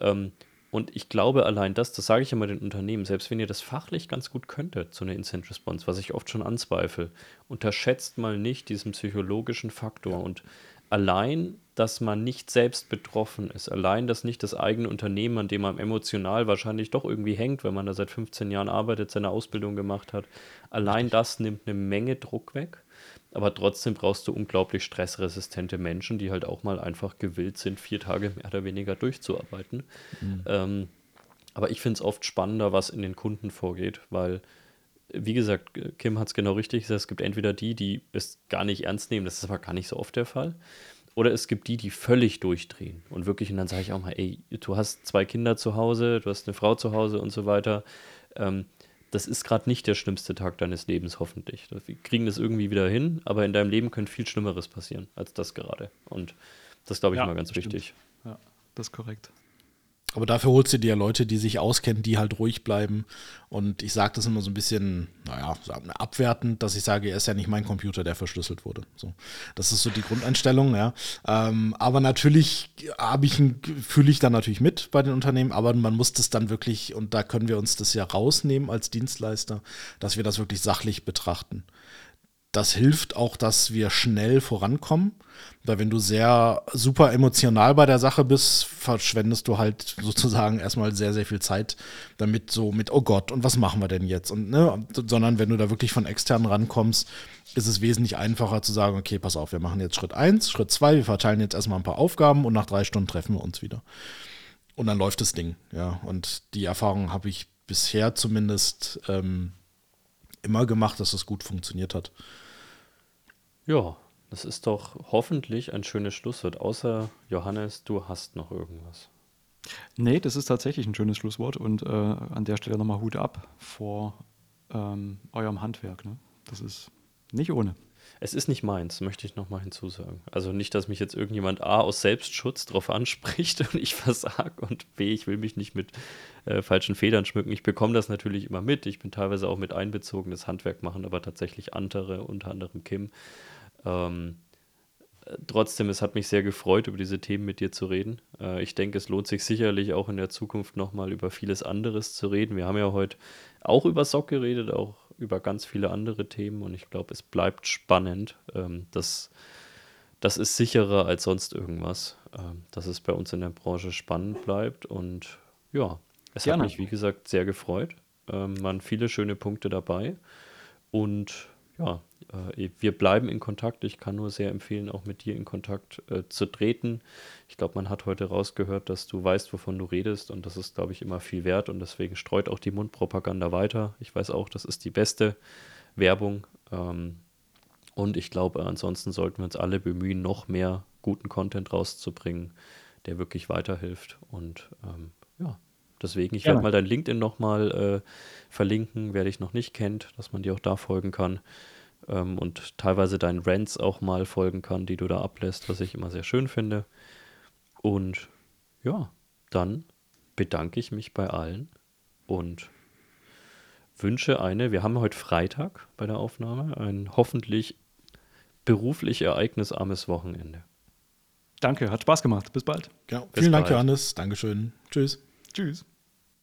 Ähm, und ich glaube allein das, das sage ich immer den Unternehmen, selbst wenn ihr das fachlich ganz gut könntet, so eine Instant Response, was ich oft schon anzweifle, unterschätzt mal nicht diesen psychologischen Faktor. Und allein, dass man nicht selbst betroffen ist, allein, dass nicht das eigene Unternehmen, an dem man emotional wahrscheinlich doch irgendwie hängt, wenn man da seit 15 Jahren arbeitet, seine Ausbildung gemacht hat, allein das nimmt eine Menge Druck weg aber trotzdem brauchst du unglaublich stressresistente Menschen, die halt auch mal einfach gewillt sind, vier Tage mehr oder weniger durchzuarbeiten. Mhm. Ähm, aber ich finde es oft spannender, was in den Kunden vorgeht, weil, wie gesagt, Kim hat es genau richtig gesagt, es gibt entweder die, die es gar nicht ernst nehmen, das ist aber gar nicht so oft der Fall. Oder es gibt die, die völlig durchdrehen und wirklich, und dann sage ich auch mal, ey, du hast zwei Kinder zu Hause, du hast eine Frau zu Hause und so weiter. Ähm, das ist gerade nicht der schlimmste Tag deines Lebens, hoffentlich. Wir kriegen das irgendwie wieder hin, aber in deinem Leben könnte viel Schlimmeres passieren als das gerade. Und das glaube ich ja, mal ganz wichtig. Ja, das ist korrekt. Aber dafür holst du dir Leute, die sich auskennen, die halt ruhig bleiben. Und ich sage das immer so ein bisschen, naja, abwertend, dass ich sage, er ist ja nicht mein Computer, der verschlüsselt wurde. So, das ist so die Grundeinstellung, ja. Ähm, aber natürlich habe ich fühle ich dann natürlich mit bei den Unternehmen, aber man muss das dann wirklich, und da können wir uns das ja rausnehmen als Dienstleister, dass wir das wirklich sachlich betrachten das hilft auch, dass wir schnell vorankommen. Weil wenn du sehr super emotional bei der Sache bist, verschwendest du halt sozusagen erstmal sehr, sehr viel Zeit damit so mit, oh Gott, und was machen wir denn jetzt? Und, ne, sondern wenn du da wirklich von extern rankommst, ist es wesentlich einfacher zu sagen, okay, pass auf, wir machen jetzt Schritt 1, Schritt 2, wir verteilen jetzt erstmal ein paar Aufgaben und nach drei Stunden treffen wir uns wieder. Und dann läuft das Ding, ja. Und die Erfahrung habe ich bisher zumindest ähm, immer gemacht, dass das gut funktioniert hat. Ja, das ist doch hoffentlich ein schönes Schlusswort. Außer Johannes, du hast noch irgendwas. Nee, das ist tatsächlich ein schönes Schlusswort und äh, an der Stelle nochmal Hut ab vor ähm, eurem Handwerk. Ne? Das ist nicht ohne. Es ist nicht meins, möchte ich nochmal hinzusagen. Also nicht, dass mich jetzt irgendjemand A aus Selbstschutz darauf anspricht und ich versage und B, ich will mich nicht mit äh, falschen Federn schmücken. Ich bekomme das natürlich immer mit. Ich bin teilweise auch mit einbezogen, das Handwerk machen, aber tatsächlich andere, unter anderem Kim. Ähm, trotzdem, es hat mich sehr gefreut, über diese Themen mit dir zu reden. Äh, ich denke, es lohnt sich sicherlich auch in der Zukunft nochmal über vieles anderes zu reden. Wir haben ja heute auch über Sock geredet, auch über ganz viele andere Themen und ich glaube, es bleibt spannend. Ähm, das, das ist sicherer als sonst irgendwas, ähm, dass es bei uns in der Branche spannend bleibt und ja, es Gerne. hat mich, wie gesagt, sehr gefreut. Ähm, waren viele schöne Punkte dabei und ja, äh, wir bleiben in Kontakt. Ich kann nur sehr empfehlen, auch mit dir in Kontakt äh, zu treten. Ich glaube, man hat heute rausgehört, dass du weißt, wovon du redest und das ist, glaube ich, immer viel wert und deswegen streut auch die Mundpropaganda weiter. Ich weiß auch, das ist die beste Werbung. Ähm, und ich glaube, ansonsten sollten wir uns alle bemühen, noch mehr guten Content rauszubringen, der wirklich weiterhilft. Und ähm, deswegen, ich werde mal dein LinkedIn nochmal äh, verlinken, wer dich noch nicht kennt, dass man dir auch da folgen kann ähm, und teilweise deinen Rants auch mal folgen kann, die du da ablässt, was ich immer sehr schön finde. Und ja, dann bedanke ich mich bei allen und wünsche eine, wir haben heute Freitag bei der Aufnahme, ein hoffentlich beruflich ereignisarmes Wochenende. Danke, hat Spaß gemacht. Bis bald. Ja, vielen Dank, bald. Johannes. Dankeschön. Tschüss. Tschüss.